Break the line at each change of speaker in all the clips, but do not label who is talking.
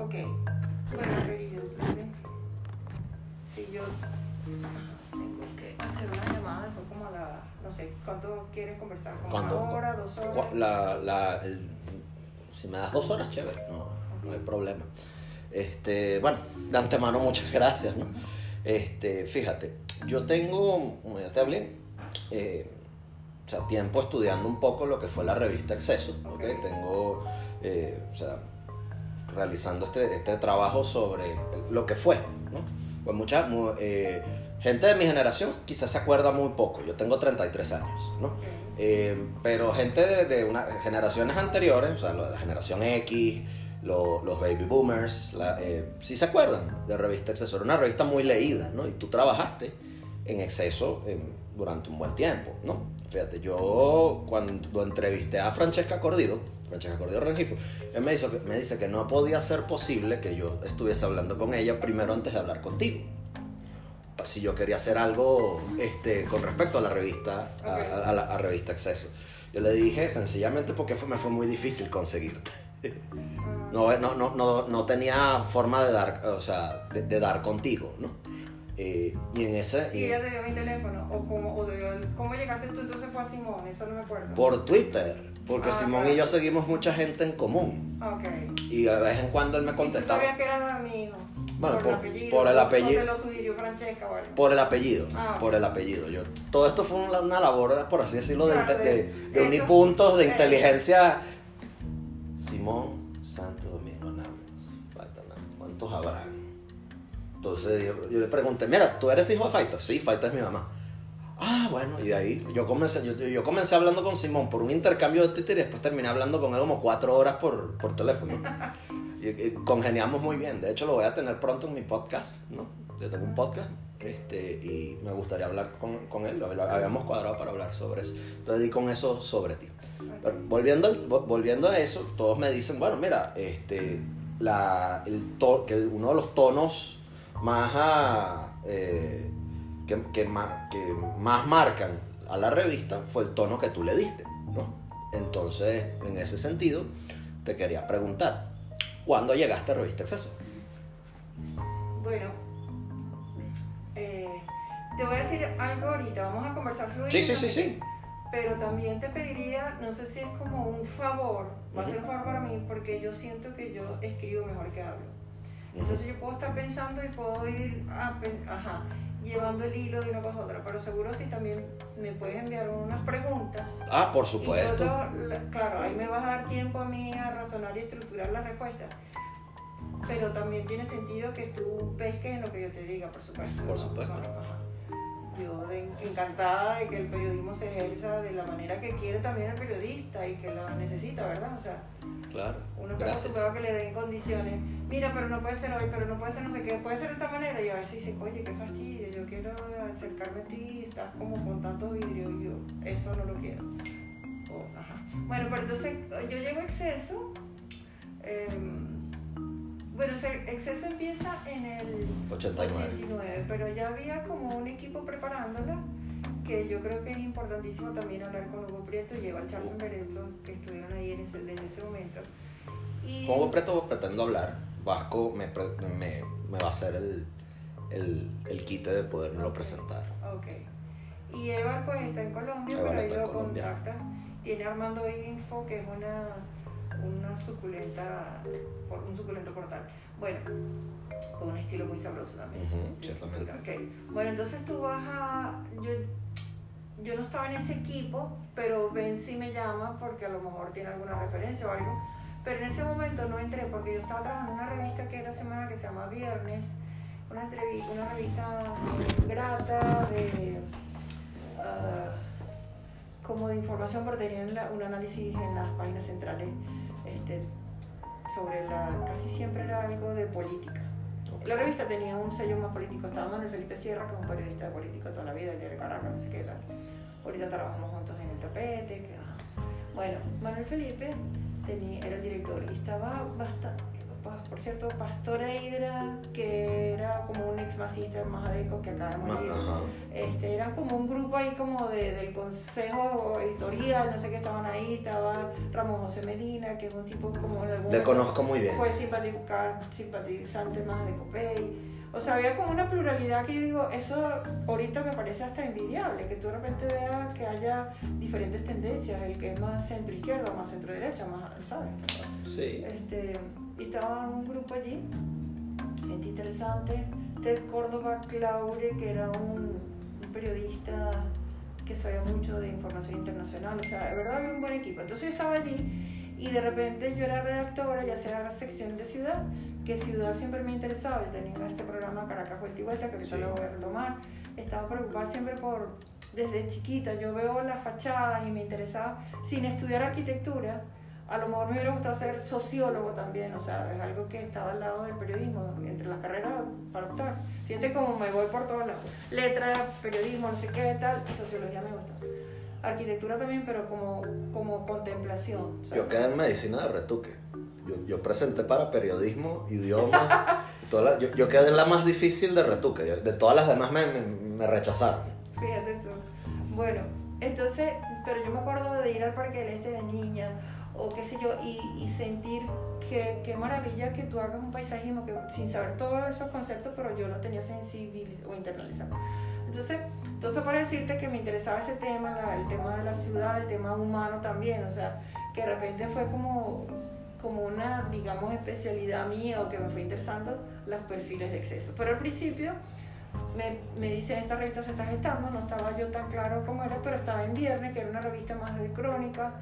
Ok. Bueno, querido, entonces, si yo tengo que hacer una llamada después como a la, no sé, ¿cuánto quieres conversar? ¿Como
¿Cuánto?
una hora, dos horas?
La, la, el- si me das dos horas, chévere, no, no hay problema. Este, bueno, de antemano muchas gracias, ¿no? Este, fíjate, yo tengo, como ya te hablé, eh, o sea, tiempo estudiando un poco lo que fue la revista Exceso, ¿ok?
Ok.
Tengo, eh, o sea, realizando este, este trabajo sobre lo que fue, ¿no? Pues mucha mu- eh, gente de mi generación quizás se acuerda muy poco, yo tengo 33 años, ¿no? Eh, pero gente de, de una, generaciones anteriores, o sea, la generación X, lo- los baby boomers, la, eh, sí se acuerdan de Revista Exceso. Era una revista muy leída, ¿no? Y tú trabajaste en Exceso eh, durante un buen tiempo, ¿no? Fíjate, yo cuando entrevisté a Francesca Cordido, Francesca Cordido Rengifo, él me, hizo, me dice que no podía ser posible que yo estuviese hablando con ella primero antes de hablar contigo si yo quería hacer algo este, con respecto a la revista, a, a- a la a revista Acceso. Yo le dije sencillamente porque fue, me fue muy difícil conseguirte. No, no, no, no, no tenía forma de dar, o sea, de, de dar contigo, ¿no? Eh, y en ese...
¿Y ella te dio mi teléfono? ¿O cómo, o dio el- cómo llegaste tú entonces fue a Simón? Eso no me acuerdo.
por Twitter, porque
Ah,
Simón
claro.
y yo seguimos mucha gente en común.
Ok.
Y de vez en cuando él me
¿Y tú
contestaba.
sabías que era mi hijo?
Bueno,
por,
por-
el apellido.
por el apellido.
Lo sugirió Francesca.
Por el apellido,
Ah.
por el apellido. Yo, todo esto fue una, una labor, por así decirlo, de,
Claro,
inte-
de-
de, de unir puntos, de inteligencia. Simón Santo Domingo falta nada. ¿Cuántos habrá? Entonces yo, yo le pregunté, mira, ¿tú eres hijo de Faita? Sí, Faita es mi mamá. Ah, bueno, y de ahí yo comencé, yo, yo comencé hablando con Simón por un intercambio de Twitter y después terminé hablando con él como cuatro horas por, por teléfono. Y, y congeniamos muy bien. De hecho, lo voy a tener pronto en mi podcast, ¿no? Yo tengo un podcast este, y me gustaría hablar con, con él. Lo, lo habíamos cuadrado para hablar sobre eso. Entonces, di con eso sobre ti. Pero volviendo, al- vo- volviendo a eso, todos me dicen, bueno, mira, este, la, el to- que uno de los tonos más, ah, eh, que, que ma- que más marcan a la revista fue el tono que tú le diste, ¿no? Entonces, en ese sentido, te quería preguntar, ¿cuándo llegaste a Revista Exceso?
Bueno, eh, te voy a decir algo ahorita, vamos a conversar fluido.
Sí, sí, sí, sí.
Pero también te pediría, no sé si es como un favor, va a ser un favor para mí, porque yo siento que yo escribo mejor que hablo. Entonces yo puedo estar pensando y puedo ir a ajá, llevando el hilo de una cosa a otra, pero seguro si también me puedes enviar unas preguntas.
Ah, por
yo
supuesto.
la- claro, ahí me vas a dar tiempo a mí a razonar y estructurar la respuesta. Pero también tiene sentido que tú pesques en lo que yo te diga, por supuesto.
Por
¿no?
supuesto.
No. Yo de- encantada de que el periodismo se ejerza de la manera que quiere también el periodista y que lo necesita, ¿verdad? O sea,
Claro,
uno está que le den condiciones. Mira, pero no puede ser hoy, pero no puede ser no sé qué, puede ser de esta manera. Y a veces dicen, oye, qué fastidio, yo quiero acercarme a ti, estás como con tanto vidrio y yo, eso no lo quiero. Ajá. Bueno, pero entonces yo llego a exceso. em, bueno, ese exceso empieza en el
89.
89, pero ya había como un equipo preparándola que yo creo que es importantísimo también hablar con Hugo Prieto y Eva Charlton Berenzo, que estuvieron ahí en ese, desde ese momento. Y,
Con Hugo Preto pretendo hablar. Vasco me, pre- me, me va a hacer el, el, el quite de poderlo presentar.
Ok. Y Eva pues está en Colombia,
Eva
pero ahí lo contacta. Tiene Armando Info, que es una, una suculenta, por- un suculento portal. Bueno, con un estilo muy sabroso también.
Ujú, ciertamente.
Bueno, entonces tú vas a... Yo, yo no estaba en ese equipo, pero Ben sí me llama porque a lo mejor tiene alguna referencia o algo. Pero en ese momento no entré porque yo estaba trabajando en una revista que era semana que se llama Viernes, una, entrevi- una revista grata de... ah, como de información, pero tenían la- un análisis en las páginas centrales este, sobre la... casi siempre era algo de política. La revista tenía un sello más político. Estaba Manuel Felipe Sierra, que es un periodista de política toda la vida, el de Caracas, no sé qué tal. Ahorita trabajamos juntos en el tapete. Que, ajá. Bueno, Manuel Felipe tenía, era el director y estaba bastante. Por cierto, Pastora Hidra, que era como un ex masista más adeco que acaba de morir. Este, eran como un grupo ahí como de, del consejo editorial, no sé qué estaban ahí, estaba Ramón José Medina, que es un tipo como algún
Le conozco muy bien.
Fue simpatiza- simpatizante más de Copey. O sea, había como una pluralidad que yo digo, eso ahorita me parece hasta envidiable, que tú de repente veas que haya diferentes tendencias, el que es más centro izquierda, más centro derecha, más, ¿sabes?
Sí.
Este, y estaba un grupo allí, gente interesante, Ted Córdoba Claure, que era un, un periodista que sabía mucho de información internacional, o sea, de verdad había un buen equipo. Entonces yo estaba allí y de repente yo era redactora, ya sea la sección de ciudad, que ciudad siempre me interesaba, yo tenía este programa Caracas Vuelta y Vuelta, que ahorita
Sí.
lo voy a retomar, estaba preocupada siempre por, desde chiquita, yo veo las fachadas y me interesaba, sin estudiar arquitectura, a lo mejor me hubiera gustado ser sociólogo también, o sea, es algo que estaba al lado del periodismo, entre las carreras para optar. Fíjate cómo me voy por todos lados. Letra, periodismo, no sé qué, tal, y sociología me gusta. Arquitectura también, pero como, como contemplación. ¿sabes?
Yo quedé en medicina de retoque. Yo, yo presenté para periodismo, idioma. yo, yo quedé en la más difícil de retoque. De todas las demás me, me, me rechazaron.
Fíjate tú. Bueno, entonces, pero yo me acuerdo de ir al Parque del Este de niña, o qué sé yo, y, y sentir que qué maravilla que tú hagas un paisajismo que sin saber todos esos conceptos, pero yo lo tenía sensibilizado o internalizado. Entonces, entonces para decirte que me interesaba ese tema, el tema de la ciudad, el tema humano también, o sea, que de repente fue como, como una, digamos, especialidad mía o que me fue interesando los perfiles de exceso. Pero al principio me, me dicen esta revista se está gestando, no estaba yo tan claro cómo era, pero estaba en Viernes, que era una revista más de crónica,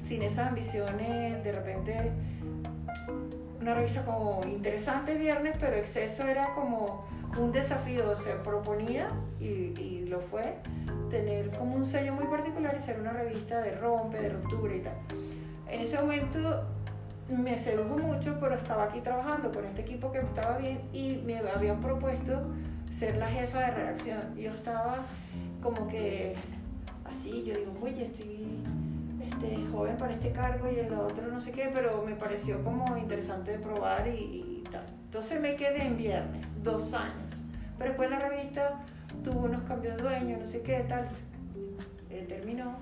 sin esas ambiciones, de repente una revista como interesante Viernes, pero Exceso era como un desafío, se proponía y, y lo fue, tener como un sello muy particular y ser una revista de rompe, de ruptura y tal. En ese momento me sedujo mucho, pero estaba aquí trabajando con este equipo que estaba bien y me habían propuesto ser la jefa de redacción. Yo estaba como que así, yo digo, oye, estoy este, joven para este cargo y el otro no sé qué, pero me pareció como interesante de probar y, y tal. Entonces me quedé en viernes, dos años. Pero después la revista tuvo unos cambios de dueño, no sé qué, tal. Eh, terminó.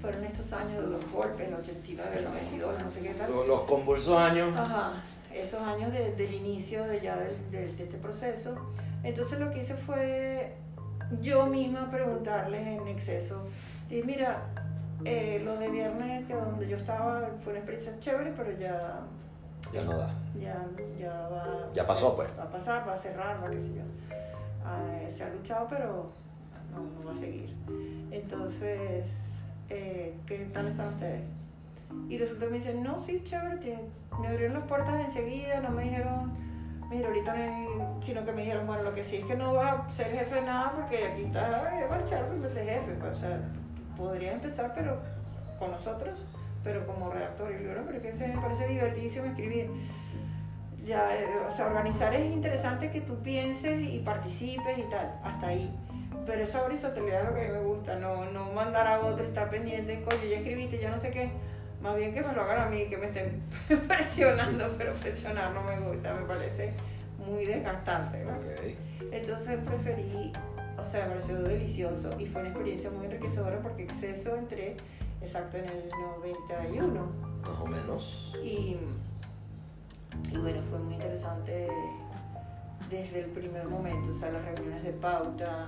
Fueron estos años de los golpes, el 89, el 92, no sé qué tal.
Los convulsos años.
Ajá, esos años de- del inicio de ya del- del- de, este proceso. Entonces lo que hice fue yo misma preguntarles en exceso. Y mira, eh, lo de viernes que donde yo estaba fue una experiencia chévere, pero ya,
Ya no da.
ya, ya va.
Ya pasó, pues.
Va a pasar, va a cerrar, va a qué sé yo. Ah, se ha luchado, pero no, no va a seguir. Entonces, eh, ¿qué tal están ustedes? Y resulta que me dicen, no, sí, chévere, tiene- me abrieron las puertas enseguida, no me dijeron, mira, ahorita no hay, sino que me dijeron, bueno, lo que sí es que no vas a ser jefe de nada porque aquí está Eva Char en vez de jefe, pues, o sea, podrías empezar, pero con nosotros, pero como redactor, y yo, no, pero es que eso me parece divertidísimo escribir. Ya, eh, o sea, organizar es interesante que tú pienses y participes y tal, hasta ahí. Pero esa horizontalidad es lo que a mí me gusta, no, no mandar a otro, estar pendiente, coño, ya escribiste, ya no sé qué. Más bien que me lo hagan a mí, que me estén presionando, pero presionar no me gusta, me parece muy desgastante. ¿no?
Ok.
Entonces preferí, o sea, me pareció delicioso y fue una experiencia muy enriquecedora porque exceso entré exacto en el 91
Más o menos.
y, y bueno, fue muy interesante desde el primer momento, o sea, las reuniones de pauta,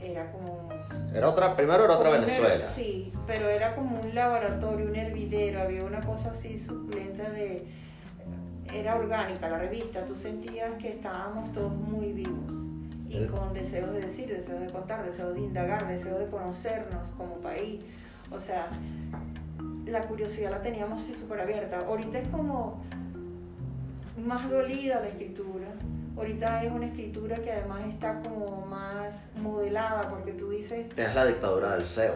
era como...
Era otra, primero era otra Venezuela.
Sí, pero era como un laboratorio, un hervidero, había una cosa así suculenta de... Era orgánica la revista, tú sentías que estábamos todos muy vivos y con deseos de decir, deseos de contar, deseos de indagar, deseos de conocernos como país. O sea, la curiosidad la teníamos así súper abierta. Ahorita es como más dolida la escritura. Ahorita es una escritura que además está como más modelada porque tú dices,
Tienes la dictadura del SEO,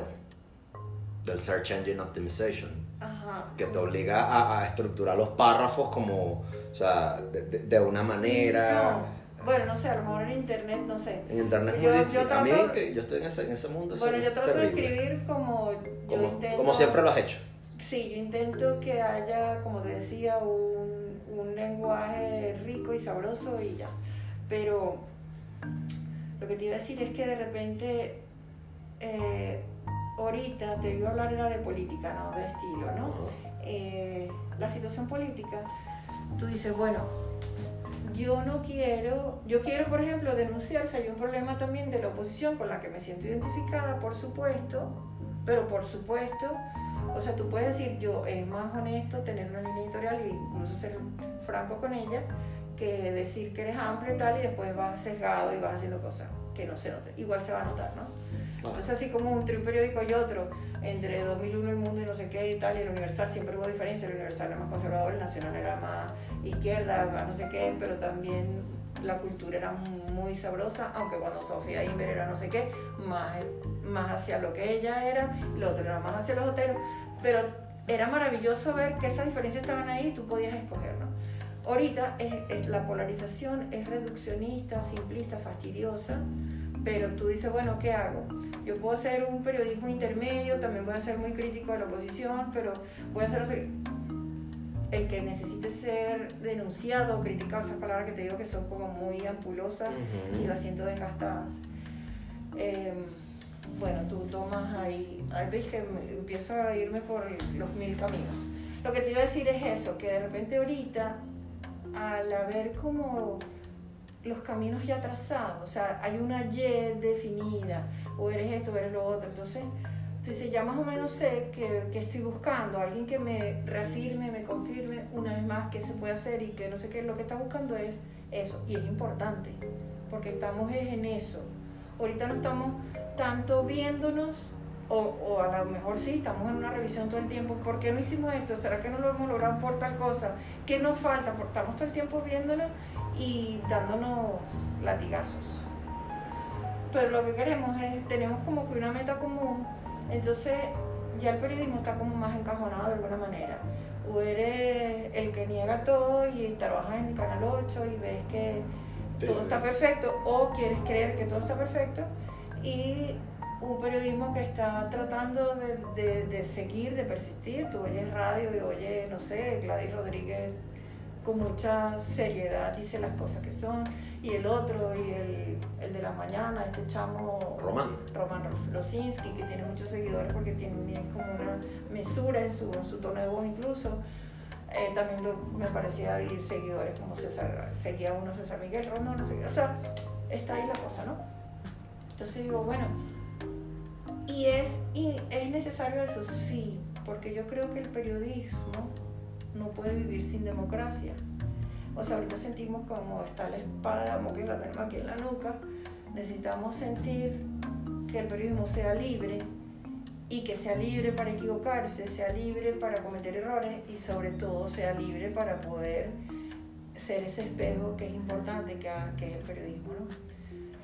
del Search Engine Optimization,
ajá,
que te obliga a, a estructurar los párrafos como, o sea, de, de- de una manera.
No. Bueno, no sé, a lo mejor en internet, no sé.
En internet es
Yo-
muy
yo
difícil. a mí,
trato-
que yo estoy en ese, en ese mundo,
Bueno, yo trato
terrible.
de escribir como yo
Como,
intento.
como siempre lo has hecho.
sí, yo intento que haya, como te decía, un, un lenguaje rico y sabroso y ya. Pero lo que te iba a decir es que de repente, eh, ahorita te iba a hablar era de política, no de estilo, ¿no? Eh, la situación política, tú dices, bueno, yo no quiero, yo quiero, por ejemplo, denunciar si hay un problema también de la oposición con la que me siento identificada, por supuesto, pero por supuesto, o sea, tú puedes decir, yo es más honesto tener una línea editorial e incluso ser franco con ella, que decir que eres amplio y tal, y después vas sesgado y vas haciendo cosas que no se noten. Igual se va a notar, ¿no? Entonces, así como entre un periódico y otro, entre 2001 El Mundo y no sé qué y tal, y el Universal siempre hubo diferencia, el Universal era más conservador, el Nacional era más izquierda, más no sé qué, pero también la cultura era muy sabrosa, aunque cuando Sofía Inver era no sé qué, más, más hacia lo que ella era, lo otro era más hacia los hoteros, pero era maravilloso ver que esas diferencias estaban ahí y tú podías escoger, ¿no? Ahorita es, es, la polarización es reduccionista, simplista, fastidiosa, pero tú dices, bueno, ¿qué hago? Yo puedo hacer un periodismo intermedio, también voy a ser muy crítico de la oposición, pero voy a hacer el que necesite ser denunciado o criticado, esas palabras que te digo que son como muy ampulosas y las siento desgastadas. Eh, bueno, tú tomas ahí, ahí ves que empiezo a irme por los mil caminos. Lo que te iba a decir es eso, que de repente ahorita al haber como los caminos ya trazados, o sea, hay una Y definida, o eres esto, o eres lo otro, entonces, entonces ya más o menos sé que, que, estoy buscando, alguien que me reafirme, me confirme una vez más que se puede hacer y que no sé qué, lo que está buscando es eso, y es importante, porque estamos en eso. Ahorita no estamos tanto viéndonos o, o, a lo mejor sí, estamos en una revisión todo el tiempo. ¿Por qué no hicimos esto? ¿Será que no lo hemos logrado por tal cosa? ¿Qué nos falta? Porque estamos todo el tiempo viéndolo y dándonos latigazos. Pero lo que queremos es, tenemos como que una meta común, entonces ya el periodismo está como más encajonado de alguna manera. O eres el que niega todo y trabajas en el Canal 8 y ves que todo está perfecto, o quieres creer que todo está perfecto y un periodismo que está tratando de, de, de, seguir, de persistir. Tú oyes radio y oyes, no sé, Gladys Rodríguez con mucha seriedad dice las cosas que son. Y el otro, y el, el de la mañana, escuchamos
Román.
Román Losinski, que tiene muchos seguidores porque tiene como una mesura en su, en su tono de voz incluso. Eh, también lo, me parecía ir seguidores como César, seguía uno César Miguel Rondón, no sé O sea, está ahí la cosa, ¿no? Entonces digo, bueno, y es, y es necesario eso, sí, porque yo creo que el periodismo no puede vivir sin democracia. O sea, ahorita sentimos como está la espada de la tenemos aquí en la nuca. Necesitamos sentir que el periodismo sea libre y que sea libre para equivocarse, sea libre para cometer errores y sobre todo sea libre para poder ser ese espejo que es importante que, que es el periodismo, ¿no?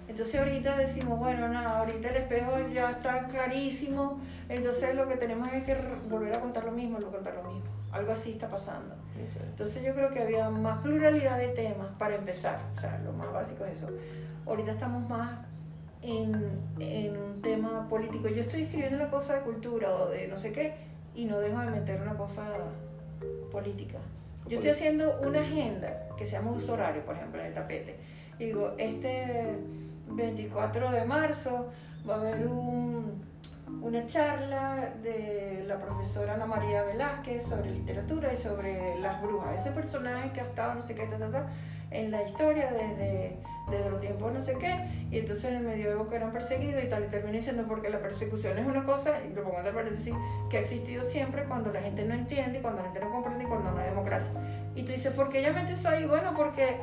Entonces ahorita decimos, bueno, nada, ahorita el espejo ya está clarísimo, entonces lo que tenemos es que volver a contar lo mismo, lo contar lo mismo. Algo así está pasando. Okay. Entonces yo creo que había más pluralidad de temas para empezar, o sea, lo más básico es eso. Ahorita estamos más en, en un tema político. Yo estoy escribiendo una cosa de cultura o de no sé qué y no dejo de meter una cosa política. Yo estoy haciendo una agenda que se llama uso horario, por ejemplo, en el tapete. Y digo, este 24 de marzo va a haber un, una charla de la profesora Ana María Velázquez sobre literatura y sobre las brujas, ese personaje que ha estado no sé qué, ta, ta, ta, en la historia desde, desde los tiempos no sé qué, y entonces en el medioevo que eran perseguidos y tal, y termino diciendo porque la persecución es una cosa, y lo pongo entre paréntesis, que ha existido siempre cuando la gente no entiende, cuando la gente no comprende y cuando no hay democracia. Y tú dices, ¿por qué ella mete eso ahí? Bueno, porque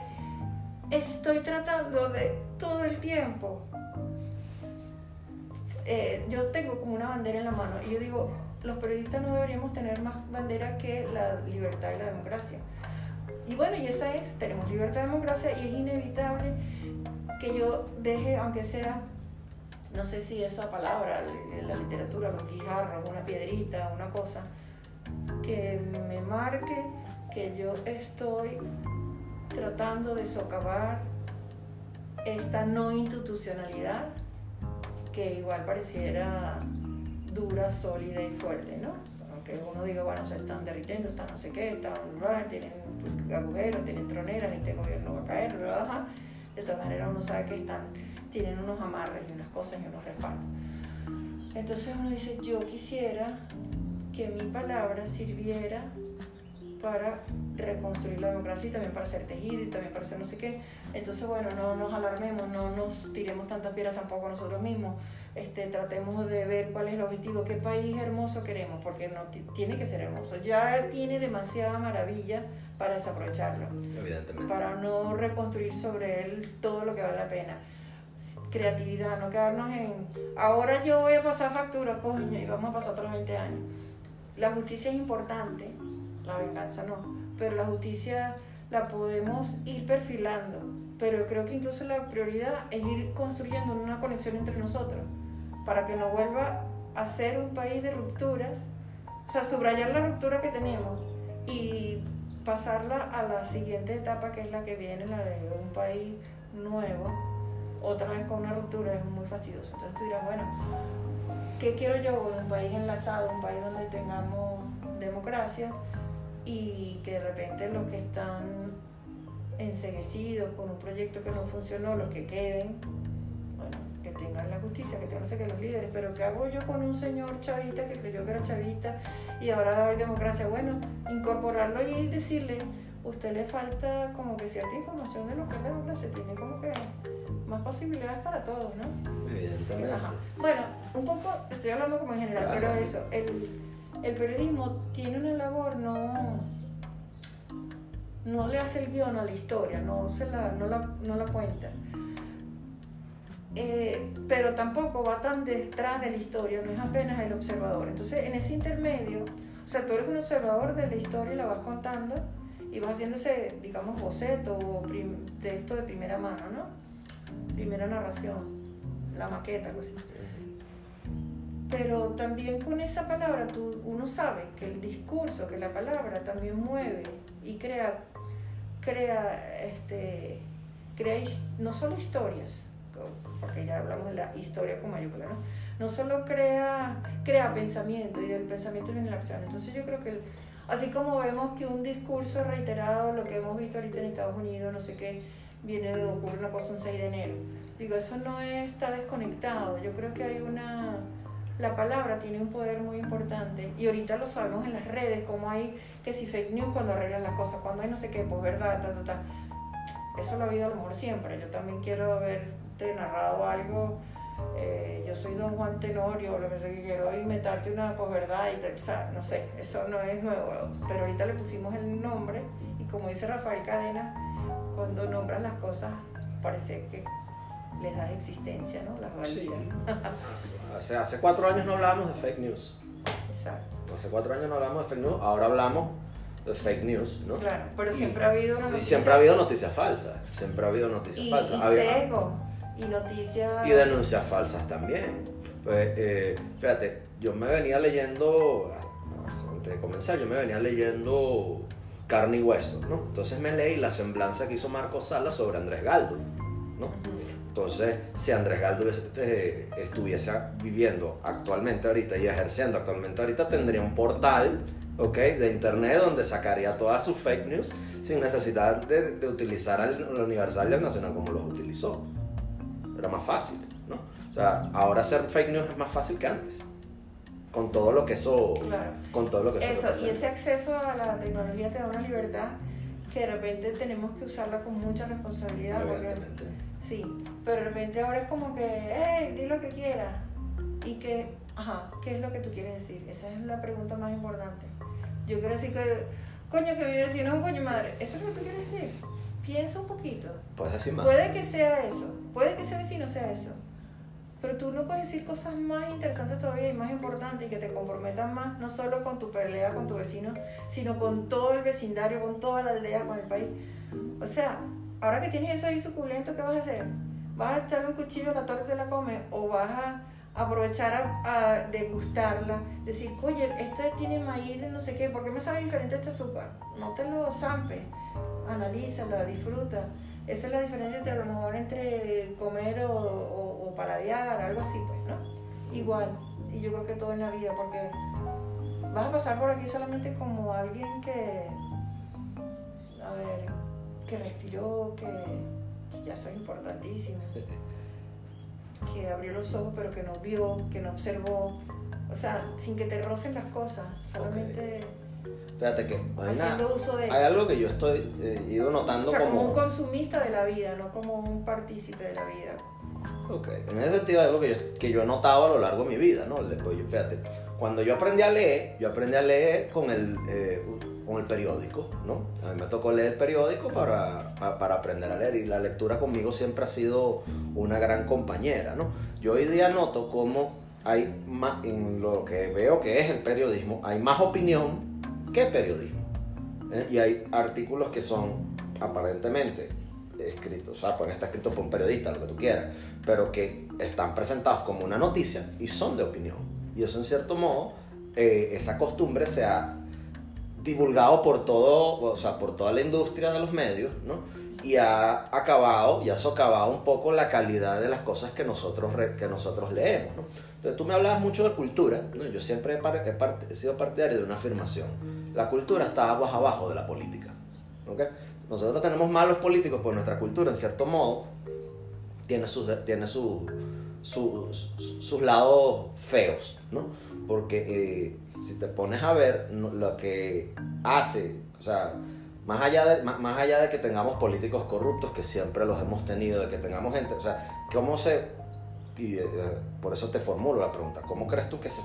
estoy tratando de todo el tiempo. Eh, yo tengo como una bandera en la mano y yo digo, los periodistas no deberíamos tener más bandera que la libertad y la democracia. Y bueno, y esa es, tenemos libertad y democracia y es inevitable que yo deje, aunque sea, no sé si esa palabra, la literatura, los guijarros, una piedrita, una cosa, que me marque que yo estoy tratando de socavar esta no institucionalidad igual pareciera dura, sólida y fuerte, ¿no? que uno diga, bueno, se están derritiendo, están no sé qué, están, tienen agujeros, tienen troneras, este gobierno va a caer, bla, de todas maneras uno sabe que están, tienen unos amarres y unas cosas y unos respaldos. Entonces uno dice, yo quisiera que mi palabra sirviera para reconstruir la democracia y también para hacer tejido y también para hacer no sé qué. Entonces, bueno, no nos alarmemos, no nos tiremos tantas piedras tampoco nosotros mismos. Este, tratemos de ver cuál es el objetivo, qué país hermoso queremos, porque no tiene que ser hermoso. Ya tiene demasiada maravilla para desaprovecharlo.
Evidentemente.
Para no reconstruir sobre él todo lo que vale la pena. Creatividad, no quedarnos en, ahora yo voy a pasar factura, coño, y vamos a pasar otros 20 años. La justicia es importante, la venganza no, pero la justicia la podemos ir perfilando, pero creo que incluso la prioridad es ir construyendo una conexión entre nosotros, para que no vuelva a ser un país de rupturas, o sea, subrayar la ruptura que tenemos y pasarla a la siguiente etapa que es la que viene, la de un país nuevo, otra vez con una ruptura es muy fastidioso. Entonces tú dirás, bueno, ¿qué quiero yo? Un país enlazado, un país donde tengamos democracia, y que de repente los que están enseguecidos con un proyecto que no funcionó, los que queden, bueno, que tengan la justicia, que tengan no sé qué los líderes, pero ¿qué hago yo con un señor chavista que creyó que era chavista y ahora hay democracia? Bueno, incorporarlo y decirle, usted le falta como que cierta información de lo que es la democracia, tiene como que más posibilidades para todos, ¿no?
Evidentemente.
Bueno, un poco, estoy hablando como en general, pero eso, el el periodismo tiene una labor, no, no le hace el guion a la historia, no, se la, no, la, cuenta. Eh, pero tampoco va tan detrás de la historia, no es apenas el observador. Entonces, en ese intermedio, o sea, tú eres un observador de la historia y la vas contando y vas haciéndose, digamos, boceto o de esto de primera mano, ¿no? Primera narración, la maqueta, algo así pero también con esa palabra tú, uno sabe que el discurso, que la palabra también mueve y crea, crea, este, crea no solo historias, porque ya hablamos de la historia con mayúscula, ¿no? No solo crea, crea pensamiento y del pensamiento viene la acción. Entonces yo creo que, así como vemos que un discurso reiterado, lo que hemos visto ahorita en Estados Unidos, no sé qué, viene de ocurrir una cosa un 6 de enero. Digo, eso no está desconectado. Yo creo que hay una la palabra tiene un poder muy importante y ahorita lo sabemos en las redes, como hay que si fake news cuando arreglan las cosas, cuando hay no sé qué, pues verdad, ta, ta, ta. Eso lo ha habido a lo mejor siempre. Yo también quiero haberte narrado algo. Eh, yo soy don Juan Tenorio, lo que sé que quiero inventarte una posverdad y tal, no sé, eso no es nuevo, pero ahorita le pusimos el nombre y como dice Rafael Cadena, cuando nombran las cosas parece que les das existencia, ¿no? Las validas.
Hace, hace cuatro años no hablábamos de fake news.
Exacto.
Hace cuatro años no hablamos de fake news, ahora hablamos de fake news, ¿no?
Claro, pero siempre ha habido una
noticia. Y siempre ha habido noticias falsas, siempre ha habido noticias
y,
falsas.
Y y noticias...
Y denuncias falsas también. Pues, eh, fíjate, yo me venía leyendo, antes de comenzar, yo me venía leyendo Carne y Hueso, ¿no? Entonces me leí la semblanza que hizo Marco Sala sobre Andrés Galdo, ¿no? Entonces, si Andrés Galdo eh, estuviese viviendo actualmente ahorita y ejerciendo actualmente ahorita, tendría un portal ¿okay? de internet donde sacaría todas sus fake news sin necesidad de, de utilizar el, Universal y el Nacional como los utilizó. Era más fácil, ¿no? O sea, ahora hacer fake news es más fácil que antes. Con todo lo que eso. Con todo lo que
eso. Eso, y ese acceso a la tecnología te da una libertad que de repente tenemos que usarla con mucha responsabilidad. Porque, sí, pero de repente ahora es como que, hey, di lo que quieras. Y que, ajá, ¿qué es lo que tú quieres decir? Esa es la pregunta más importante. Yo quiero decir que, coño, que mi vecino es un coño madre. ¿Eso es lo que tú quieres decir? Piensa un poquito.
Puedes decir más.
Puede que sea eso. Puede que ese vecino sea eso. Pero tú no puedes decir cosas más interesantes todavía y más importantes y que te comprometan más, no solo con tu pelea con tu vecino, sino con todo el vecindario, con toda la aldea, con el país. O sea, ahora que tienes eso ahí suculento, ¿qué vas a hacer? ¿Vas a echarle un cuchillo a la torta y te la comes? ¿O vas a aprovechar a, degustarla? Decir, oye, este tiene maíz de no sé qué, ¿por qué me sabe diferente este azúcar? No te lo zampes, analízala, disfruta. Esa es la diferencia entre a lo mejor entre comer o, o, paladear, algo así, pues, ¿no? Igual. Y yo creo que todo en la vida, porque vas a pasar por aquí solamente como alguien que, a ver, que respiró, que ya soy importantísimo, que abrió los ojos pero que no vio, que no observó, o sea, sin que te rocen las cosas, solamente...
Fíjate que hay, una-
uso de-
hay algo que yo estoy eh, ido
O
notando
sea, como un
como...
consumista de la vida, no como un partícipe de la vida.
Ok, en ese sentido hay algo que yo, que yo he notado a lo largo de mi vida, ¿no? Pues, fíjate, cuando yo aprendí a leer, yo aprendí a leer con el, eh, con el periódico, ¿no? A mí me tocó leer el periódico para, pa- para aprender a leer y la lectura conmigo siempre ha sido una gran compañera, ¿no? Yo hoy día noto cómo hay más, en lo que veo que es el periodismo, hay más opinión que periodismo. ¿eh? Y hay artículos que son aparentemente escritos, o sea, pueden estar escritos por un periodista, lo que tú quieras, pero que están presentados como una noticia y son de opinión. Y eso en cierto modo, eh, esa costumbre se ha divulgado por todo, o sea, por toda la industria de los medios, ¿no? Y ha acabado, y ha socavado un poco la calidad de las cosas que nosotros, que nosotros leemos, ¿no? Entonces tú me hablabas mucho de cultura, ¿no? Yo siempre he, par- he he sido partidario de una afirmación. La cultura está aguas abajo de la política, ¿ok? Nosotros tenemos malos políticos, pues nuestra cultura, en cierto modo, tiene sus, tiene su- sus- sus lados feos, ¿no? Porque eh, si te pones a ver lo que hace, o sea, más allá, de, más, más allá de que tengamos políticos corruptos, que siempre los hemos tenido, de que tengamos gente, o sea, ¿cómo se... Eh, por eso te formulo la pregunta, ¿cómo crees tú que se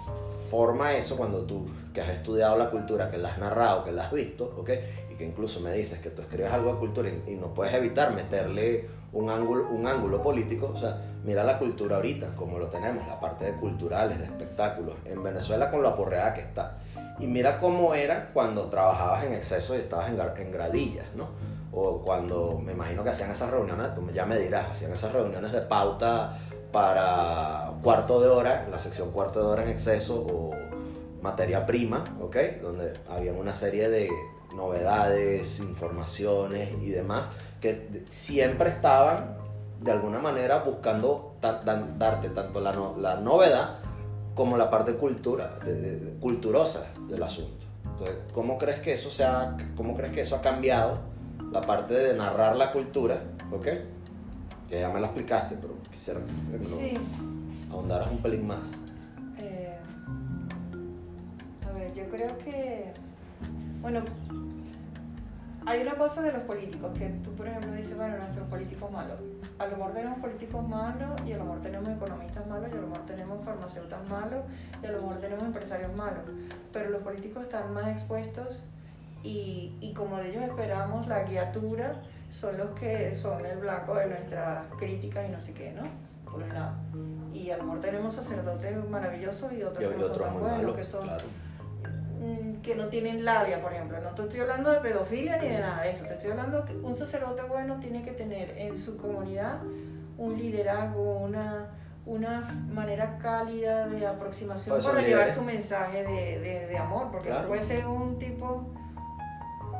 forma eso cuando tú, que has estudiado la cultura, que la has narrado, que la has visto, ¿ok? Y que incluso me dices que tú escribes algo de cultura y no puedes evitar meterle un ángulo, un ángulo político, o sea, mira la cultura ahorita, como lo tenemos, la parte de culturales, de espectáculos, en Venezuela con lo aporreada que está. Y mira cómo era cuando trabajabas en exceso y estabas en, en gradillas, ¿no? O cuando, me imagino que hacían esas reuniones, ya me dirás, hacían esas reuniones de pauta para cuarto de hora, la sección cuarto de hora en exceso o materia prima, ¿ok? Donde había una serie de novedades, informaciones y demás que siempre estaban de alguna manera buscando darte tanto la, no- la novedad como la parte cultura, de- de- de- culturosa del asunto. Entonces, ¿cómo crees que eso se ha, cómo crees que eso ha cambiado la parte de narrar la cultura, ¿ok? Que ya me lo explicaste, pero quisiera que lo
Sí.
ahondaras un pelín más.
Eh, a ver, yo creo que, bueno, hay una cosa de los políticos, que tú por ejemplo dices, bueno, nuestros políticos malos. A lo mejor tenemos políticos malos y a lo mejor tenemos economistas malos y a lo mejor tenemos farmacéuticos malos y a lo mejor tenemos empresarios malos. Pero los políticos están más expuestos y, y como de ellos esperamos, la guiatura son los que son el blanco de nuestras críticas y no sé qué, ¿no? Por un lado. Y a lo mejor tenemos sacerdotes maravillosos y otros
Y,
que no son tan buenos, que son
claro.
Mm, que no tienen labia, por ejemplo. No te estoy hablando de pedofilia ni de nada de eso. Te estoy hablando que un sacerdote bueno tiene que tener en su comunidad un liderazgo, una, una manera cálida de aproximación para llevar su mensaje de, de- de amor, porque
Claro.
puede ser un tipo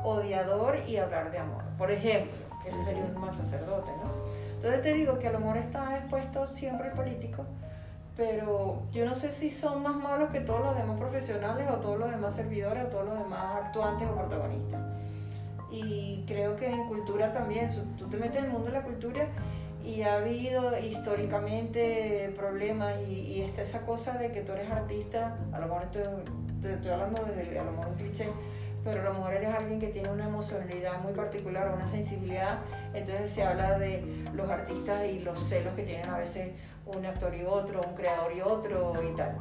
odiador y hablar de amor. Por ejemplo, que ese sería un mal sacerdote, ¿no? Entonces te digo que a lo mejor está expuesto siempre el político, pero yo no sé si son más malos que todos los demás profesionales o todos los demás servidores o todos los demás actuantes o protagonistas. Y creo que en cultura también, tú te metes en el mundo de la cultura y ha habido históricamente problemas y, y está esa cosa de que tú eres artista, a lo mejor estoy, estoy hablando desde a lo mejor un cliché, pero a lo mejor eres alguien que tiene una emocionalidad muy particular, una sensibilidad, entonces se habla de los artistas y los celos que tienen a veces un actor y otro, un creador y otro y tal.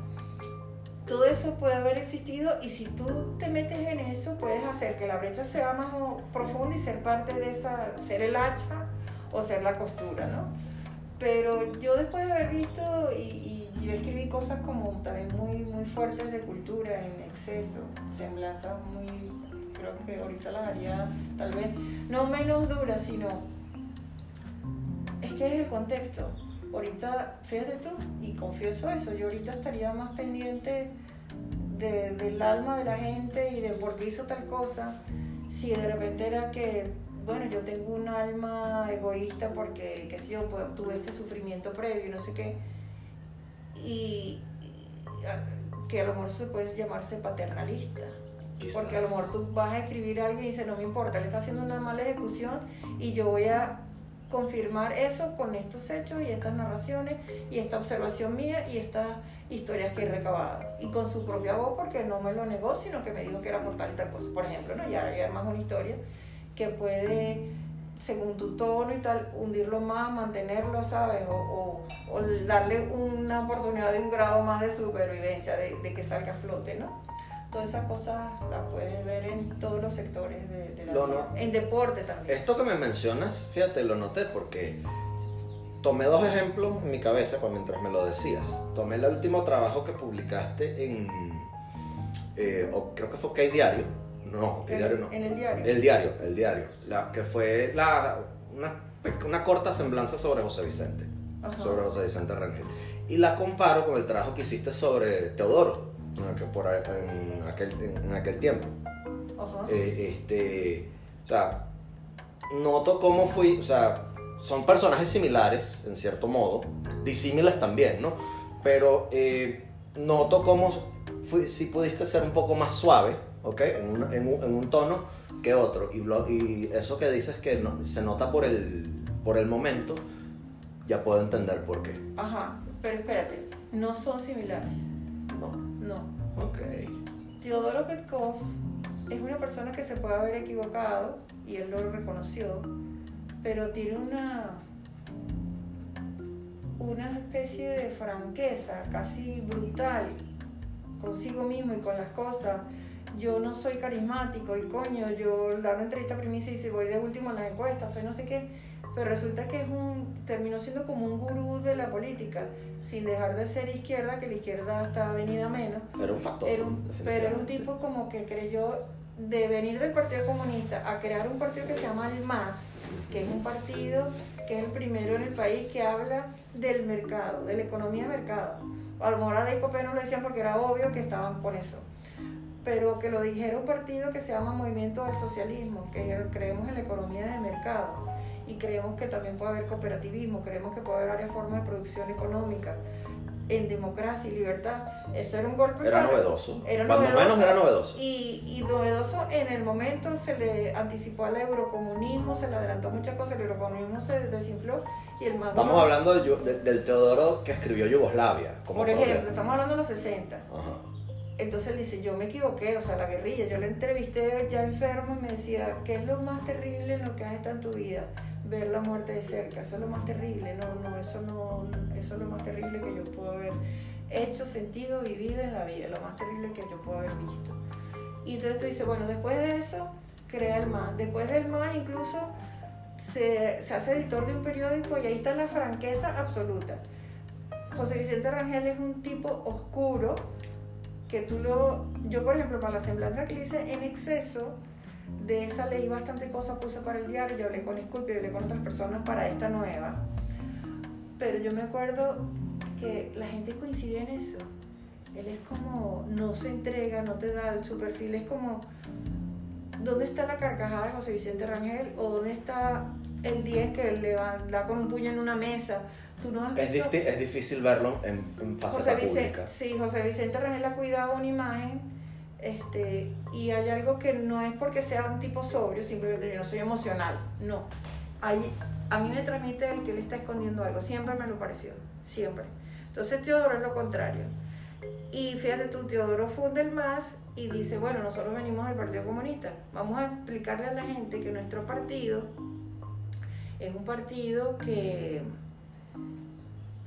Todo eso puede haber existido y si tú te metes en eso puedes hacer que la brecha sea más o- profunda y ser parte de esa, ser el hacha o ser la costura, ¿no? Pero yo después de haber visto y, y, yo escribí cosas como también muy, muy fuertes de cultura en exceso, semblanzas muy, creo que ahorita las haría tal vez no menos duras, sino es que es el contexto. Ahorita, fíjate tú, y confieso eso, yo ahorita estaría más pendiente de- del alma de la gente y de por qué hizo tal cosa, si de repente era que, bueno, yo tengo un alma egoísta porque, qué sé yo, pues, tuve este sufrimiento previo, no sé qué, y, y, que a lo mejor se puede llamarse paternalista.
Quizás.
Porque a lo mejor tú vas a escribir a alguien y dice, no me importa, le está haciendo una mala ejecución y yo voy a confirmar eso con estos hechos y estas narraciones y esta observación mía y estas historias que he recabado. Y con su propia voz, porque no me lo negó, sino que me dijo que era por tal y tal cosa. Por ejemplo, ¿no? ya hay más una historia que puede, según tu tono y tal, hundirlo más, mantenerlo, ¿sabes? O, o- o darle una oportunidad de un grado más de supervivencia, de, de que salga a flote, ¿no? Todas esas cosas las puedes ver en todos los sectores de, de la
Lo
vida.
no-
En deporte también.
Esto que me mencionas, fíjate, lo noté porque tomé dos ejemplos en mi cabeza cuando mientras me lo decías. Tomé el último trabajo que publicaste en, eh, o creo que fue OK Diario. No, OK
En-
Diario no.
En el diario.
El diario, el diario. La, que fue la, una, una corta semblanza sobre José Vicente.
Ajá.
Sobre José Vicente Rangel. Y la comparo con el trabajo que hiciste sobre Teodoro, que por, en, aquel, en aquel tiempo.
Ajá.
Eh, este, o sea, noto cómo fui, o sea, son personajes similares, en cierto modo, disímiles también, ¿no? Pero eh, noto cómo fui, sí pudiste ser un poco más suave, ¿ok? En un, en un- en un tono que otro. Y, lo- y eso que dices que no- se nota por el, por el momento, ya puedo entender por qué.
Ajá. Pero espérate, no son similares.
¿no?
No.
Ok.
Teodoro Petkov es una persona que se puede haber equivocado y él lo reconoció, pero tiene una una especie de franqueza casi brutal consigo mismo y con las cosas. Yo no soy carismático y coño, yo dar una entrevista primicia y si voy de último en las encuestas, soy no sé qué, pero resulta que es un terminó siendo como un gurú de la política, sin dejar de ser izquierda, que la izquierda está venida menos.
Era un factor.
Era un- pero era un tipo como que creyó de venir del Partido Comunista a crear un partido que se llama el MAS, que es un partido que es el primero en el país que habla del mercado, de la economía de mercado. A lo mejor a Dei Copé no lo decían porque era obvio que estaban con eso. Pero que lo dijera un partido que se llama Movimiento al Socialismo, que creemos en la economía de mercado y creemos que también puede haber cooperativismo, creemos que puede haber varias formas de producción económica en democracia y libertad. Eso era un golpe
Era
para-
novedoso.
Era
Cuando
novedoso.
menos era novedoso.
Y, y novedoso en el momento se le anticipó al eurocomunismo, se le adelantó muchas cosas, el eurocomunismo se desinfló y el más
Estamos hablando del, Yu- de- del Teodoro que escribió Yugoslavia. como
por ejemplo, estamos hablando de los 60.
Ajá.
Entonces él dice, yo me equivoqué, o sea, la guerrilla, yo le entrevisté ya enfermo y me decía, ¿qué es lo más terrible en lo que has estado en tu vida? Ver la muerte de cerca, eso es lo más terrible, no, no, eso no, eso es lo más terrible que yo puedo haber hecho, sentido, vivido en la vida, lo más terrible que yo puedo haber visto. Y entonces tú dices, bueno, después de eso, crea el MAS. Después del MAS incluso se, se hace editor de un periódico y ahí está la franqueza absoluta. José Vicente Rangel es un tipo oscuro que tú lo... Yo, por ejemplo, para la semblanza que hice en exceso, de esa leí bastante cosas, puse para el diario, yo hablé con Disculpe, yo hablé con otras personas para esta nueva. Pero yo me acuerdo que la gente coincide en eso. Él es como, no se entrega, no te da su perfil, es como, ¿dónde está la carcajada de José Vicente Rangel? ¿O dónde está el 10 que le da con un puño en una mesa? Tú no has
Es,
visto-
disti- es difícil verlo en, en
José
faceta
Vicente,
pública.
sí, José Vicente Rangel ha cuidado una imagen este, y hay algo que no es porque sea un tipo sobrio, simplemente yo no soy emocional, no. Hay, a mí me transmite el que él está escondiendo algo, siempre me lo pareció, siempre. Entonces Teodoro es lo contrario. Y fíjate tú, Teodoro funda el MAS y dice, bueno, nosotros venimos del Partido Comunista, vamos a explicarle a la gente que nuestro partido es un partido que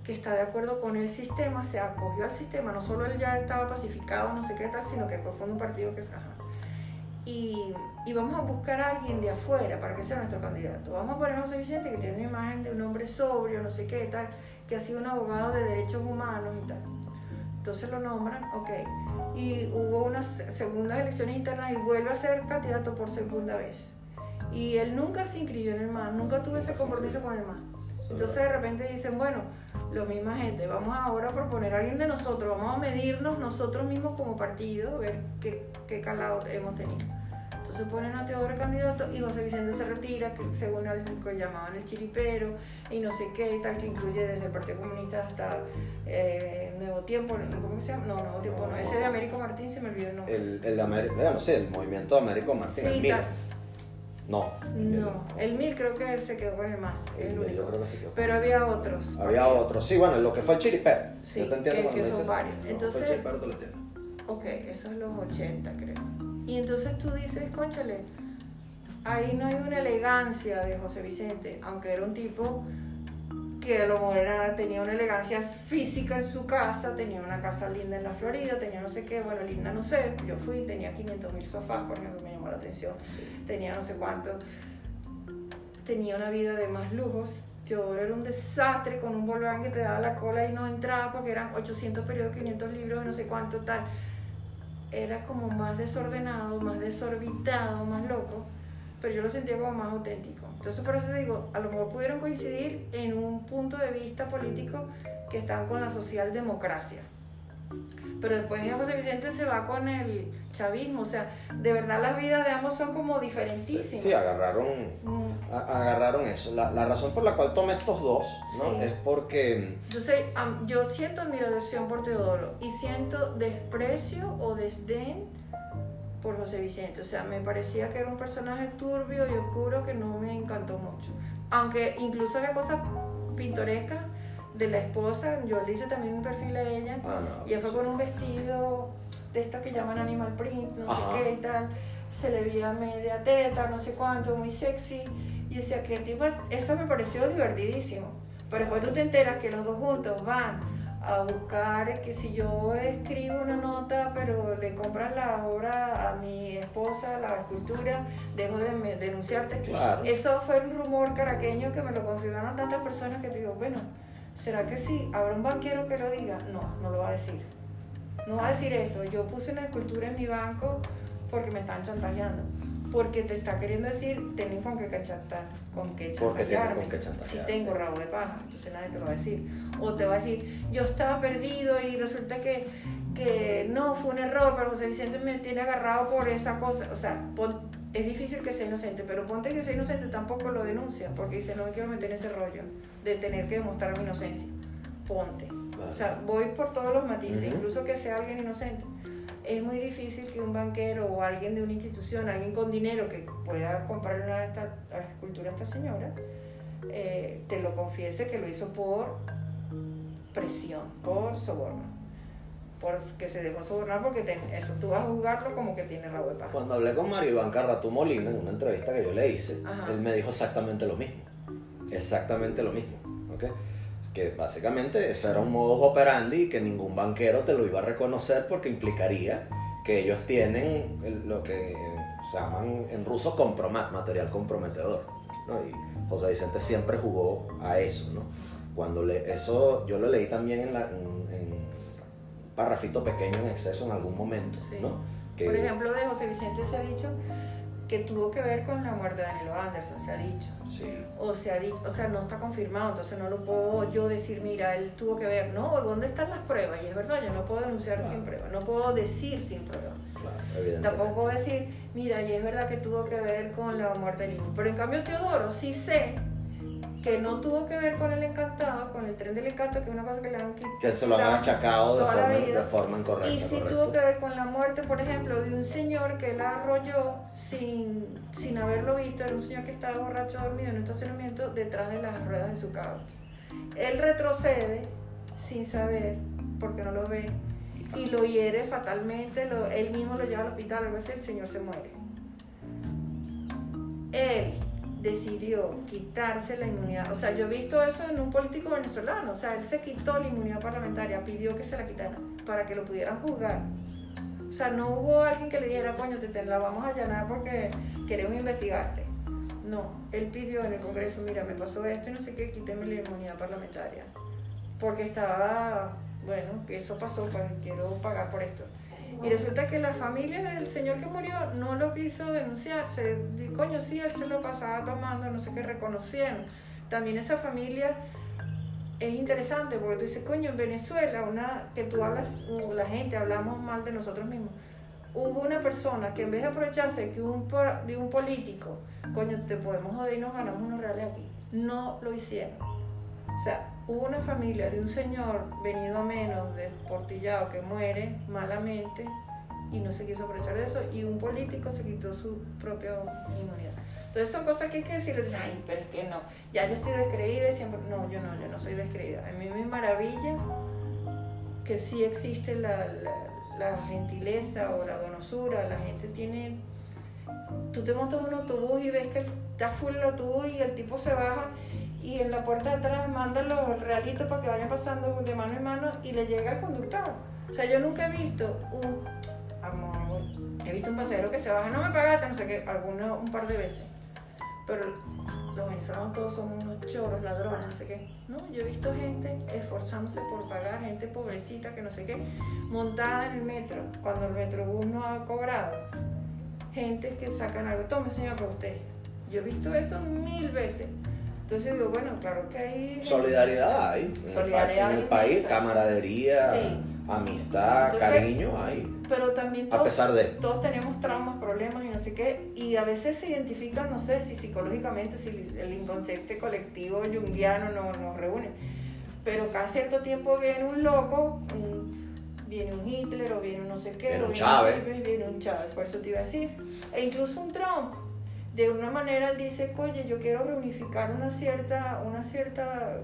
que está de acuerdo con el sistema, se acogió al sistema, no solo él ya estaba pacificado, no sé qué tal, sino que después fue un partido que... Ajá. Y, y vamos a buscar a alguien de afuera para que sea nuestro candidato. Vamos a poner a José Vicente, que tiene una imagen de un hombre sobrio, no sé qué tal, que ha sido un abogado de derechos humanos y tal. Entonces lo nombran, ok. Y hubo unas segundas elecciones internas y vuelve a ser candidato por segunda vez. Y él nunca se inscribió en el MAS, nunca tuvo ese compromiso con el MAS. Entonces de repente dicen, bueno, lo misma gente, vamos ahora a proponer a alguien de nosotros, vamos a medirnos nosotros mismos como partido, ver qué, qué calado hemos tenido. Entonces ponen a Teodoro candidato y José Vicente se retira, que según algo que llamaban el chiripero, y no sé qué y tal, que incluye desde el Partido Comunista hasta eh, Nuevo Tiempo, ¿cómo se llama? No, Nuevo Tiempo, no, ese de Américo Martín se me olvidó el nombre.
El, el de Américo, no sé, el movimiento de Américo Martín,
Sí,
el. No.
No, el MIR creo que se quedó con el más, el
El-
único.
yo creo que se quedó.
Pero había otros.
Había otro, sí, bueno, lo que fue el chiripero.
Sí,
Yo te entiendo
que- que son varios.
no,
Entonces-
el chiripero, te lo entiendo.
Ok, eso es los 80 creo. Y entonces tú dices, conchale, ahí no hay una elegancia de José Vicente, aunque era un tipo que a lo mejor era- tenía una elegancia física en su casa, tenía una casa linda en la Florida, tenía no sé qué, bueno, linda no sé, yo fui, tenía 500 mil sofás, por ejemplo, me llamó la atención, tenía no sé cuánto, tenía una vida de más lujos. Teodoro era un desastre con un volván que te daba la cola y no entraba porque eran 800 periodos, 500 libros, no sé cuánto tal. Era como más desordenado, más desorbitado, más loco, pero yo lo sentía como más auténtico. Entonces por eso digo, a lo mejor pudieron coincidir en un punto de vista político que están con la socialdemocracia. Pero después de José Vicente se va con el chavismo, o sea, de verdad las vidas de ambos son como diferentísimas.
sí, agarraron,
Mm.
a- agarraron eso. La, la razón por la cual tomé estos dos, ¿no?
Sí.
Es porque
Entonces, am- yo siento admiración por Teodoro y siento desprecio o desdén por José Vicente. O sea, me parecía que era un personaje turbio y oscuro que no me encantó mucho. Aunque incluso había cosas pintorescas de la esposa. Yo le hice también un perfil a ella.
Ah, no,
Y ella fue con un vestido de estos que llaman animal print, no
Ajá.
sé qué y tal. Se le veía media teta, no sé cuánto, muy sexy. Y decía, que tipo, eso me pareció divertidísimo. Pero después tú te enteras que los dos juntos van a buscar que si yo escribo una nota, pero le compras la obra a mi esposa, la escultura, dejo de denunciarte.
Claro.
Eso fue el rumor caraqueño que me lo confirmaron tantas personas que te digo, bueno, ¿será que sí? ¿Habrá un banquero que lo diga? No, no lo va a decir. No va a decir eso. Yo puse una escultura en mi banco porque me están chantajeando. Porque te está queriendo decir, tenés con qué chantajear, con qué chantajearme. Si tengo rabo de paja, entonces nadie te lo va a decir. O te va a decir, yo estaba perdido y resulta que, que no, fue un error, pero José Vicente me tiene agarrado por esa cosa. O sea, pon- es difícil que sea inocente, pero ponte que sea inocente tampoco lo denuncia, porque dice, no me quiero meter en ese rollo de tener que demostrar mi inocencia. Ponte. O sea, voy por todos los matices, incluso que sea alguien inocente. Es muy difícil que un banquero o alguien de una institución, alguien con dinero que pueda comprarle una de estas esculturas a esta señora, eh, te lo confiese que lo hizo por presión, por soborno. Porque se dejó sobornar porque ten- eso tú vas a juzgarlo como que tiene rabo de paja.
Cuando hablé con Mario Iván Carratú Molina en una entrevista que yo le hice,
Ajá.
él me dijo exactamente lo mismo. Exactamente lo mismo. ¿ok? Que básicamente eso era un modus operandi que ningún banquero te lo iba a reconocer porque implicaría que ellos tienen lo que se llaman en ruso compromat, material comprometedor. ¿no? Y José Vicente siempre jugó a eso. ¿no? Cuando le, eso yo lo leí también en, la, en, en un parrafito pequeño en exceso en algún momento.
Sí.
¿no? Que-
Por ejemplo, de José Vicente se ha dicho que tuvo que ver con la muerte de Danilo Anderson, se ha dicho.
Sí.
O se ha dicho, o sea, no está confirmado, entonces no lo puedo yo decir, mira, él tuvo que ver. No, ¿dónde están las pruebas? Y es verdad, yo no puedo denunciar
Claro.
sin pruebas, no puedo decir sin pruebas.
Claro.
Tampoco puedo decir, mira, y es verdad que tuvo que ver con la muerte del hijo. Pero en cambio Teodoro sí sé que no tuvo que ver con el encantado, con el tren del encanto, que es una cosa que le han quitado.
Que se lo han achacado de forma, de forma incorrecta.
Y sí
correcto.
tuvo que ver con la muerte, por ejemplo, de un señor que él arrolló sin, sin haberlo visto. Era un señor que estaba borracho dormido en un estacionamiento detrás de las ruedas de su carro. Él retrocede sin saber, porque no lo ve, y lo hiere fatalmente. Lo, él mismo lo lleva al hospital, algo así, el señor se muere. Él decidió quitarse la inmunidad. O sea, yo he visto eso en un político venezolano. O sea, él se quitó la inmunidad parlamentaria, pidió que se la quitaran para que lo pudieran juzgar. O sea, no hubo alguien que le dijera, coño, te, la vamos a allanar porque queremos investigarte. No, él pidió en el Congreso, mira, me pasó esto y no sé qué, quíteme la inmunidad parlamentaria. Porque estaba, bueno, eso pasó, pues quiero pagar por esto. Y resulta que la familia del señor que murió no lo quiso denunciar. Se, di- coño, sí, él se lo pasaba tomando, no sé qué, reconocieron. También esa familia es interesante porque tú dices, coño, en Venezuela, una que tú hablas, la gente hablamos mal de nosotros mismos. hubo una persona que en vez de aprovecharse de un, de un político, coño, te podemos joder y nos ganamos unos reales aquí, no lo hicieron. O sea, hubo una familia de un señor venido a menos, desportillado, que muere malamente y no se quiso aprovechar de eso, y un político se quitó su propia inmunidad. Entonces son cosas que hay que decirles, ay, pero es que no, ya yo estoy descreída y siempre, no, yo no, yo no soy descreída. A mí me maravilla que sí existe la, la, gentileza o la donosura, la gente tiene... Tú te montas un autobús y ves que está full el autobús y el tipo se baja y en la puerta de atrás manda los realitos para que vayan pasando de mano en mano y le llega al conductor. O sea, yo nunca he visto un... Amor, he visto un pasajero que se baja, no me pagaste, no sé qué, alguno, un par de veces. Pero los venezolanos todos somos unos choros, ladrones, no sé qué. No, yo he visto gente esforzándose por pagar, gente pobrecita que no sé qué, montada en el metro, cuando el metrobús no ha cobrado. Gente que sacan algo, tome señor para usted. Yo he visto eso mil veces. Entonces digo, bueno, claro que hay...
Solidaridad hay.
Solidaridad
en el, país, camaradería, amistad, cariño hay.
Pero también todos,
a pesar de...
todos tenemos traumas, problemas y no sé qué. Y a veces se identifican, no sé si psicológicamente, si el inconsciente colectivo junguiano nos, nos reúne. Pero cada cierto tiempo viene un loco, viene un Hitler o viene un no sé qué.
Viene
un
Chávez.
Viene un Chávez, por eso te iba a decir. E incluso un Trump de una manera él dice, oye, yo quiero reunificar una cierta, una cierta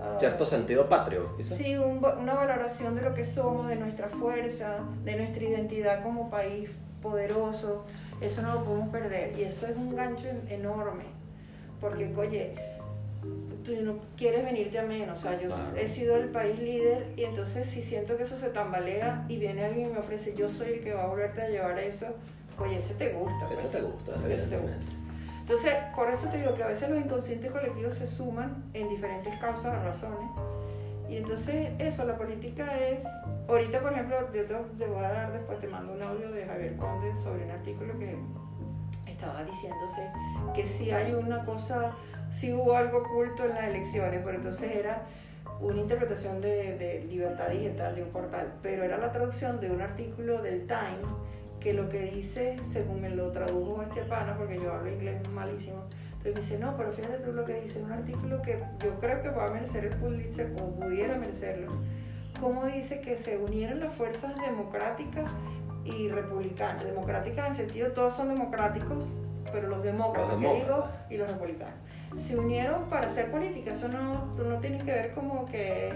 ah, cierto sentido patrio.
Sí, una valoración de lo que somos, de nuestra fuerza, de nuestra identidad como país poderoso. Eso no lo podemos perder. Y eso es un gancho enorme. Porque, oye, tú no quieres venirte a menos. O sea, yo he sido el país líder y entonces si siento que eso se tambalea y viene alguien y me ofrece, yo soy el que va a volverte a llevar eso oye, ese te gusta.
Ese
pues.
te gusta,
ese te gusta. Entonces, por eso te digo que a veces los inconscientes colectivos se suman en diferentes causas o razones. Y entonces eso, la política es, ahorita por ejemplo, yo te, voy a dar después, te mando un audio de Javier Conde sobre un artículo que estaba diciéndose que si hay una cosa, si hubo algo oculto en las elecciones, pero entonces era una interpretación de, de libertad digital de un portal, pero era la traducción de un artículo del Time que lo que dice, según me lo tradujo este pana, porque yo hablo inglés malísimo, entonces me dice, no, pero fíjate tú lo que dice, un artículo que yo creo que va a merecer el Pulitzer o pudiera merecerlo, cómo dice que se unieron las fuerzas democráticas y republicanas, democráticas en el sentido, todos son democráticos, pero los demócratas, que digo, y los republicanos, se unieron para hacer política, eso no, no tiene que ver como que es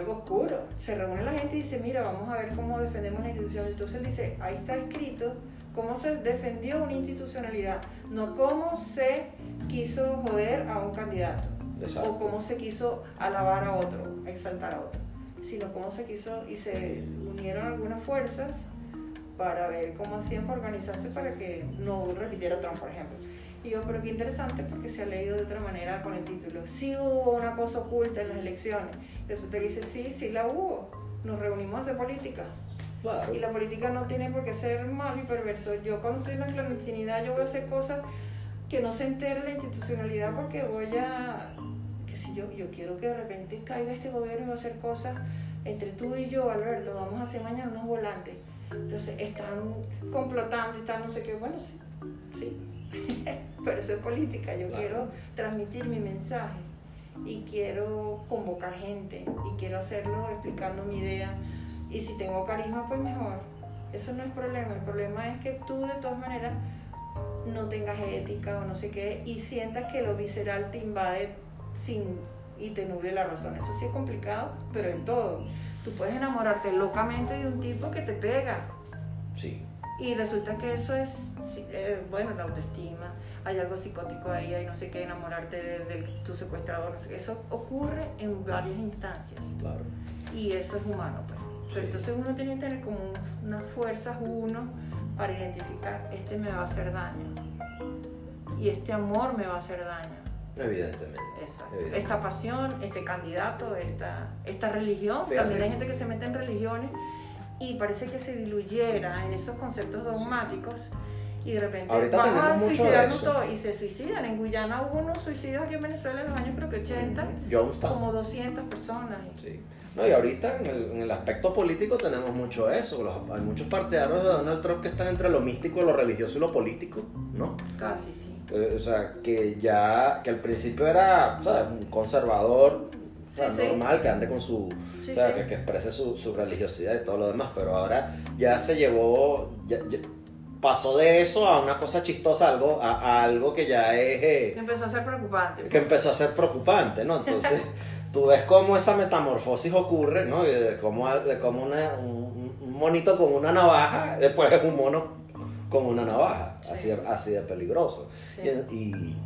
algo oscuro. Se reúne la gente y dice, mira, vamos a ver cómo defendemos la institución. Entonces él dice, ahí está escrito cómo se defendió una institucionalidad, no cómo se quiso joder a un candidato o cómo se quiso alabar a otro, exaltar a otro, sino cómo se quiso y se unieron algunas fuerzas para ver cómo hacían para organizarse para que no repitiera Trump, por ejemplo. Y yo, pero qué interesante porque se ha leído de otra manera con el título. Sí hubo una cosa oculta en las elecciones. Eso te dice, sí, sí la hubo. Nos reunimos a hacer política. Y la política no tiene por qué ser malo y perverso. Yo cuando estoy en la clandestinidad, yo voy a hacer cosas que no se entere la institucionalidad porque voy a, que si yo, yo quiero que de repente caiga este gobierno y va a hacer cosas entre tú y yo, Alberto, vamos a hacer mañana unos volantes. Entonces están complotando y están no sé qué. Bueno, sí, sí, pero eso es política, yo quiero transmitir mi mensaje y quiero convocar gente y quiero hacerlo explicando mi idea. Y si tengo carisma pues mejor, eso no es problema, el problema es que tú de todas maneras no tengas ética o no sé qué y sientas que lo visceral te invade sin y te nuble la razón, eso sí es complicado, pero en todo. Tú puedes enamorarte locamente de un tipo que te pega.
Sí.
Y resulta que eso es, eh, bueno, la autoestima, hay algo psicótico ahí, hay no sé qué, enamorarte de, tu secuestrador, no sé qué. Eso ocurre en varias instancias.
Claro.
Y eso es humano, pues. entonces uno tiene que tener como unas fuerzas, uno, para identificar, este me va a hacer daño. Y este amor me va a hacer daño.
Evidentemente.
Esta pasión, este candidato, esta, esta religión. También hay gente que se mete en religiones y parece que se diluyera en esos conceptos dogmáticos y de repente
Ahorita
van a todos y se suicidan. En Guyana hubo unos suicidios aquí en Venezuela en los años creo que 80,
Jonestown.
como 200 personas.
Sí. No, y ahorita en el, en el aspecto político tenemos mucho eso. Los- hay muchos partidarios de Donald Trump que están entre lo místico, lo religioso y lo político, ¿no?
Casi, sí.
Eh, o sea, que ya, que al principio era, ¿sabes? Un conservador, o sea,
Sí,
normal, que ande con su, o sea, que, que exprese su, su religiosidad y todo lo demás, pero ahora ya se llevó, ya- ya- pasó de eso a una cosa chistosa, algo, a, a algo que ya es... eh,
Que empezó a ser preocupante.
que empezó a ser preocupante, ¿no? Entonces, tú ves cómo esa metamorfosis ocurre, ¿no? Y de cómo, de cómo una- un, un monito con una navaja, después es un mono con una navaja,
Sí.
así, de, así de peligroso.
Sí.
Y, y-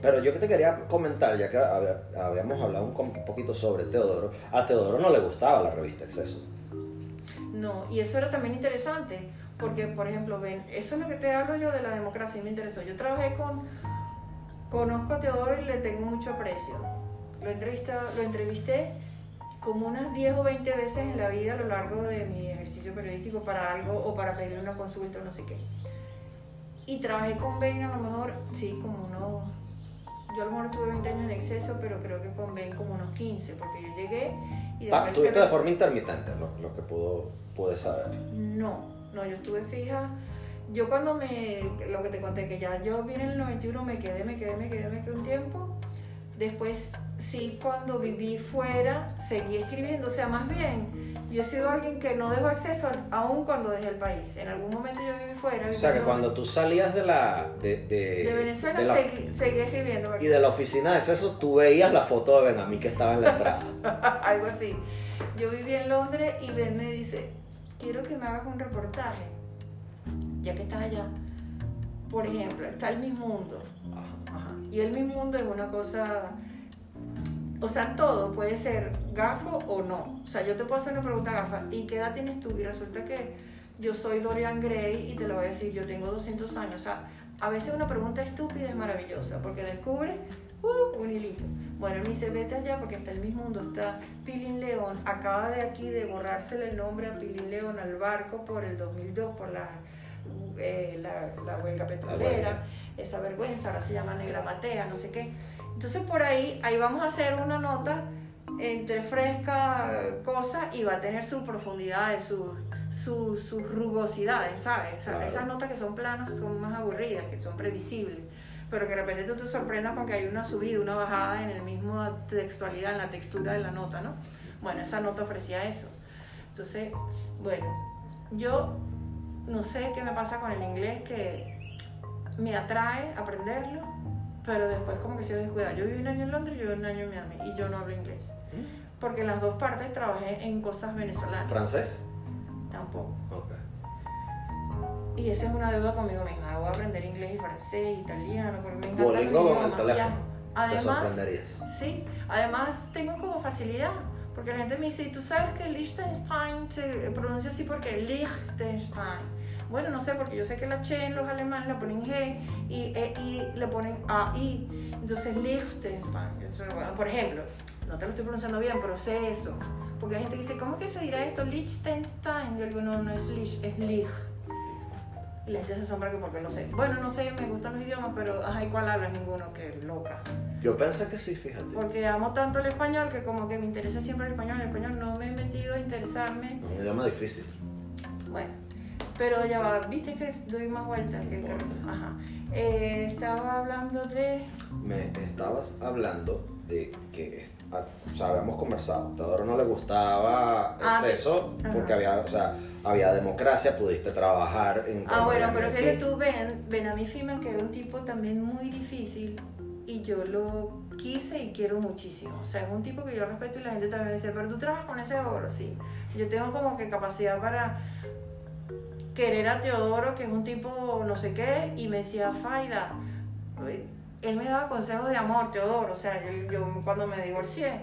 pero yo que te quería comentar, ya que había- habíamos hablado un poquito sobre Teodoro, a Teodoro no le gustaba la revista Exceso.
No, y eso era también interesante, porque, por ejemplo, ven, eso es lo que te hablo yo de la democracia y me interesó. Yo trabajé con, conozco a Teodoro y le tengo mucho aprecio. Lo, entrevista, lo entrevisté como unas 10 o 20 veces en la vida a lo largo de mi ejercicio periodístico para algo o para pedirle una consulta o no sé qué. Y trabajé con Ben a lo mejor, sí, como unos... Yo a lo mejor tuve 20 años en exceso, pero creo que con Ben como unos 15, porque yo llegué y después
Tuviste de forma intermitente, lo, lo que pudo, pude saber.
no, no, yo estuve fija. Yo cuando me, lo que te conté, que ya yo vine en el 91, me quedé, me quedé, me quedé, me quedé un tiempo. Después, sí, cuando viví fuera, seguí escribiendo. O sea, más bien, yo he sido alguien que no dejó acceso aún cuando dejé el país. En algún momento yo viví fuera.
O sea, que cuando tú salías de la... De, de,
De Venezuela
de la-
seguí, seguí escribiendo.
Y de la oficina de acceso tú veías la foto de Benjamín que estaba en la entrada.
algo así. Yo viví en Londres y Ben me dice, quiero que me hagas un reportaje, ya que estás allá. Por ejemplo, está el Miss Mundo. Ajá. Y el Miss Mundo es una cosa, o sea, todo puede ser gafo o no. O sea, yo te puedo hacer una pregunta gafa, ¿y qué edad tienes tú? Y resulta que yo soy Dorian Gray y te lo voy a decir, yo tengo 200 años. O sea, a veces una pregunta estúpida es maravillosa porque descubre uh, un hilito. Bueno, me dice, vete allá porque está el mismo mundo, está Pilín León, acaba de aquí de borrársele el nombre a Pilín León al barco por el 2002, por la, eh, la, la huelga petrolera, esa vergüenza, ahora se llama Negra Matea, no sé qué. Entonces por ahí, ahí vamos a hacer una nota entre fresca cosa y va a tener sus profundidades, sus sus sus rugosidades, ¿sabes? O sea,
Claro.
Esas notas que son planas son más aburridas, que son previsibles pero que de repente tú te sorprendas con que hay una subida, una bajada en el mismo textualidad, en la textura de la nota, ¿no? Bueno, esa nota ofrecía eso. Entonces, bueno, yo no sé qué me pasa con el inglés que me atrae aprenderlo, pero después como que se descuida. Yo viví un año en Londres y yo viví un año en Miami y yo no hablo inglés. Porque en las dos partes trabajé en cosas venezolanas.
¿Francés?
Tampoco.
Ok.
Y esa es una deuda conmigo misma. Voy a aprender inglés y francés, italiano, porque me encanta
Duolingo con el teléfono.
Ya.
Te
Además,
sorprenderías.
sí, además tengo como facilidad, porque la gente me dice, ¿tú sabes que Liechtenstein se pronuncia así porque Liechtenstein? Bueno, no sé, porque yo sé que la Che en los alemanes la ponen G y E, I le ponen AI. Entonces, Liechtenstein. Entonces, bueno, por ejemplo, no te lo estoy pronunciando bien, pero sé eso. Porque hay gente que dice, ¿cómo que se dirá esto? Liechtenstein. Yo digo, no, no es Lich, es Lich. Y la gente se asombra que porque lo sé. Bueno, no sé, me gustan los idiomas, pero ajá, ¿y cuál hablas? Ninguno, que loca.
Yo pensé que sí, fíjate.
Porque amo tanto el español que como que me interesa siempre el español. El español no me he metido a interesarme.
Un idioma difícil.
Bueno, pero ya va, viste que doy más vueltas que el. Ajá. Eh, estaba hablando de...
Me estabas hablando de que, ah, o sea, habíamos conversado. A Teodoro no le gustaba
Ah,
exceso
ajá.
porque había, o sea, había democracia, pudiste trabajar en
Ah, bueno, pero fíjate tú, ven, ven a mi Fima, que era un tipo también muy difícil y yo lo quise y quiero muchísimo. O sea, es un tipo que yo respeto y la gente también me dice, pero tú trabajas con ese oro, sí. Yo tengo como que capacidad para querer a Teodoro, que es un tipo no sé qué, y me decía, Faida, él me daba consejos de amor, Teodoro, o sea, yo, yo cuando me divorcié,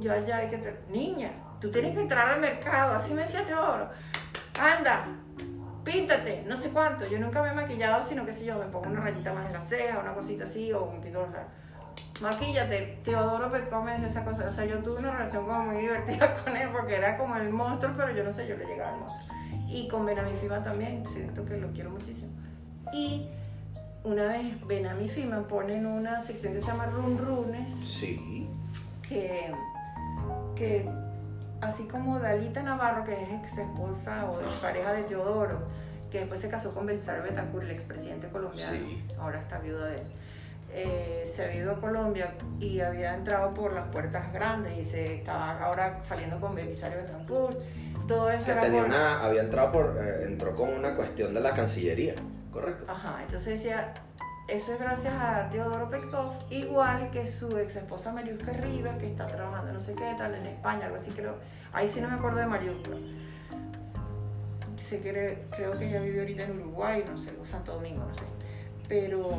yo allá hay que, niña, tú tienes que entrar al mercado, así me decía Teodoro, anda, píntate, no sé cuánto, yo nunca me he maquillado, sino que si yo me pongo una rayita más en la ceja, una cosita así, o un pintor, o sea, maquíllate, Teodoro Percó me decía esa cosa, o sea, yo tuve una relación como muy divertida con él, porque era como el monstruo, pero yo no sé, yo le llegaba al monstruo. Y con Benami Fima también, siento que lo quiero muchísimo. Y una vez Benami Fima ponen una sección que se llama Run Runes,
Sí.
que, que así como Dalita Navarro, que es ex esposa o ex pareja de Teodoro, que después se casó con Belisario Betancourt, el expresidente colombiano,
Sí.
ahora está viuda de él. eh, se había ido a Colombia y había entrado por las puertas grandes y se estaba ahora saliendo con Belisario Betancourt. Todo eso
Que
era
tenía
por-
una, había entrado por, eh, entró con una cuestión de la Cancillería, ¿correcto?
Ajá, entonces decía, eso es gracias a Teodoro Petkov, igual que su ex esposa Mariusca Rivas, que está trabajando no sé qué tal en España, algo así creo. Ahí sí no me acuerdo de Mariusca. Sé que re- creo que ella vive ahorita en Uruguay, no sé, o Santo Domingo, no sé. Pero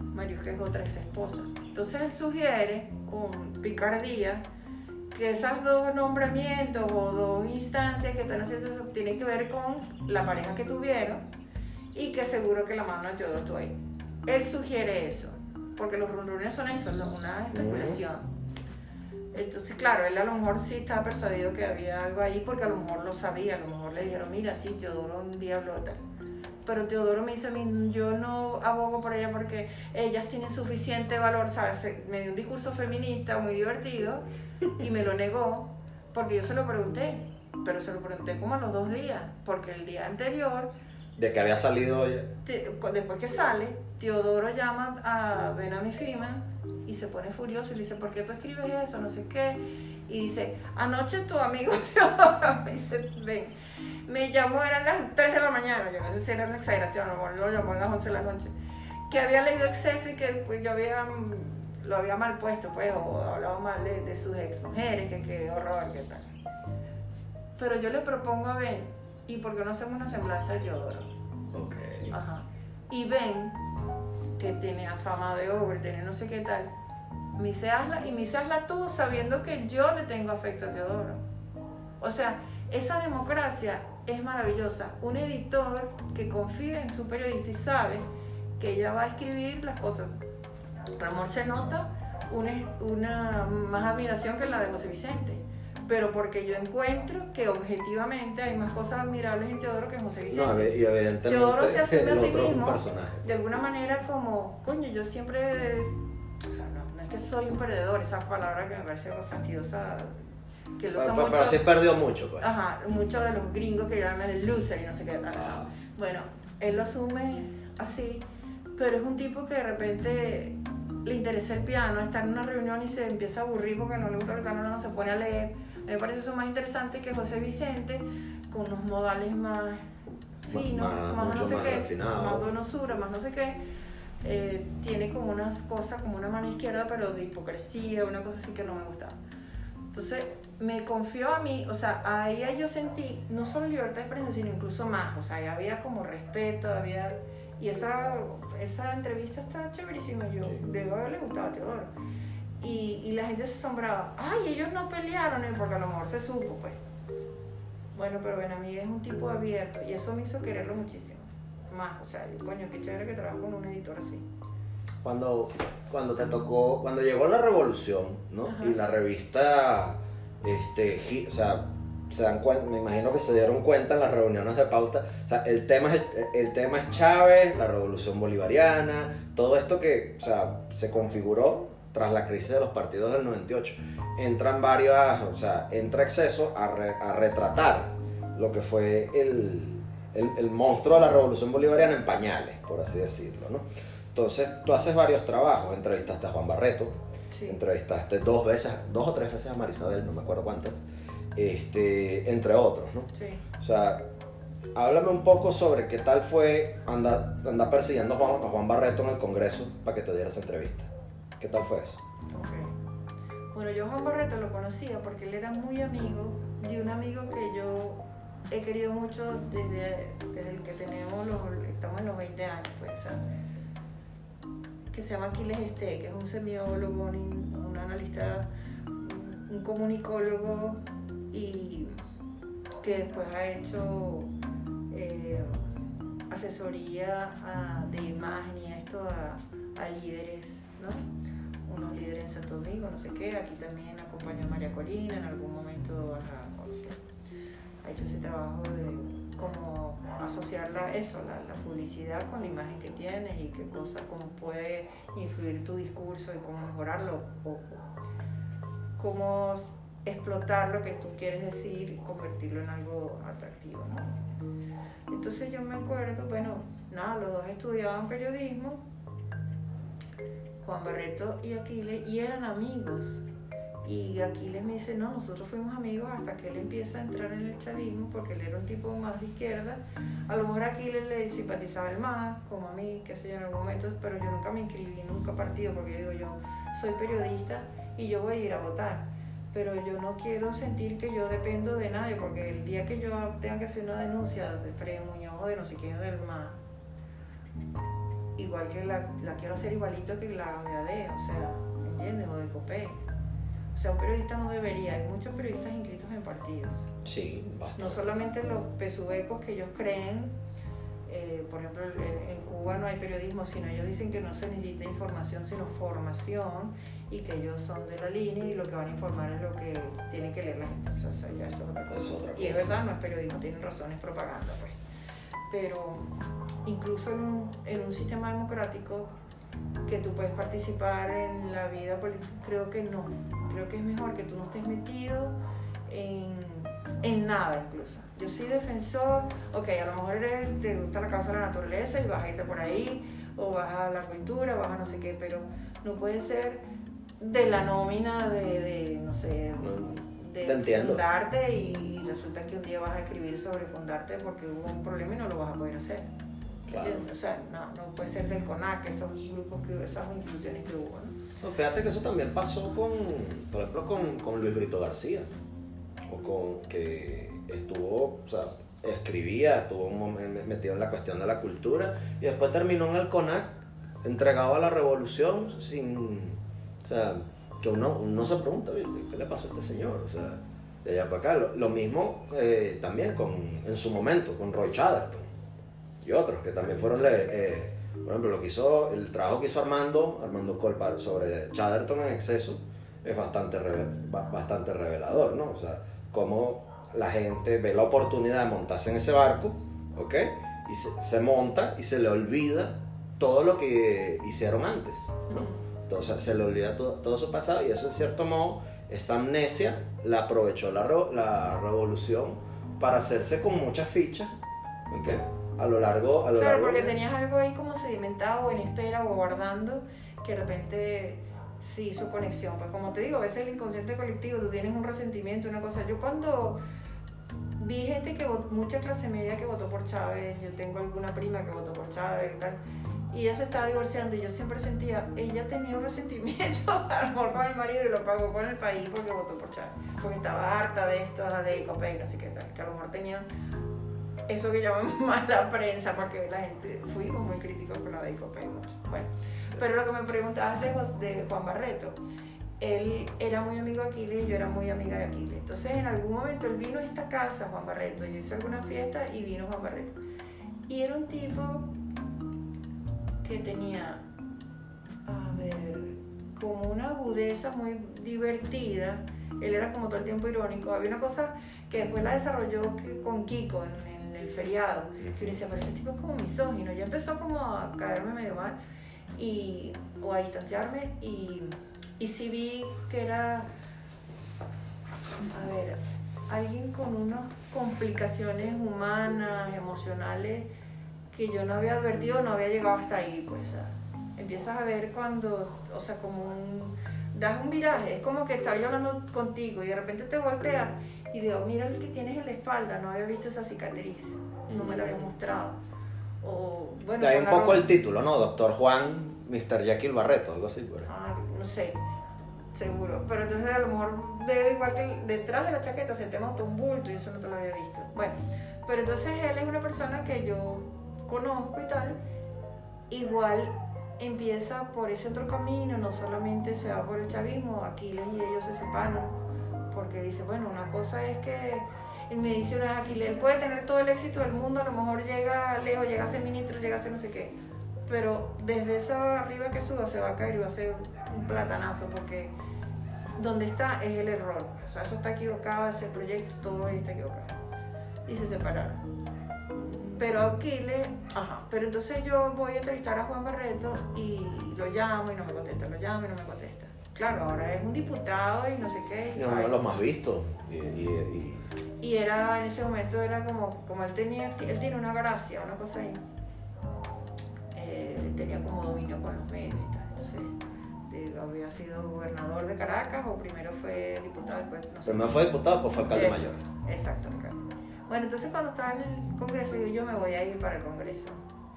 Mariusca es otra ex esposa. Entonces él sugiere, con picardía, que esas dos nombramientos o dos instancias que están haciendo eso tienen que ver con la pareja que tuvieron y que seguro que la mano de Teodoro estuvo ahí. Él sugiere eso, porque los rumores son eso, una especulación. Entonces, claro, él a lo mejor sí estaba persuadido que había algo ahí porque a lo mejor lo sabía, a lo mejor le dijeron, mira, sí, Teodoro un diablo tal. Pero Teodoro me dice a mí, yo no abogo por ella porque ellas tienen suficiente valor, ¿sabes? Me dio un discurso feminista muy divertido y me lo negó porque yo se lo pregunté, pero se lo pregunté como a los dos días, porque el día anterior
De que había salido
cu- después que sale, Teodoro llama a Benami Fima y se pone furioso y le dice, ¿por qué tú escribes eso? No sé qué. Y dice, anoche tu amigo Teodoro me dice, ven, me llamó, eran las 3 de la mañana, yo no sé si era una exageración, mejor lo llamó a las 11 de la noche, que había leído exceso y que pues, yo había, mm, lo había mal puesto, pues, o hablado mal de, de sus ex mujeres, que qué horror, qué tal. Pero yo le propongo a Ben, ¿y por qué no hacemos una semblanza de Teodoro?
Ok.
Ajá. Y ven que tiene fama de over, tiene no sé qué tal. Me hazla, y me dice, hazla tú sabiendo que yo le tengo afecto a Teodoro. O sea, esa democracia es maravillosa. Un editor que confía en su periodista y sabe que ella va a escribir las cosas. Ramón se nota una, una más admiración que la de José Vicente. Pero porque yo encuentro que objetivamente hay más cosas admirables en Teodoro que en José Vicente.
No, y evidentemente
Teodoro se asume a sí mismo de alguna manera como, coño, yo siempre, o sea, no, no es que soy un perdedor, esa palabra que me parece fastidiosa, que lo
Pero,
usan mucho,
pero sí perdió mucho, pues.
ajá, muchos de los gringos que llaman el loser y no sé qué tal.
Ah.
Bueno, él lo asume así, pero es un tipo que de repente le interesa el piano, está en una reunión y se empieza a aburrir porque no le gusta el piano, no se pone a leer. Me parece eso más interesante que José Vicente, con unos modales más finos,
Más-
más, no sé
más
qué,
refinado.
más donosura, más no sé qué. Eh, tiene como unas cosas, como una mano izquierda, pero de hipocresía, una cosa así que no me gustaba. Entonces me confió a mí, o sea, ahí yo sentí no solo libertad de expresión, sino incluso más, o sea, ahí había como respeto, había... Y esa, esa entrevista está chéverísima, yo
Sí.
de verdad le gustaba a Teodoro. Y, y la gente se asombraba, ay, ellos no pelearon, porque a lo mejor se supo, pues. Bueno, pero Benamí es un tipo abierto y eso me hizo quererlo muchísimo. Más, o sea, yo, coño, qué chévere que trabajo con un editor así.
Cuando, cuando te tocó, cuando llegó la revolución, ¿no?
Ajá.
Y la revista, este, o sea, se dan cuenta, me imagino que se dieron cuenta en las reuniones de pauta, o sea, el tema es, el tema es Chávez, la revolución bolivariana, todo esto que, o sea, se configuró tras la crisis de los partidos del 98. Entran varias, o sea, entra exceso a, re- a retratar lo que fue el, el, el monstruo de la revolución bolivariana en pañales, por así decirlo, ¿no? Entonces, tú haces varios trabajos, entrevistaste a Juan Barreto,
Sí.
entrevistaste dos veces, dos o tres veces a Marisabel, no me acuerdo cuántas, este, entre otros, ¿no?
Sí.
O sea, háblame un poco sobre qué tal fue andar, andar persiguiendo a Juan, a Juan Barreto en el Congreso para que te diera esa entrevista. ¿Qué tal fue eso?
Bueno, yo Juan Barreto lo conocía porque él era muy amigo de un amigo que yo he querido mucho desde, desde el que tenemos los, estamos en los 20 años, pues, o sea, que se llama Aquiles Este, que es un semiólogo, un, un analista, un, un comunicólogo y que después ha hecho eh, asesoría a- de imagen y esto a, a líderes, ¿no? Líderes en Santo Domingo, no sé qué, aquí también acompañó a María Corina, en algún momento ha hecho ese trabajo de como asociar la, eso, la, publicidad con la imagen que tienes y qué cosa, cómo puede influir tu discurso y cómo mejorarlo, o cómo explotar lo que tú quieres decir y convertirlo en algo atractivo. Entonces yo me acuerdo, bueno, nada, los dos estudiaban periodismo, Juan Barreto y Aquiles, y eran amigos. Y Aquiles me dice, no, nosotros fuimos amigos hasta que él empieza a entrar en el chavismo, porque él era un tipo más de izquierda. A lo mejor Aquiles le simpatizaba el más, como a mí, qué sé yo, en algún momento, pero yo nunca me inscribí, nunca partido, porque yo digo, yo soy periodista y yo voy a ir a votar. Pero yo no quiero sentir que yo dependo de nadie, porque el día que yo tenga que hacer una denuncia de Fred Muñoz o de no sé quién del más, igual que la, la quiero hacer igualito que la de AD, o sea, ¿me entiendes? O de COPE. O sea, un periodista no debería, hay muchos periodistas inscritos en partidos.
Sí, bastante.
No solamente los pesubecos que ellos creen, eh, por ejemplo, en, Cuba no hay periodismo, sino ellos dicen que no se necesita información, sino formación, y que ellos son de la línea y lo que van a informar es lo que tiene que leer la gente. O sea, ya eso es otra cosa.
Es otra
Y es
cosa.
verdad, no es periodismo, tienen razón, es propaganda, pues. Pero incluso en un, en un sistema democrático que tú puedes participar en la vida política, creo que no. Creo que es mejor que tú no estés metido en, en nada incluso. Yo soy defensor, ok, a lo mejor eres- te gusta la causa de la naturaleza y vas a irte por ahí, o vas a la cultura, vas a no sé qué, pero no puede ser de la nómina de, de, no sé, de fundarte y resulta que un día vas a escribir sobre fundarte porque hubo un problema y no lo vas a poder hacer.
Claro.
O sea, no, no puede ser del CONAC, esos grupos, que, esas instituciones que hubo, ¿no?
No, fíjate que eso también pasó con, por ejemplo, con, con Luis Brito García, o con, que estuvo, o sea, escribía, estuvo metido en la cuestión de la cultura, y después terminó en el CONAC, entregado a la revolución, sin, o sea, que uno, uno se pregunta, "Oye, ¿qué le pasó a este señor? O sea, de allá para acá. Lo, mismo eh, también con, en su momento, con Roy Chatterton y otros que también fueron, eh, por ejemplo, lo que hizo, el trabajo que hizo Armando, Armando Colpar sobre Chatterton en exceso, es bastante, bastante revelador, ¿no? O sea, cómo la gente ve la oportunidad de montarse en ese barco. Y se, monta y se le olvida todo lo que hicieron antes. Entonces se le olvida todo, todo su pasado y eso en cierto modo, esa amnesia la aprovechó la, la revolución para hacerse con muchas fichas, ¿ok? A lo largo, a lo
Claro,
largo
porque tenías algo ahí como sedimentado o en espera o guardando que de repente sí hizo conexión. Pues como te digo, a veces el inconsciente colectivo, tú tienes un resentimiento, una cosa. Yo cuando vi gente que votó, mucha clase media que votó por Chávez, yo tengo alguna prima que votó por Chávez y tal, y ella se estaba divorciando y yo siempre sentía, ella tenía un resentimiento a lo con el marido y lo pagó con el país porque votó por Chávez, porque estaba harta de esto, de Icopay, no sé qué tal, que a lo mejor tenía eso que llaman mala prensa, porque la gente fuimos muy críticos con la de mucho. Bueno, pero lo que me preguntabas de, de Juan Barreto, él era muy amigo de Aquiles y yo era muy amiga de Aquiles. Entonces en algún momento él vino a esta casa, Juan Barreto, yo hice alguna fiesta y vino Juan Barreto. Y era un tipo que tenía, a ver, como una agudeza muy divertida. Él era como todo el tiempo irónico. Había una cosa que después la desarrolló con Kiko en, en el feriado, que uno decía, pero este tipo es como misógino. Ya empezó como a caerme medio mal y, o a distanciarme y, y sí vi que era, a ver, alguien con unas complicaciones humanas, emocionales, que yo no había advertido, no había llegado hasta ahí, pues. empiezas a ver cuando, o sea, como un, das un viraje, es como que estaba yo hablando contigo y de repente te volteas y digo, mira lo que tienes en la espalda, no había visto esa cicatriz, no me la había mostrado. O, bueno, con
un poco
ropa-
el título, ¿no? Doctor Juan, Mr. Jekyll Barreto, algo así. pues.
Ah, no sé, seguro. Pero entonces a lo mejor veo igual que detrás de la chaqueta se te nota un bulto y eso no te lo había visto. Bueno, pero entonces él es una persona que yo conozco y tal. Igual empieza por ese otro camino, no solamente se va por el chavismo, Aquiles y ellos se separan. Porque dice, bueno, una cosa es que él me dice una Aquiles, él puede tener todo el éxito del mundo, a lo mejor llega lejos, llega a ser ministro, llega a ser no sé qué pero desde esa arriba que suba se va a caer y va a ser un platanazo porque donde está es el error. O sea, eso está equivocado, ese proyecto, todo está equivocado. Y se separaron. Pero Aquiles, ajá, pero entonces yo voy a entrevistar a Juan Barreto y lo llamo y no me contesta, lo llamo y no me contesta. Claro, ahora es un diputado y no sé qué.
Y uno de los más vistos. Y, y, y-
Y era, en ese momento era como, como él tenía, él tiene una gracia, una cosa ahí. Eh, tenía como dominio con los medios y tal. Entonces, había sido gobernador de Caracas o primero fue diputado, después no sé.
primero fue diputado, pues fue alcalde mayor.
Exacto, alcalde. Bueno, entonces cuando estaba en el Congreso, digo, yo me voy a ir para el Congreso.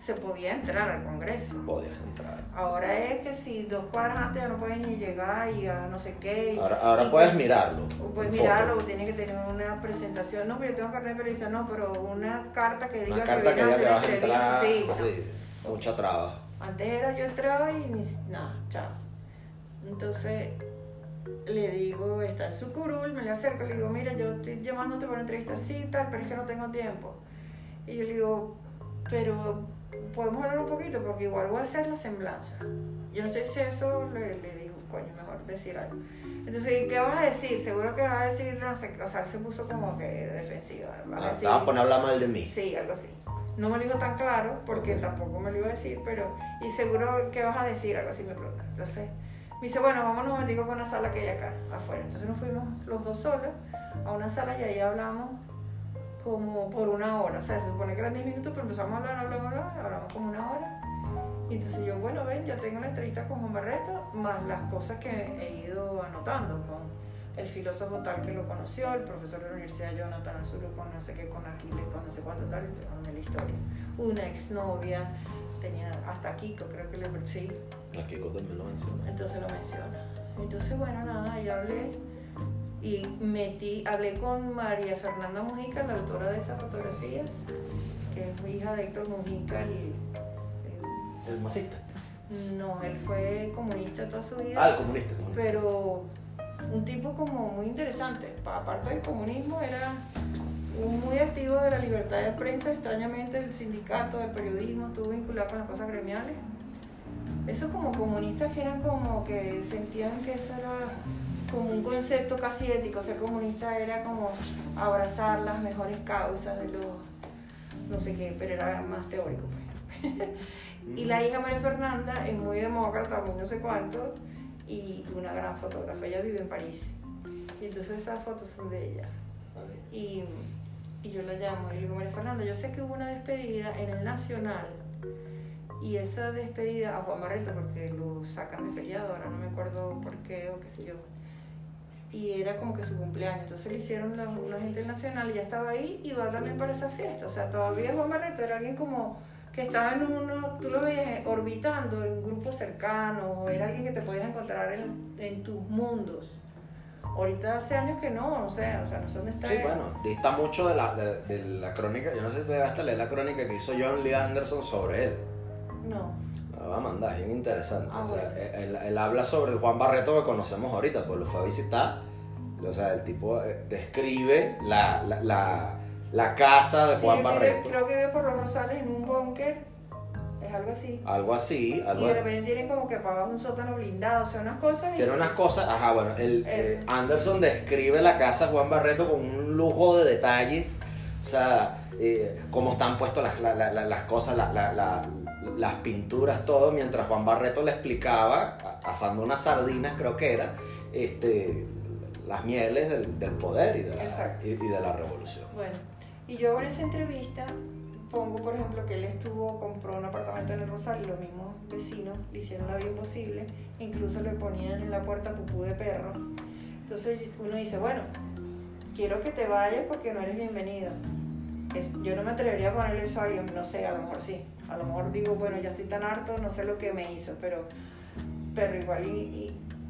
Se podía entrar al Congreso.
Podías entrar.
Ahora es que si dos cuadras antes ya no puedes ni llegar y ya no sé qué. y-
Ahora, ahora
y
puedes
que-
mirarlo.
Puedes mirarlo,
foto.
tiene que tener una presentación. No, pero yo tengo carnet de periodista, no, pero una carta que diga
Una
que
carta que
a
diga que
hacer
vas a
entrevista.
entrar.
Sí,
Sí, mucha traba.
Antes era yo entraba y ni nada, chao. Entonces le digo, está en su curul, me le acerco, le digo, mira, yo estoy llamándote para una entrevista, sí, tal, pero es que no tengo tiempo. Y yo le digo, pero podemos hablar un poquito porque igual voy a hacer la semblanza. Yo no sé si eso le, le dijo, coño, mejor decir algo. Entonces, ¿qué vas a decir? Seguro que vas a decir, no sé, o sea, él se puso como que defensiva. Vas a
Ah,
decir,
poner a hablar mal de mí.
Sí, algo así. No me lo dijo tan claro porque
Ok.
tampoco me lo iba a decir, pero. Y seguro que vas a decir algo así, me pregunta. Entonces, me dice, bueno, vámonos momentico con una sala que hay acá, afuera. Entonces nos fuimos los dos solos a una sala y ahí hablamos como por una hora. O sea, se supone que eran 10 minutos, pero empezamos a hablar, hablar, hablar, hablamos como una hora. Y entonces yo, bueno, ven, ya tengo la entrevista con Juan Barreto, más las cosas que he ido anotando con el filósofo tal que lo conoció, el profesor de la Universidad Jonathan Azul con no sé qué, con Aquiles, con no sé cuánto tal, y la historia. Una exnovia, tenía hasta Kiko, creo que le sí,
Aquí también lo menciona.
entonces lo menciona. Entonces, bueno, nada, ahí hablé y metí, hablé con María Fernanda Mujica, la autora de esas fotografías, que es hija de Héctor Mujica, el, el-
El masista.
no, él fue comunista toda su vida,
Ah, el comunista. el comunista.
pero un tipo como muy interesante. Pa- Aparte del comunismo, era muy activo de la libertad de prensa, extrañamente del sindicato, del periodismo, estuvo vinculado con las cosas gremiales. Esos como comunistas que eran como que sentían que eso era como un concepto casi ético, ser comunista era como abrazar las mejores causas de los, no sé qué, pero era más teórico pues. Y la hija María Fernanda es muy demócrata, muy no sé cuánto, y una gran fotógrafa. Ella vive en París. Y entonces esas fotos son de ella. Y, y yo la llamo y le digo, María Fernanda, yo sé que hubo una despedida en el Nacional. Y esa despedida a Juan Barreto, porque lo sacan de feriado, ahora no me acuerdo por qué o qué sé yo. Y era como que su cumpleaños. Entonces le hicieron la, una gente del Nacional y ya estaba ahí y va también para esa fiesta. O sea, todavía Juan Barreto era alguien como que estaba en uno, tú lo veías orbitando en grupos cercanos, o era alguien que te podías encontrar en, en tus mundos. Ahorita hace años que no, no sé, o sea, no sé dónde está.
Sí,
él.
bueno, dista mucho de la, de, de la crónica. Yo no sé si te llegaste a leer la crónica que hizo John Lee Anderson sobre él.
No.
Me va a mandar, es bien interesante.
Ah,
o sea,
bueno.
él, él habla sobre el Juan Barreto que conocemos ahorita, pues lo fue a visitar. O sea, el tipo eh, describe la, la, la, la casa de
Sí,
Juan
vive-
Barreto.
creo que vive por los Rosales en un búnker, algo así.
Algo así, algo
Y de repente tiene como que para un sótano blindado, o sea, unas cosas. y-
Tiene unas cosas, ajá, bueno, el, eh. Anderson describe la casa de Juan Barreto con un lujo de detalles, o sea, eh, cómo están puestas las, la- la- la- las cosas, la- la- la- las pinturas, todo, mientras Juan Barreto le explicaba, asando unas sardinas creo que era, este, las mieles del, del poder y de, y, y de la revolución.
Bueno, y yo en esa entrevista pongo, por ejemplo, que él estuvo, compró un apartamento en el Rosario, y los mismos vecinos le hicieron la vida imposible, incluso le ponían en la puerta pupú de perro. Entonces uno dice, bueno, quiero que te vayas porque no eres bienvenido. Yo no me atrevería a ponerle eso a alguien, no sé, a lo mejor sí. A lo mejor digo, bueno, ya estoy tan harto, no sé lo que me hizo, pero, pero igual, y,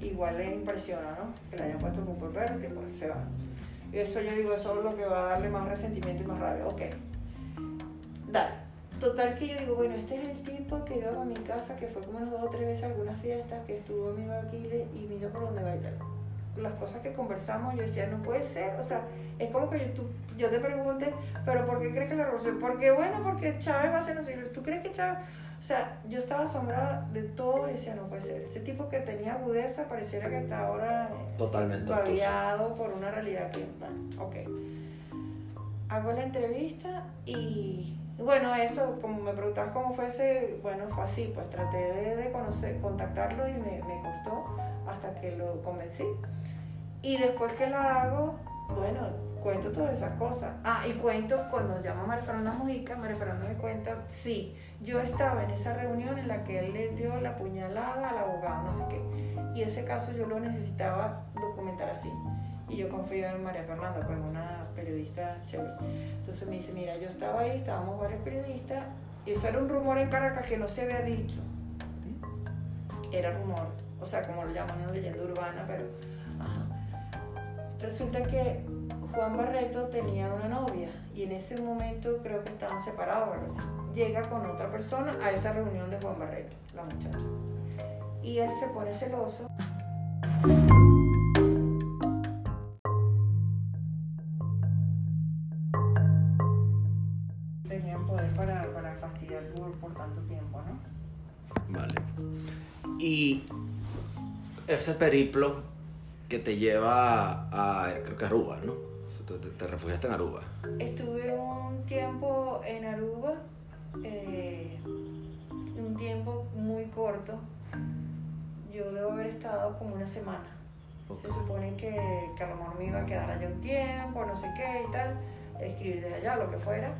y- igual le impresiona, ¿no? Que le hayan puesto pupú de perro, tipo, se va. Y eso yo digo, eso es lo que va a darle más resentimiento y más rabia. Ok. Dale. Total que yo digo, bueno, este es el tipo que iba a mi casa, que fue como unas dos o tres veces a algunas fiestas, que estuvo amigo de Aquiles y mira por dónde va y tal. Las cosas que conversamos, yo decía, no puede ser. O sea, es como que yo, tú- yo te pregunte, pero ¿por qué crees que la revolución? Porque bueno, porque Chávez va a ser no sé, ¿Tú crees que Chávez? O sea, yo estaba asombrada de todo y decía, no puede ser. Este tipo que tenía agudeza pareciera que está ahora eh,
Totalmente.
babeado por una realidad que, bueno, ok. Hago la entrevista Y bueno, eso, como me preguntabas cómo fue ese, bueno, fue así, pues traté de, de conocer, contactarlo y me, me costó hasta que lo convencí. Y después que la hago, bueno, cuento todas esas cosas. Ah, y cuento cuando llama a María Fernanda Mujica, María Fernanda me cuenta, sí, yo estaba en esa reunión en la que él le dio la puñalada al abogado, no sé qué. Y ese caso yo lo necesitaba documentar así. Y yo confío en María Fernanda, pues una periodista chévere. Entonces me dice, mira, yo estaba ahí, estábamos varios periodistas, y eso era un rumor en Caracas que no se había dicho. Era rumor, o sea, como lo llaman una leyenda urbana, pero... Ajá. Resulta que Juan Barreto tenía una novia y en ese momento creo que estaban separados así. Llega con otra persona a esa reunión de Juan Barreto, la muchacha. Y él se pone celoso.
Y ese periplo que te lleva a, creo que Aruba, ¿no? Te, te- te refugiaste en Aruba.
Estuve un tiempo en Aruba, eh, un tiempo muy corto. Yo debo haber estado como una semana. Se supone que, que a lo mejor me iba a quedar allá un tiempo, no sé qué y tal, escribir desde allá, lo que fuera,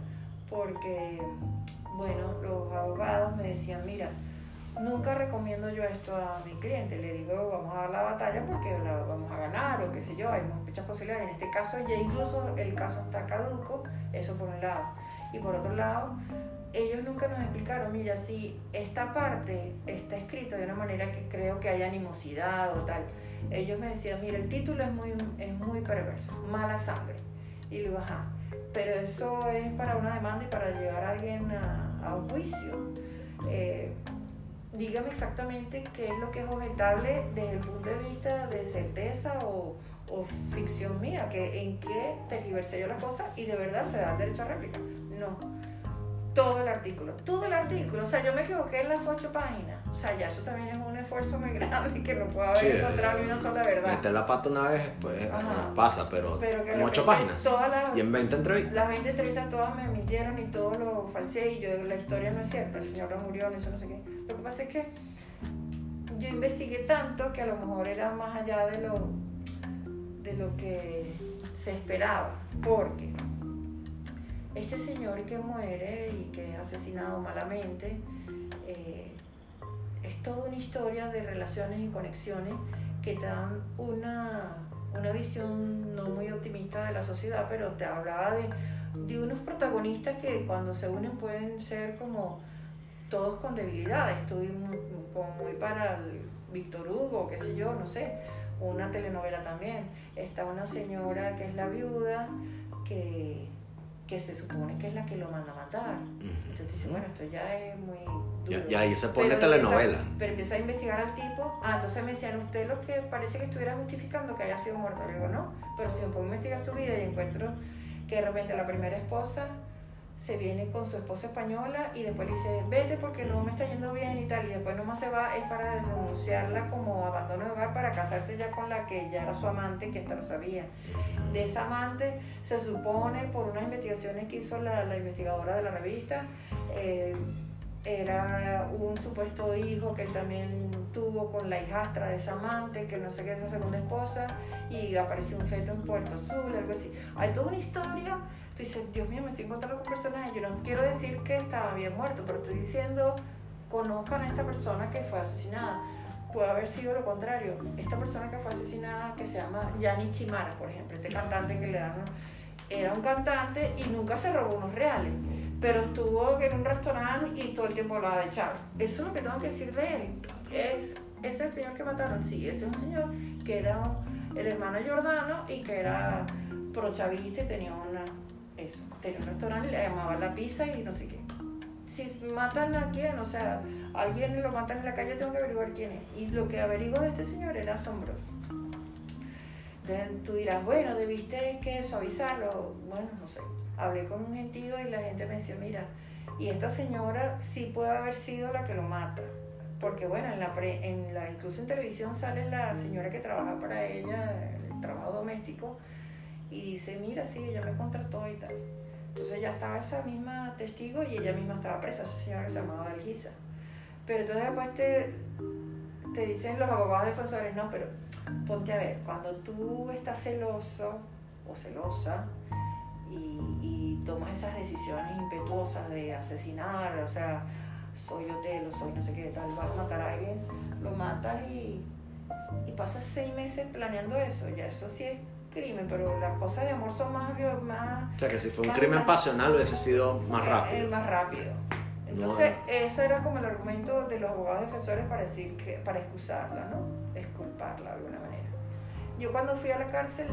porque, bueno, los abogados me decían, mira, nunca recomiendo yo esto a mi cliente, le digo, vamos a dar la batalla porque la vamos a ganar o qué sé yo, hay muchas posibilidades. En este caso ya incluso el caso está caduco, eso por un lado. Y por otro lado, ellos nunca nos explicaron, mira, si esta parte está escrita de una manera que creo que hay animosidad o tal. Ellos me decían, mira, el título es muy, es muy perverso, mala sangre. Y le digo, ajá, pero eso es para una demanda y para llevar a alguien a, a un juicio. Eh, dígame exactamente qué es lo que es objetable desde el punto de vista de certeza o, o ficción mía, que en qué tergiversé yo las cosas y de verdad se da el derecho a réplica. No. Todo el artículo, todo el artículo. O sea, yo me equivoqué en las ocho páginas. O sea, ya eso también es un esfuerzo muy grande que no puedo haber
Sí,
encontrado ni una sola verdad.
Meter la pata una vez, pues
Ajá.
pasa, pero,
Pero
en ocho páginas.
Todas las,
Y en 20 entrevistas.
las 20 entrevistas todas me mintieron y todo lo falseé y yo la historia no es cierta, el señor no murió, no hizo no sé qué. Lo que pasa es que yo investigué tanto que a lo mejor era más allá de lo, de lo que se esperaba, porque este señor que muere y que es asesinado malamente, eh, es toda una historia de relaciones y conexiones que te dan una, una visión no muy optimista de la sociedad, pero te hablaba de, de unos protagonistas que cuando se unen pueden ser como todos con debilidades. Estoy muy, muy para Víctor Hugo, qué sé yo, no sé, una telenovela también. Está una señora que es la viuda, que, que se supone que es la que lo manda a matar. Entonces dice, bueno, esto ya es muy
Ya-
duro.
ya ahí se pone
Pero
telenovela.
empieza- pero empieza a investigar al tipo. Ah, entonces me decían, usted lo que parece que estuviera justificando que haya sido muerto. Le digo, no, pero si me pongo a investigar su vida y encuentro que de repente la primera esposa se viene con su esposa española y después le dice, vete porque no me está yendo bien y tal, y después nomás se va, es para denunciarla como abandono de hogar para casarse ya con la que ya era su amante, que esta lo sabía. De esa amante se supone, por unas investigaciones que hizo la, la investigadora de la revista, eh, era un supuesto hijo que él también tuvo con la hijastra de esa amante, que no sé qué es esa segunda esposa, y apareció un feto en Puerto Azul, algo así. Hay toda una historia. Tú dices, Dios mío, me estoy encontrando con personajes. Yo no quiero decir que estaba bien muerto, pero estoy diciendo, conozcan a esta persona que fue asesinada. Puede haber sido lo contrario. Esta persona que fue asesinada, que se llama Yanni Chimara, por ejemplo, este cantante que le dan, era un cantante y nunca se robó unos reales pero estuvo en un restaurante y todo el tiempo lo ha echado. Eso es lo que tengo que decir de él. Es, ¿Es el señor que mataron? Sí, ese es un señor que era el hermano Giordano y que era prochavista y tenía, una, eso, tenía un restaurante y le llamaban la pizza y no sé qué. Si matan a quién, o sea, alguien lo matan en la calle, tengo que averiguar quién es. Y lo que averiguo de este señor era asombroso. Entonces tú dirás, bueno, debiste que suavizarlo. Bueno, no sé. Hablé con un gentío y la gente me decía, mira, y esta señora sí puede haber sido la que lo mata. Porque bueno, en la pre- en la, incluso en televisión sale la señora que trabaja para ella, el trabajo doméstico, y dice, mira, sí, ella me contrató y tal. Entonces ya estaba esa misma testigo y ella misma estaba presa, esa señora que se llamaba Dalgisa. Pero entonces después te, te dicen los abogados defensores, no, pero ponte a ver, cuando tú estás celoso o celosa y, y tomas esas decisiones impetuosas de asesinar, o sea, soy Otelo, soy no sé qué tal, vas a matar a alguien, lo matas y, y pasas seis meses planeando eso, ya eso sí es crimen, pero las cosas de amor son más... más
O sea, que si fue un
más-
crimen
más-
pasional hubiese sido más
eh,
rápido.
eh, más rápido. Entonces, eso era como el argumento de los abogados defensores para decir que, para excusarla, ¿no? Exculparla de alguna manera. Yo cuando fui a la cárcel,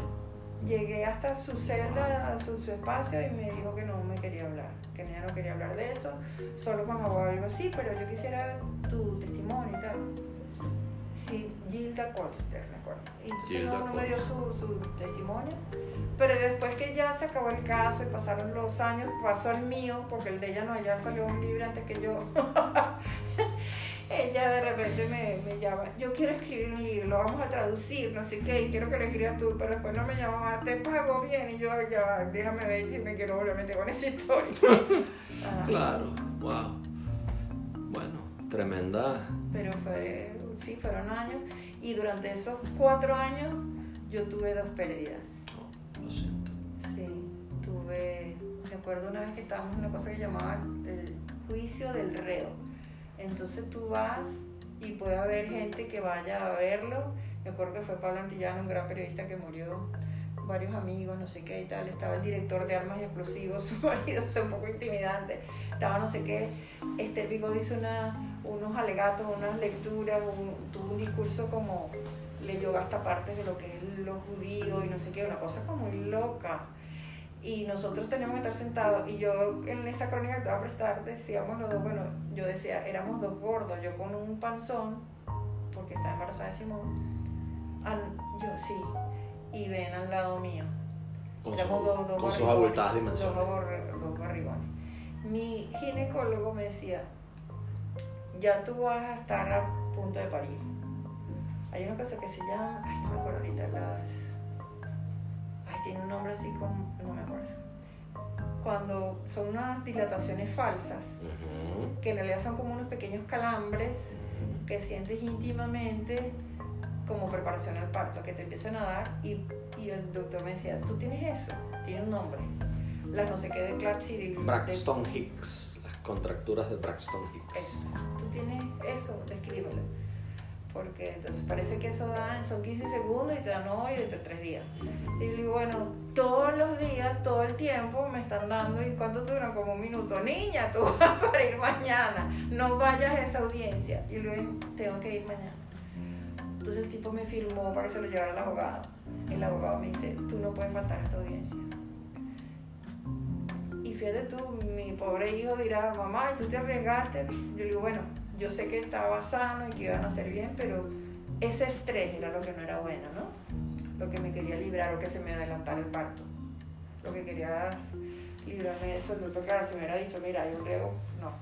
llegué hasta su celda, a su, su espacio, y me dijo que no me quería hablar, que ella no quería hablar de eso, solo con abogado algo así, pero yo quisiera tu testimonio y tal. Sí, Gilda Colster, me acuerdo. Entonces
Gilda
no, no me dio su, su testimonio. Pero después que ya se acabó el caso y pasaron los años, pasó el mío, porque el de ella no, ella salió un libre antes que yo. ella de repente me, me llama, yo quiero escribir un libro, lo vamos a traducir, no sé qué, y quiero que lo escribas tú, pero después no me llama más, te pago bien, y yo, ya déjame ver si me quiero volver a meter con esa historia.
Claro, wow. Bueno, tremenda.
Pero fue, sí, fueron años, y durante esos cuatro años yo tuve dos pérdidas.
oh, lo siento.
Sí, tuve, me acuerdo una vez que estábamos en una cosa que llamaban el juicio del reo. Entonces tú vas y puede haber gente que vaya a verlo. Me acuerdo que fue Pablo Antillano, un gran periodista que murió, varios amigos, no sé qué y tal. Estaba el director de armas y explosivos, su marido, o sea, un poco intimidante. Estaba no sé qué. Esther Bigod hizo una, unos alegatos, unas lecturas, un- tuvo un discurso como leyó hasta partes de lo que es lo judío y no sé qué, una cosa como muy loca. Y nosotros tenemos que estar sentados. Y yo en esa crónica que te voy a prestar decíamos los dos, bueno, yo decía, éramos dos gordos, yo con un panzón, porque estaba embarazada de Simón. An- yo sí, y ven al lado mío.
Con,
Éramos
su-
dos- dos
con sus abultadas
Dos,
dimensiones.
abor- dos barrigones. Mi ginecólogo me decía, ya tú vas a estar a punto de parir. Hay una cosa que se llama, ay, no me acuerdo ahorita, la... Ay, tiene un nombre así como, no me acuerdo. Cuando son unas dilataciones falsas,
Ujú,
que en realidad son como unos pequeños calambres que sientes íntimamente como preparación al parto, que te empiezan a dar y, y el doctor me decía, tú tienes eso, tiene un nombre, las no sé qué de Clapsy, de,
Braxton Hicks. Contracturas de Braxton Hicks.
Eso. tú tienes eso, descríbelo. Porque entonces parece que eso da, son 15 segundos y te dan hoy dentro de 3 días. Y digo, bueno, todos los días, todo el tiempo me están dando, ¿y cuánto duran? Como un minuto. Niña, tú vas a parir mañana, no vayas a esa audiencia. Y luego tengo que ir mañana. Entonces el tipo me firmó para que se lo llevara al abogado. El abogado me dice, tú no puedes faltar a esta audiencia. Fíjate tú, mi pobre hijo dirá, mamá, ¿y tú te arriesgaste? Yo le digo, bueno, yo sé que estaba sano y que iban a hacer bien, pero ese estrés era lo que no era bueno, ¿no? Lo que me quería librar o que se me adelantara el parto. Lo que quería librarme de eso. El doctor, claro, si me hubiera dicho, mira, hay un riesgo, no.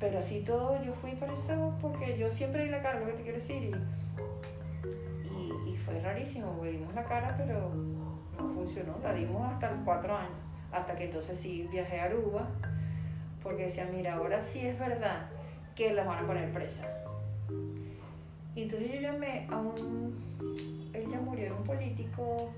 Pero así todo, yo fui por eso porque yo siempre di la cara, lo que te quiero decir. Y, y, y fue rarísimo, dimos la cara, pero no funcionó. La dimos hasta los cuatro años. Hasta que entonces sí viajé a Aruba, porque decía, mira, ahora sí es verdad que las van a poner presa. Y entonces yo llamé a un, él ya murió, era un político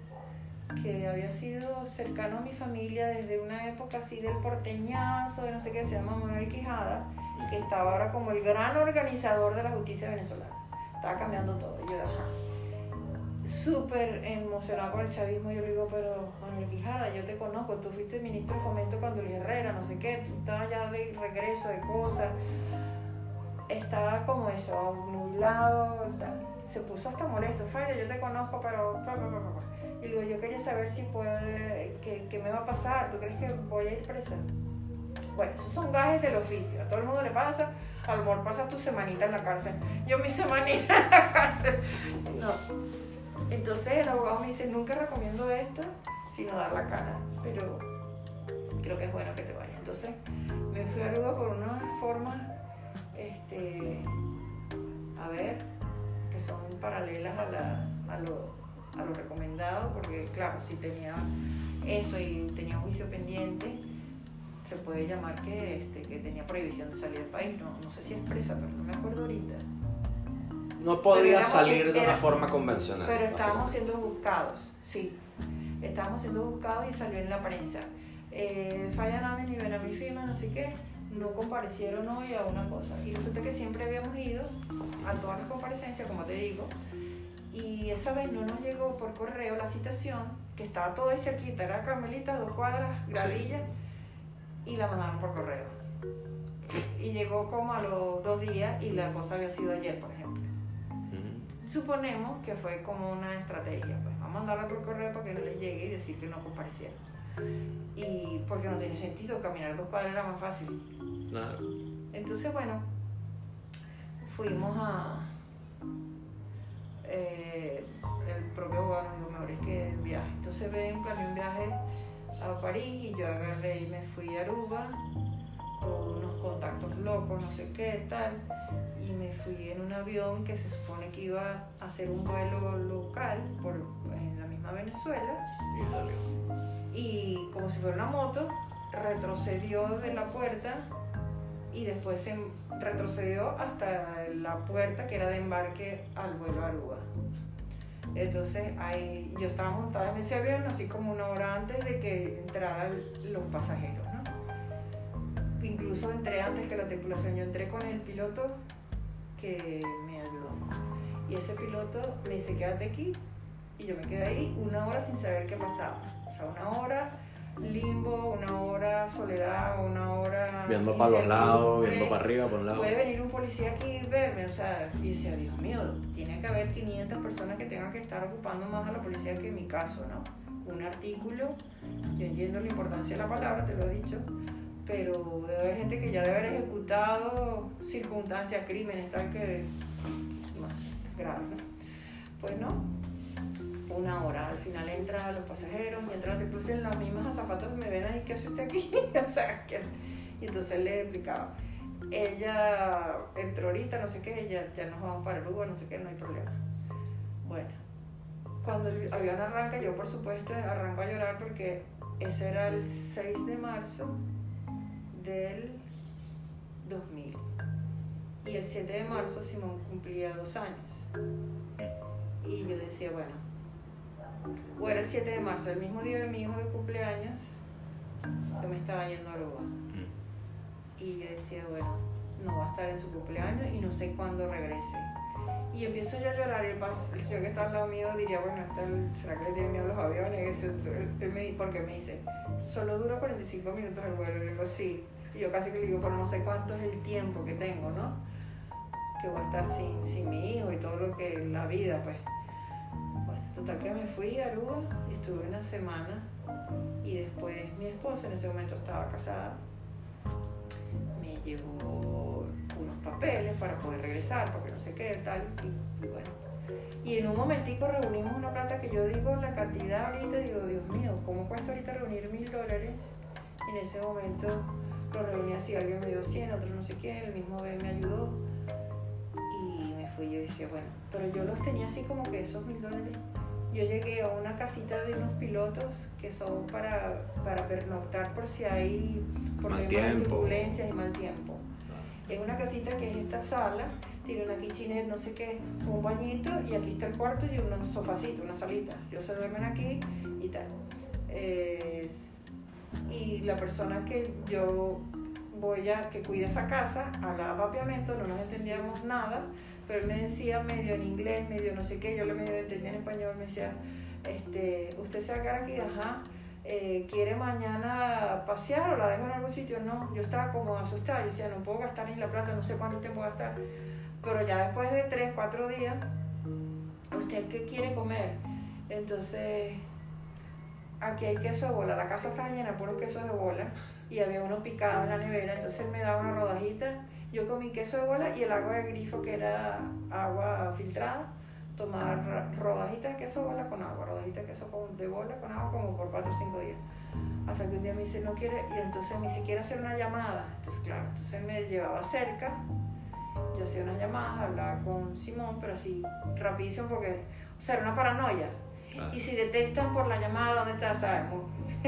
que había sido cercano a mi familia desde una época así del porteñazo, de no sé qué, se llama Manuel Quijada, que estaba ahora como el gran organizador de la justicia venezolana. Estaba cambiando todo. Yo, ajá. Súper emocionado con el chavismo, yo le digo, pero Manuel Quijada, yo te conozco, tú fuiste ministro de fomento cuando Luis Herrera, no sé qué, tú estabas ya de regreso de cosas. Estaba como eso, nublado, se puso hasta molesto, Faya, yo te conozco, pero... pa, pa, pa, pa, pa". Y luego yo quería saber si puede, qué, qué me va a pasar, ¿tú crees que voy a ir presa? Bueno, esos son gajes del oficio, a todo el mundo le pasa, a lo mejor pasas tu semanita en la cárcel, yo mi semanita en la cárcel, no. Entonces el abogado me dice, nunca recomiendo esto, sino dar la cara, pero creo que es bueno que te vayas. Entonces me fui a Aruba por unas formas, este, a ver, que son paralelas a, la, a, lo, a lo recomendado, porque claro, si tenía eso y tenía juicio pendiente, se puede llamar que, este, que tenía prohibición de salir del país. No, no sé si es presa, pero no me acuerdo ahorita.
No podía salir de una forma convencional.
Pero estábamos siendo buscados, sí. Estábamos siendo buscados y salió en la prensa. Eh, Faya Namen y Benami Fima, no sé qué, no comparecieron hoy a una cosa. Y resulta que siempre habíamos ido a todas las comparecencias, como te digo. Y esa vez no nos llegó por correo la citación, que estaba todo ahí cerquita, era Carmelita, dos cuadras, gradilla, y la mandaron por correo. Y llegó como a los dos días y la cosa había sido ayer, por ejemplo. Suponemos que fue como una estrategia, pues vamos a mandarla por correo para que no les llegue y decir que no comparecieron. Y porque no tiene sentido, caminar dos cuadras era más fácil.
Claro.
Entonces, bueno, fuimos a... eh, el propio abogado nos dijo, mejor es que viaje. Entonces ven, planeé un viaje a París y yo agarré y me fui a Aruba con unos contactos locos, no sé qué, tal. Y me fui en un avión que se supone que iba a hacer un vuelo local por, en la misma Venezuela
Y salió.
y como si fuera una moto, retrocedió de la puerta y después se retrocedió hasta la puerta que era de embarque al vuelo a Aruba. Entonces ahí yo estaba montada en ese avión así como una hora antes de que entraran los pasajeros. Incluso entré antes que la tripulación, yo entré con el piloto que me ayudó. Y ese piloto me dice, quédate aquí. Y yo me quedé ahí una hora sin saber qué pasaba. O sea, una hora limbo, una hora soledad, una hora...
Viendo para los lados, viendo para arriba, por un lado.
Puede venir un policía aquí y verme, o sea, y decía, Dios mío, tiene que haber 500 personas que tengan que estar ocupando más a la policía que en mi caso, ¿no? Un artículo, yo entiendo la importancia de la palabra, te lo he dicho, pero debe haber gente que ya debe haber ejecutado circunstancias, crímenes, tal que más grave. Pues no, una hora, al final entran los pasajeros y entra la tripulación, las mismas azafatas me ven ahí, ¿qué hace usted aquí? o sea, que... Y entonces le explicaba, ella entró ahorita, no sé qué, ya, ya nos vamos para Aruba, no sé qué, no hay problema. Bueno, cuando el avión arranca, yo por supuesto arranco a llorar porque ese era el 6 de marzo del 2000. Y el 7 de marzo Simón cumplía dos años. Y yo decía, bueno, o era el 7 de marzo, el mismo día de mi hijo de cumpleaños, yo me estaba yendo a Aruba.
Mm.
Y yo decía, bueno, no va a estar en su cumpleaños y no sé cuándo regrese. Y empiezo yo a llorar y el, el señor que está al lado mío diría, bueno, este, ¿será que le tiene miedo a los aviones? Porque me dice, solo dura 45 minutos el vuelo. Y le digo, sí. Yo casi que le digo, pero no sé cuánto es el tiempo que tengo, ¿no? Que voy a estar sin, sin mi hijo y todo lo que la vida, pues. Bueno, total que me fui a Aruba y estuve una semana y después mi esposa en ese momento estaba casada me llevó unos papeles para poder regresar porque no sé qué tal y, y bueno y en un momentico reunimos una plata que yo digo la cantidad ahorita digo Dios mío ¿cómo cuesta ahorita reunir mil dólares? y en ese momento lo reuní así alguien me dio 100 otro no sé quién el mismo B me ayudó y me fui yo decía bueno pero yo los tenía así como que esos mil dólares yo llegué a una casita de unos pilotos que son para, para pernoctar por si hay
Mal
turbulencias y mal tiempo. Es una casita que es esta sala, tiene una kitchenette, no sé qué, un bañito y aquí está el cuarto y unos sofacitos, una salita. Ellos se duermen aquí y tal. Eh, y la persona que yo voy a, que cuida esa casa, hablaba papiamento, no nos entendíamos nada, pero él me decía medio en inglés, medio no sé qué, yo le medio entendía en español, me decía, este, usted se va a quedar aquí, ajá, eh, ¿quiere mañana pasear o la dejo en algún sitio? No, yo estaba como asustada, yo decía, no puedo gastar ni la plata, no sé cuánto tiempo gastar, pero ya después de tres, cuatro días, ¿usted qué quiere comer? Entonces, aquí hay queso de bola, la casa estaba llena de puros quesos de bola y había uno picado en la nevera, entonces él me daba una rodajita, yo comí queso de bola y el agua de grifo que era agua filtrada, tomar ra- rodajitas de queso de bola con agua, rodajitas de queso de bola con agua como por 4 o 5 días. Hasta que un día me dice, no quiere, y entonces ni siquiera hacer una llamada. Entonces, claro, entonces me llevaba cerca, yo hacía unas llamadas, hablaba con Simón, pero así rapidísimo porque, o sea, era una paranoia. Y si detectan por la llamada dónde está, sabemos.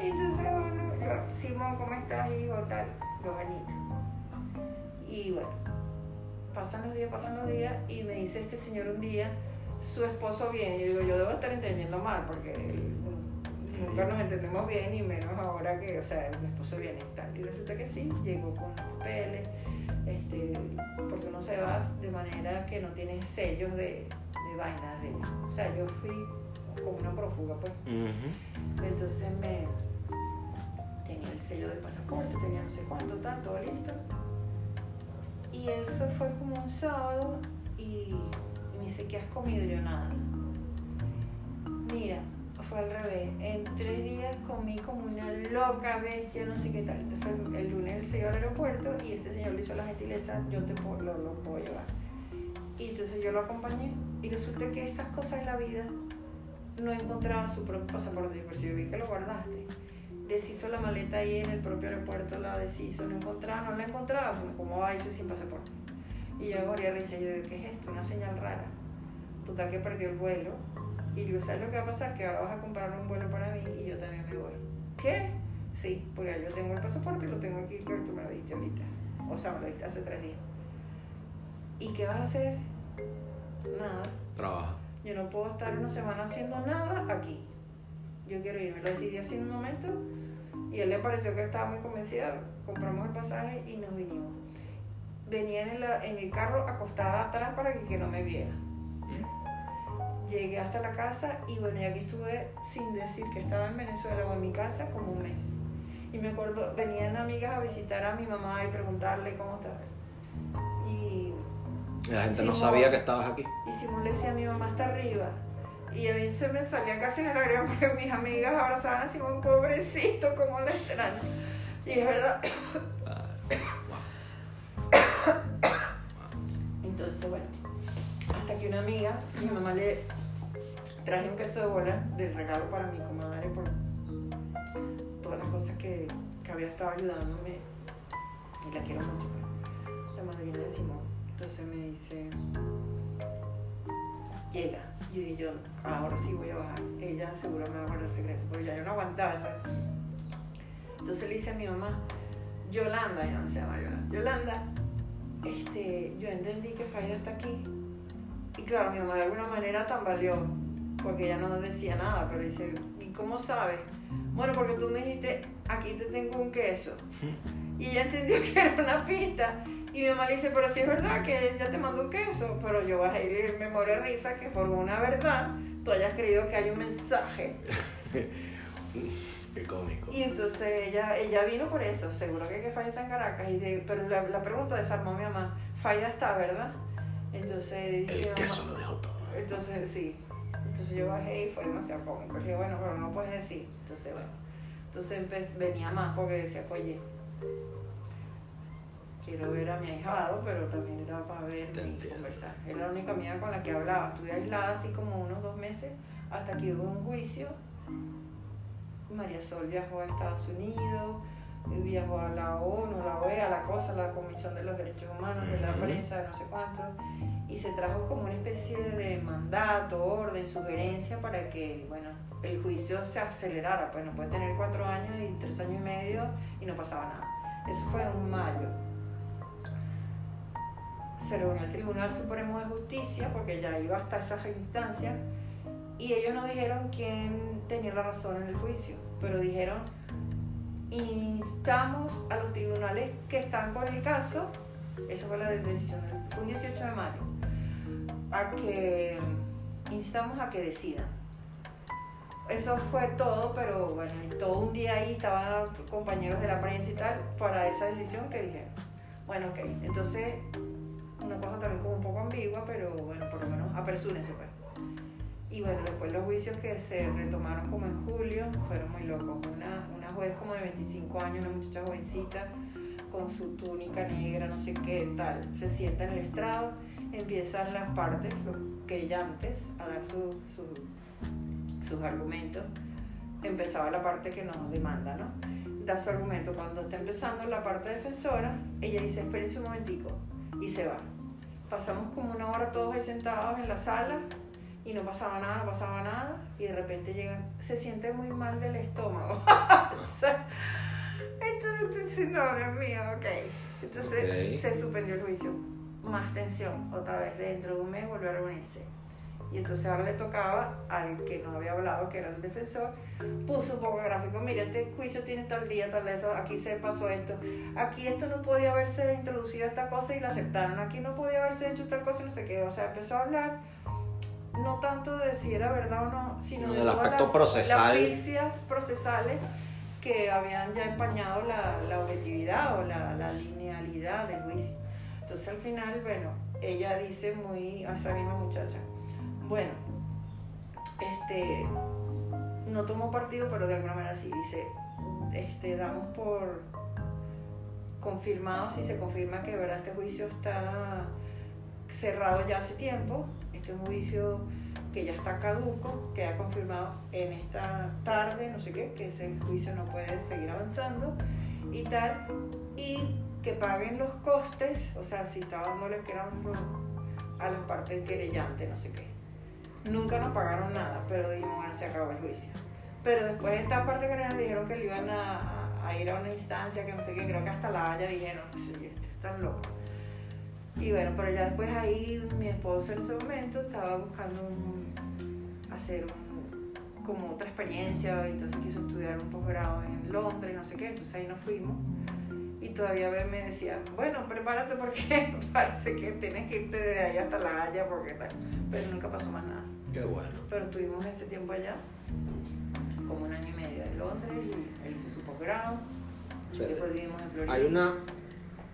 Entonces, bueno, yo, Simón, ¿cómo estás, hijo? Tal, Johanito. Y bueno, pasan los días, pasan los días, y me dice este señor un día, su esposo viene. Yo digo, yo debo estar entendiendo mal, porque él- nunca nos entendemos bien, y menos ahora que, o sea, mi esposo viene y tal. Y resulta que sí, llegó con los papeles, este, porque uno se va de manera que no tiene sellos de, de vaina. De, o sea, yo fui como una prófuga, pues. Entonces me tenía el sello del pasaporte, tenía no sé cuánto, tal, todo listo. Y eso fue como un sábado y, y me dice, ¿qué has comido? Yo nada. Mira, fue al revés. En tres días comí como una loca bestia, no sé qué tal. Entonces el, lunes él se iba al aeropuerto y este señor le hizo la gentileza, yo te puedo- lo, lo puedo llevar. Y entonces yo lo acompañé y resulta que estas cosas en la vida no encontraba su propio pasaporte, pero si yo vi que lo guardaste. Deshizo la maleta ahí en el propio aeropuerto, la deshizo, no encontraba, no la encontraba, pues como va irse sin pasaporte. Y yo moría de risa, yo digo, ¿qué es esto? Una señal rara. Total que perdió el vuelo. Y digo, ¿sabes lo que va a pasar? Que ahora vas a comprar un vuelo para mí y yo también me voy. ¿Qué? Sí, porque yo tengo el pasaporte y lo tengo aquí, que tú me lo diste ahorita. O sea, me lo diste hace tres días. ¿Y qué vas a hacer? Nada.
Trabaja.
Yo no puedo estar una semana haciendo nada aquí. Yo quiero irme. Lo decidí así en un momento y él le pareció que estaba muy convencida. Compramos el pasaje y nos vinimos. Venía en el, en el carro acostada atrás para que, que no me viera. Llegué hasta la casa y bueno, y aquí estuve sin decir que estaba en Venezuela o en mi casa como un mes. Y me acuerdo, venían amigas a visitar a mi mamá y preguntarle cómo estaba. Y
la gente no sabía que estabas aquí.
y Simón le decía a mi mamá está arriba. Y a mí se me salía casi la lágrima porque mis amigas abrazaban a Simón, pobrecito, como la extraño. Y es verdad. Entonces, bueno, hasta que una amiga, mi mamá le traje un queso de bola de regalo para mi comadre por todas las cosas que, que había estado ayudándome. Y la quiero mucho, pues, la madrina de Simón. Entonces me dice, llega. Y yo ahora sí voy a bajar. Ella seguro me va a guardar el secreto, porque ya yo no aguantaba, ¿sabes? Entonces le dice a mi mamá, Yolanda, ya no se llama Yolanda, Yolanda, este, yo entendí que Faida está aquí. Y claro, mi mamá de alguna manera tambaleó, porque ella no decía nada, pero dice, ¿y cómo sabes? Bueno, porque tú me dijiste, aquí te tengo un queso. Y ella entendió que era una pista. Y mi mamá le dice, pero si es verdad que ella te mandó un queso. Pero yo bajé y le dije, me de risa que por una verdad tú hayas creído que hay un mensaje.
Qué cómico.
Y entonces ella, ella vino por eso, seguro que, que Faida está en Caracas. Y de- pero la, la pregunta desarmó a mi mamá, Faida está, ¿verdad? Entonces
El
mamá-
queso lo dejó todo.
entonces, sí. Entonces yo bajé y fue demasiado cómico. Le dije, bueno, pero no puedes decir. Entonces, bueno. Entonces empe- venía más porque decía, oye, quiero ver a mi ahijado, pero también era para ver y conversar. Era la única amiga con la que hablaba. Estuve aislada así como unos dos meses hasta que hubo un juicio. María Sol viajó a Estados Unidos, viajó a la ONU, la OEA, la cosa, la Comisión de los Derechos Humanos, de la prensa, de no sé cuánto y se trajo como una especie de mandato, orden, sugerencia para que, bueno, el juicio se acelerara, pues no puede tener cuatro años y tres años y medio y no pasaba nada. Eso fue en mayo. Se reunió el Tribunal Supremo de Justicia, porque ya iba hasta esas instancias, y ellos no dijeron quién tenía la razón en el juicio, pero dijeron, instamos a los tribunales que están con el caso, esa fue la decisión, un 18 de mayo, a que instamos a que decidan. Eso fue todo, pero bueno, todo un día ahí estaban compañeros de la prensa y tal para esa decisión que dijeron. Bueno, ok, entonces una cosa también como un poco ambigua, pero bueno, por lo menos apresúrense pues. Y bueno, después los juicios que se retomaron como en julio fueron muy locos. Una, una juez como de 25 años, una muchacha jovencita, con su túnica negra, no sé qué tal, se sienta en el estrado, empiezan las partes, los querellantes, a dar su- su- sus argumentos. Empezaba la parte que nos demanda, ¿no? Da su argumento. Cuando está empezando la parte defensora, ella dice, espérense un momentico, y se va. Pasamos como una hora todos ahí sentados en la sala, y no pasaba nada, no pasaba nada, y de repente llegan, se siente muy mal del estómago. O sea, Entonces, entonces, no, Dios mío, ok. Entonces
Ok.
se suspendió el juicio. Más tensión, otra vez dentro de un mes volvió a reunirse. Y entonces ahora le tocaba al que no había hablado, que era el defensor, puso un poco de gráfico, mira, este juicio tiene tal día, tal esto, aquí se pasó esto, aquí esto no podía haberse introducido esta cosa y la aceptaron, aquí no podía haberse hecho tal cosa y no sé qué. O sea, empezó a hablar no tanto de si era verdad o no, sino de
Del
todas las- las pifias procesales que habían ya empañado la, objetividad o la, linealidad del juicio. Entonces al final, bueno, ella dice muy a esa misma muchacha, bueno, este, no tomó partido, pero de alguna manera sí, dice, este, damos por confirmado, si se confirma que de verdad este juicio está cerrado ya hace tiempo, este juicio que ya está caduco, queda confirmado en esta tarde, no sé qué, que ese juicio no puede seguir avanzando y tal, y que paguen los costes, o sea, si está dándole que eran los- a las partes querellantes, no sé qué. Nunca nos pagaron nada, pero dijimos, bueno, se acabó el juicio. Pero después de esta parte querellante dijeron que le iban a, ir a una instancia, que no sé qué, creo que hasta la Haya dijeron, sí, están locos. Y bueno, pero ya después ahí mi esposo en ese momento estaba buscando un- hacer un- como otra experiencia, entonces quiso estudiar un posgrado en Londres, no sé qué, entonces ahí nos fuimos. Y todavía me decía, bueno, prepárate porque parece que tienes que irte de ahí hasta La Haya, porque tal. Pero nunca pasó más nada.
Qué bueno.
Pero estuvimos ese tiempo allá, como un año y medio en Londres, y él hizo su posgrado.
O sea,
después vivimos en Florida.
Hay una,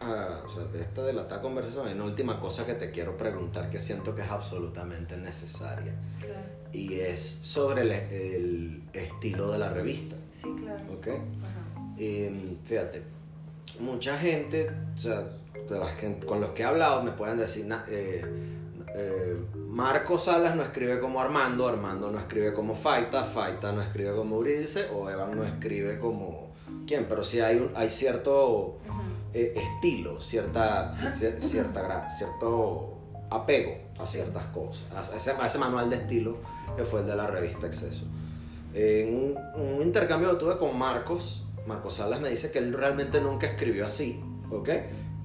ah, o sea, de esta delatada conversación, hay una última cosa que te quiero preguntar que siento que es absolutamente necesaria.
Claro.
Y es sobre el, el estilo de la revista.
Sí, claro.
¿Ok?
Ajá.
Eh, fíjate, mucha gente, o sea, de la gente con los que he hablado me pueden decir, eh, eh, Marco Salas no escribe como Armando, Armando no escribe como Faita, Faita no escribe como Uridice o Evan no escribe como quién, pero sí hay, un, hay cierto. Eh, estilo, cierta, ci- ci- cierta, cierto apego a ciertas cosas, a ese, a ese manual de estilo que fue el de la revista Exceso. En un, un intercambio que tuve con Marcos, Marcos Salas me dice que él realmente nunca escribió así, ¿ok?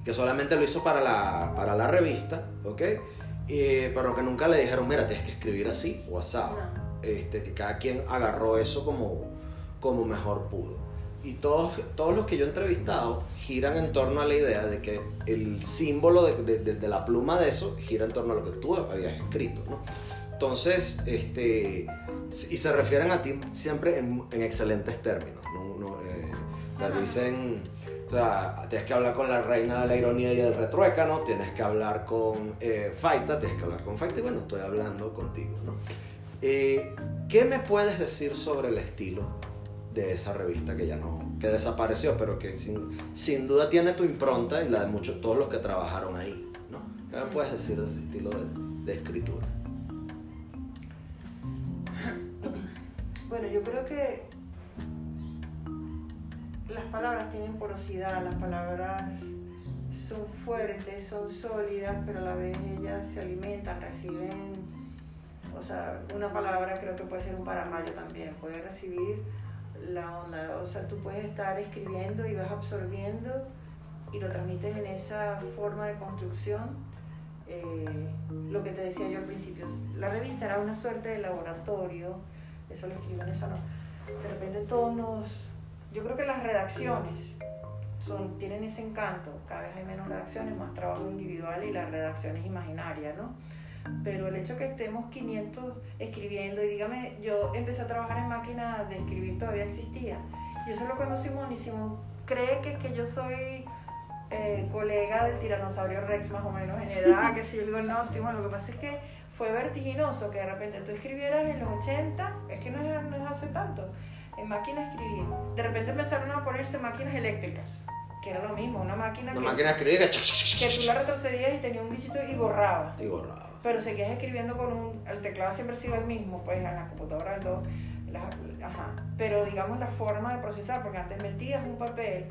Que solamente lo hizo para la, para la revista, ¿ok? Eh, pero que nunca le dijeron, mira, tienes que escribir así o asado.
No.
Este, que cada quien agarró eso como, como mejor pudo. Y todos, todos los que yo he entrevistado giran en torno a la idea de que el símbolo de, de- de- de la pluma de eso gira en torno a lo que tú habías escrito, ¿no? Entonces, este, y se refieren a ti siempre en, en excelentes términos, ¿no? No, eh, o sea, dicen, o sea, tienes que hablar con la reina de la ironía y del retruécano, tienes que hablar con eh, Faita, tienes que hablar con Faita, y bueno, estoy hablando contigo, ¿no? Eh, ¿Qué me puedes decir sobre el estilo de esa revista que ya no, que desapareció, pero que sin, sin duda tiene tu impronta y la de muchos, todos los que trabajaron ahí, ¿no? ¿Qué me puedes decir de ese estilo de, de escritura?
Bueno, yo creo que las palabras tienen porosidad, las palabras son fuertes, son sólidas, pero a la vez ellas se alimentan, reciben, o sea, una palabra creo que puede ser un pararrayo también, puede recibir la onda, o sea, tú puedes estar escribiendo y vas absorbiendo y lo transmites en esa forma de construcción. Eh, lo que te decía yo al principio, la revista era una suerte de laboratorio, eso lo escribo en esa nota. De repente todos nos, yo creo que las redacciones son, tienen ese encanto, cada vez hay menos redacciones, más trabajo individual y la redacción es imaginaria, ¿no? Pero el hecho que estemos 500 escribiendo, y dígame, yo empecé a trabajar en máquina de escribir, todavía existía. Yo solo cuando Simón y Simón cree que, que yo soy eh, colega del tiranosaurio Rex más o menos en edad, que si yo digo, no, Simón, lo que pasa es que fue vertiginoso que de repente tú escribieras en los 80, es que no es, no es hace tanto, en máquina escribir. De repente empezaron a ponerse máquinas eléctricas, que era lo mismo, una máquina
Una
que,
máquina de escribir que...
que tú la retrocedías y tenía un bichito y borraba.
Y borraba.
Pero seguías escribiendo con un. El teclado siempre ha sido el mismo, pues en la computadora, en todo. la- ajá. Pero digamos la forma de procesar, porque antes metías un papel,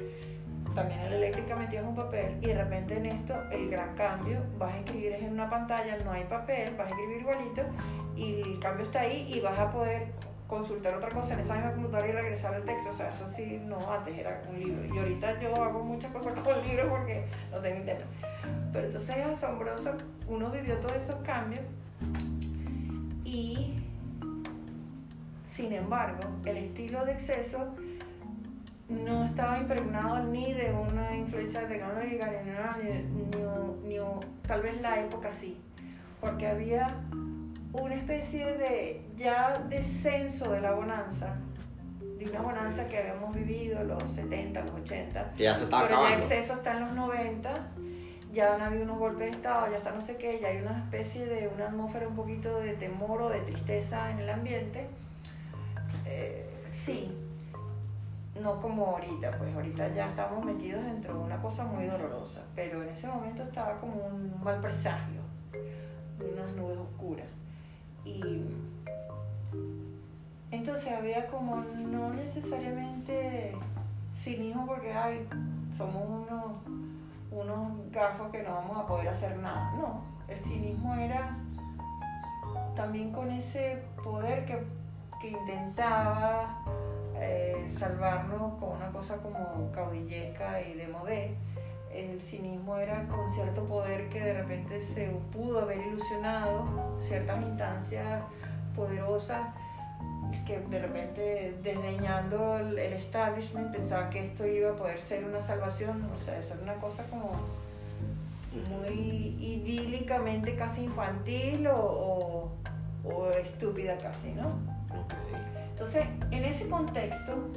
también en la eléctrica metías un papel, y de repente en esto el gran cambio, vas a escribir es en una pantalla, no hay papel, vas a escribir igualito, y el cambio está ahí y vas a poder consultar otra cosa en esa misma computadora y regresar al texto. O sea, eso sí, no antes era un libro. Y ahorita yo hago muchas cosas con libros porque no tengo internet. Pero entonces es asombroso, uno vivió todos esos cambios y sin embargo, el estilo de exceso no estaba impregnado ni de una influencia tecnológica ni, ni, ni, tal vez la época sí, porque había una especie de ya descenso de la bonanza, de una bonanza que habíamos vivido los 70, los 80,
ya se está
pero ya exceso está en los 90, ya han habido unos golpes de estado, ya está no sé qué, ya hay una especie de una atmósfera un poquito de temor o de tristeza en el ambiente. Eh, sí, no como ahorita, pues ahorita ya estamos metidos dentro de una cosa muy dolorosa, pero en ese momento estaba como un mal presagio, unas nubes oscuras. Y entonces había como no necesariamente cinismo porque ay, somos unos, unos gafos que no vamos a poder hacer nada. No, el cinismo era también con ese poder que, que intentaba eh, salvarnos con una cosa como caudillesca y de modé. El cinismo era con cierto poder que de repente se pudo haber ilusionado ciertas instancias poderosas que de repente desdeñando el, establishment pensaba que esto iba a poder ser una salvación, o sea, eso era una cosa como muy idílicamente casi infantil o, o estúpida casi, ¿no? Entonces, en ese contexto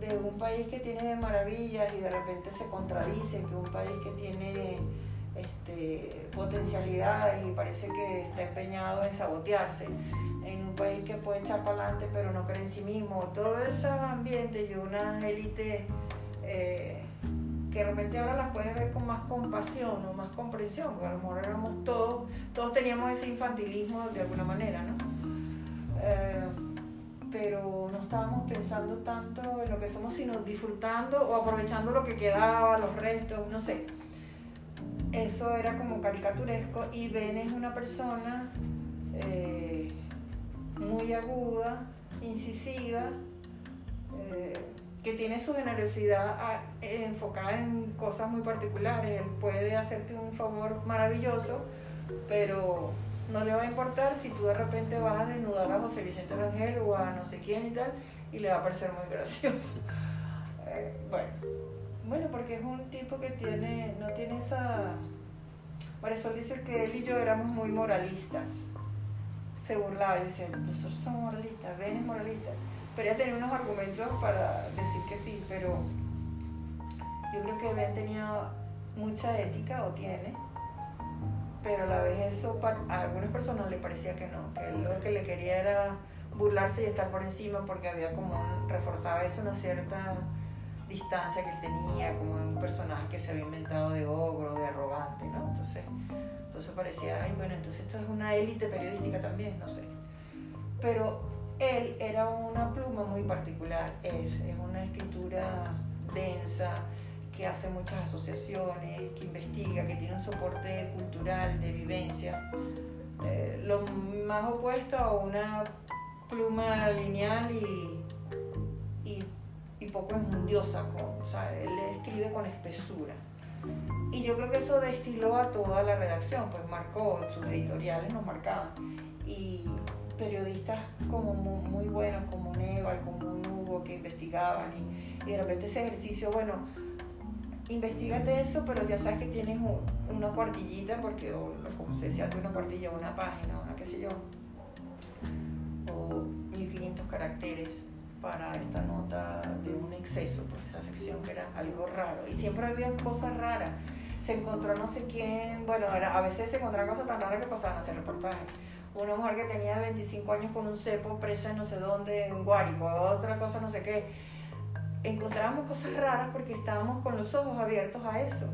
de un país que tiene maravillas y de repente se contradice, que un país que tiene este, potencialidades y parece que está empeñado en sabotearse, en un país que puede echar para adelante pero no cree en sí mismo, todo ese ambiente y una élite eh, que de repente ahora las puedes ver con más compasión o más comprensión, porque a lo mejor éramos todos, todos teníamos ese infantilismo de alguna manera, ¿no? Eh, pero no estábamos pensando tanto en lo que somos, sino disfrutando o aprovechando lo que quedaba, los restos, no sé. Eso era como caricaturesco y Ben es una persona eh, muy aguda, incisiva, eh, que tiene su generosidad enfocada en cosas muy particulares. Él puede hacerte un favor maravilloso, pero no le va a importar si tú de repente vas a desnudar a José Vicente Rangel o a no sé quién y tal, y le va a parecer muy gracioso. Eh, bueno, bueno, porque es un tipo que tiene, no tiene esa... Marisol dice que él y yo éramos muy moralistas. Se burlaba y decía, nosotros somos moralistas, Ben es moralista. Pero ella tenía unos argumentos para decir que sí, pero yo creo que Ben tenía mucha ética, o tiene, pero a la vez eso a algunas personas le parecía que no, que él lo que le quería era burlarse y estar por encima porque había como un, reforzaba eso una cierta distancia que él tenía, como un personaje que se había inventado de ogro, de arrogante, ¿no? Entonces, entonces parecía, ay, bueno, entonces esto es una élite periodística también, no sé. Pero él era una pluma muy particular, es, es una escritura densa, que hace muchas asociaciones, que investiga, que tiene un soporte cultural, de vivencia. Eh, lo más opuesto a una pluma lineal y, y, y poco enjundiosa, o sea, él escribe con espesura. Y yo creo que eso destiló a toda la redacción, pues marcó, sus editoriales nos marcaban. Y periodistas como muy, buenos, como Neval, como Hugo, que investigaban, y, y de repente ese ejercicio, bueno, investigate eso, pero ya sabes que tienes una cuartillita, porque, o, como se decía, una cuartilla, una página, una qué sé yo, o 1500 caracteres para esta nota de un exceso, porque esa sección que era algo raro. Y siempre había cosas raras. Se encontró no sé quién, bueno, a veces se encontraban cosas tan raras que pasaban a hacer reportajes. Una mujer que tenía 25 años con un cepo presa en no sé dónde, en Guárico, otra cosa no sé qué encontrábamos cosas raras porque estábamos con los ojos abiertos a eso.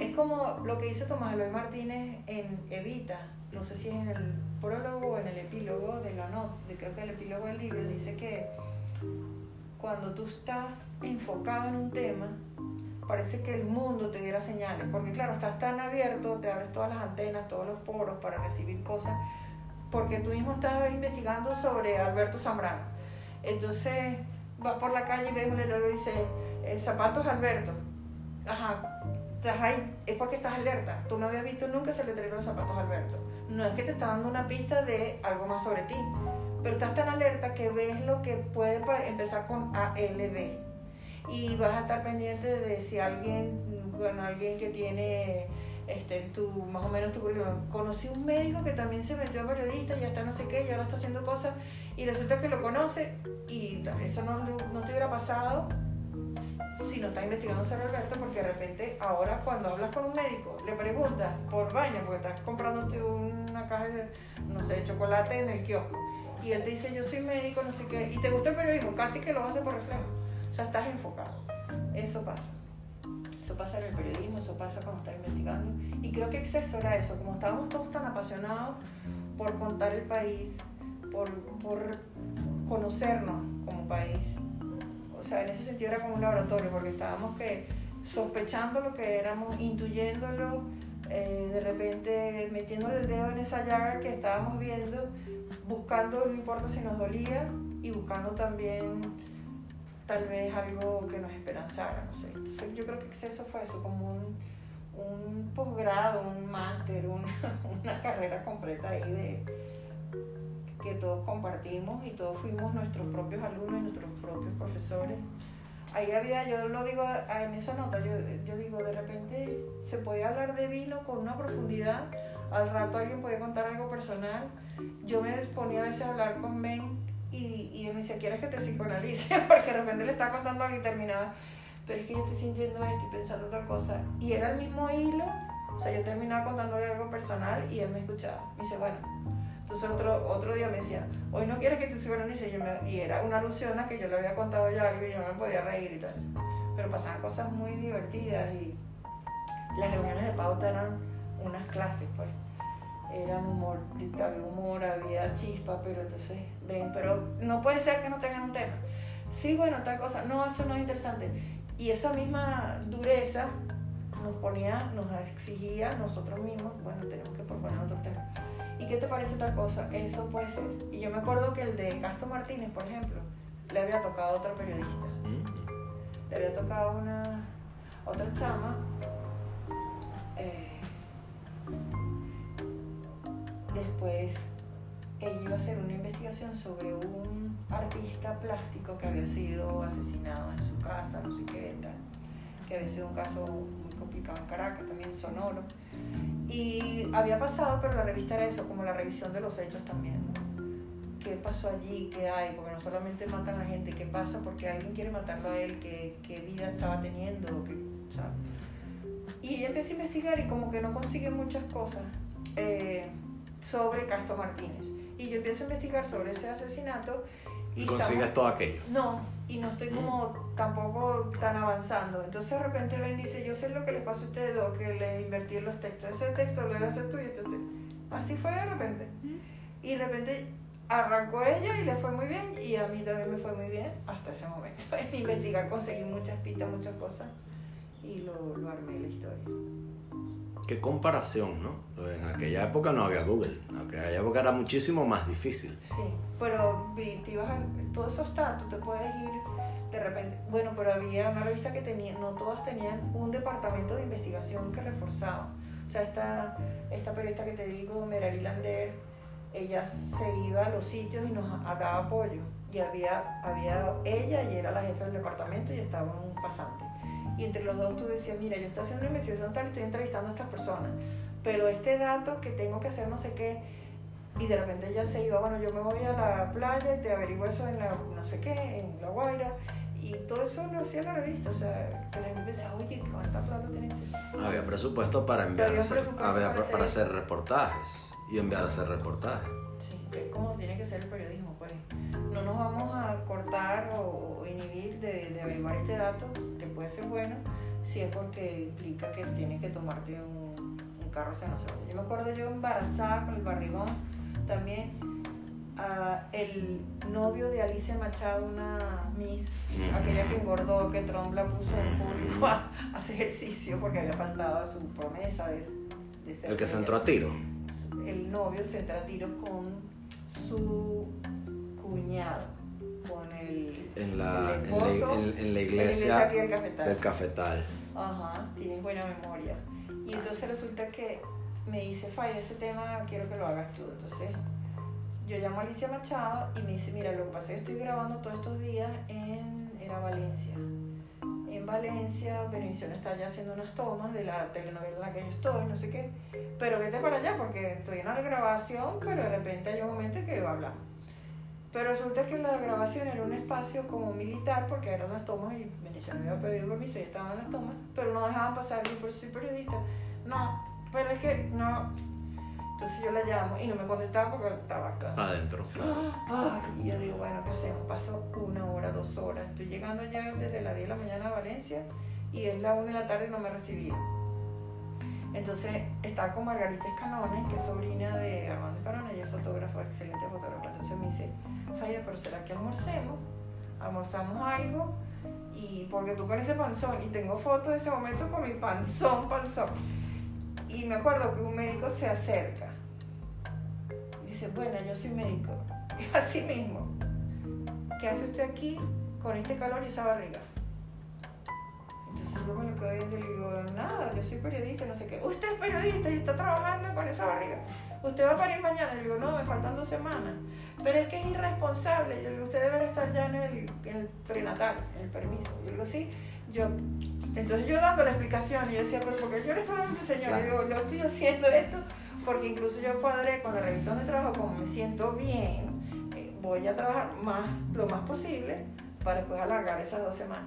Es como lo que dice Tomás Eloy Martínez en Evita, no sé si es en el prólogo o en el epílogo de la nota, creo que el epílogo del libro, dice que cuando tú estás enfocado en un tema, parece que el mundo te diera señales, porque claro, estás tan abierto, te abres todas las antenas, todos los poros para recibir cosas, porque tú mismo estás investigando sobre Alberto Zambrano. Entonces vas por la calle y ves un letrero y dice, eh, zapatos Alberto. Ajá, estás ahí, es porque estás alerta. Tú no habías visto nunca ese letrero de zapatos Alberto. No es que te está dando una pista de algo más sobre ti, pero estás tan alerta que ves lo que puede empezar con ALB. Y vas a estar pendiente de si alguien, bueno, alguien que tiene este, tu, más o menos tu currículum. Conocí un médico que también se metió a periodista y ya está no sé qué, y ahora está haciendo cosas, y resulta que lo conoce, y eso no, no te hubiera pasado si no estás investigando sobre Alberto, porque de repente ahora cuando hablas con un médico, le preguntas por vaina, porque estás comprándote una caja de, no sé, de chocolate en el kiosco, y él te dice, yo soy médico, no sé qué, y te gusta el periodismo, casi que lo hace por reflejo. O sea, estás enfocado. Eso pasa. Eso pasa en el periodismo, eso pasa cuando estás investigando. Y creo que exceso era eso, como estábamos todos tan apasionados por contar el país, por, por conocernos como país. O sea, en ese sentido era como un laboratorio, porque estábamos que sospechando lo que éramos, intuyéndolo, eh, de repente metiéndole el dedo en esa llaga que estábamos viendo, buscando, no importa si nos dolía, y buscando también tal vez algo que nos esperanzara, no sé. Entonces yo creo que eso fue eso, como un, un posgrado, un máster, una, una carrera completa ahí de que todos compartimos y todos fuimos nuestros propios alumnos y nuestros propios profesores. Ahí había, yo lo digo en esa nota, yo, yo digo, de repente se podía hablar de vino con una profundidad, al rato alguien podía contar algo personal. Yo me ponía a veces a hablar con Ben y, y él me decía, ¿quieres que te psicoanalice? Porque de repente le estaba contando algo y terminaba, pero es que yo estoy sintiendo esto y pensando otra cosa. Y era el mismo hilo, o sea, yo terminaba contándole algo personal y él me escuchaba. Me dice, bueno, entonces otro, otro día me decía, hoy no quieres que te psicoanalice. Y, y era una alusión a que yo le había contado ya algo y yo me podía reír y tal. Pero pasaban cosas muy divertidas y las reuniones de pauta eran unas clases, pues eran humor, había humor, había chispa, pero entonces, ven, pero no puede ser que no tengan un tema. Sí, bueno, tal cosa, no, eso no es interesante. Y esa misma dureza nos ponía, nos exigía nosotros mismos, bueno, tenemos que proponer otro tema. ¿Y qué te parece tal cosa? Eso puede ser. Y yo me acuerdo que el de Castro Martínez, por ejemplo, le había tocado a otra periodista. Mm. Le había tocado una otra chama. Eh, Después ella iba a hacer una investigación sobre un artista plástico que había sido asesinado en su casa, no sé qué tal, que había sido un caso muy complicado en Caracas, también sonoro. Y había pasado, pero la revista era eso, como la revisión de los hechos también. ¿Qué pasó allí? ¿Qué hay? Porque no solamente matan a la gente, ¿qué pasa? Porque alguien quiere matarlo a él, ¿qué, vida estaba teniendo? ¿Qué, Y empieza a investigar y como que no consigue muchas cosas. Eh, sobre Castro Martínez. Y yo empiezo a investigar sobre ese asesinato.
Y consigues todo aquello.
No, y no estoy como mm. tampoco tan avanzando. Entonces de repente ven dice, yo sé lo que le pasó a ustedes dos, que le invertí en los textos. Ese texto lo hacer tú y este, Así fue de repente. Y de repente arrancó ella y le fue muy bien y a mí también me fue muy bien hasta ese momento. En investigar conseguí muchas pistas, muchas cosas y lo, lo armé la historia
qué comparación, ¿no? En aquella época no había Google, en aquella época era muchísimo más difícil.
Sí, pero te ibas a, todos esos datos, te puedes ir de repente, bueno, pero había una revista que tenía, no todas tenían un departamento de investigación que reforzaba. O sea, esta, esta periodista que te digo, Merari Lander, ella se iba a los sitios y nos daba apoyo. Y había, había ella y era la jefa del departamento y estaba un pasante y entre los dos tú decías, mira, yo estoy haciendo una investigación tal, estoy entrevistando a estas personas, pero este dato que tengo que hacer no sé qué, y de repente ella se iba, bueno, yo me voy a la playa y te averiguo eso en la no sé qué, en La Guaira, y todo eso lo hacía la revista, o sea, que la gente pensaba, oye, ¿cuánta plata tienes?
Había presupuesto para enviar, había para, hacer reportajes y enviar a hacer reportajes.
Sí, es como tiene que ser el periodismo, pues. No nos vamos a cortar o inhibir de, de averiguar este dato, que puede ser bueno, si es porque implica que tienes que tomarte un, un carro nosotros. Yo me acuerdo yo embarazada con el barrigón, también el novio de Alicia Machado, una Miss, aquella que engordó, que Trump la puso en público a, hacer ejercicio porque había faltado a su promesa de,
El que se entró a tiro
el novio se entra a tiros con su cuñado, con el,
En la,
el
en la, en- en
en
iglesia
aquí del cafetal.
del cafetal.
Ajá, tienes buena memoria. Y entonces resulta que me dice, Fay, ese tema quiero que lo hagas tú. Entonces yo llamo a Alicia Machado y me dice, mira, lo que pasa es que estoy grabando todos estos días en, era Valencia. En Valencia, Benevisión está ya haciendo unas tomas de la telenovela en la que yo estoy, no sé qué. Pero vete para allá porque estoy en la grabación, pero de repente hay un momento que hablamos. Pero resulta que la grabación era un espacio como militar porque eran las tomas y Venezuela me había pedido permiso y estaban las tomas, pero no dejaban pasar yo por ser periodista. No, pero es que no. Entonces yo la llamo y no me contestaba porque estaba acá.
Adentro, claro.
Ay, y yo digo, bueno, ¿qué hacemos? Paso una hora, dos horas. Estoy llegando ya desde las 10 de la mañana a Valencia y es la 1 de la tarde y no me recibía. Entonces estaba con Margarita Escanones, que es sobrina de Armando Escanones, ella es fotógrafa, excelente fotógrafa. Entonces me dice, Faya, pero ¿será que almorcemos? Almorzamos algo y porque tú con ese panzón, y tengo fotos de ese momento con mi panzón, panzón. Y me acuerdo que un médico se acerca. Dice, bueno, yo soy médico. Así mismo. ¿Qué hace usted aquí con este calor y esa barriga? Entonces yo me lo quedo viendo y le digo, nada, yo soy periodista, no sé qué. Usted es periodista y está trabajando con esa barriga. Usted va a parir mañana. Y le digo, no, me faltan dos semanas. Pero es que es irresponsable. Yo le digo, usted debería estar ya en el, en el prenatal, en el permiso. Yo le digo, sí. Yo, entonces yo dando la explicación y yo decía, pero porque yo le este señor,
Claro.
yo digo, yo estoy haciendo esto porque incluso yo cuadré con la revista donde trabajo, como me siento bien, eh, voy a trabajar más, lo más posible para después alargar esas dos semanas.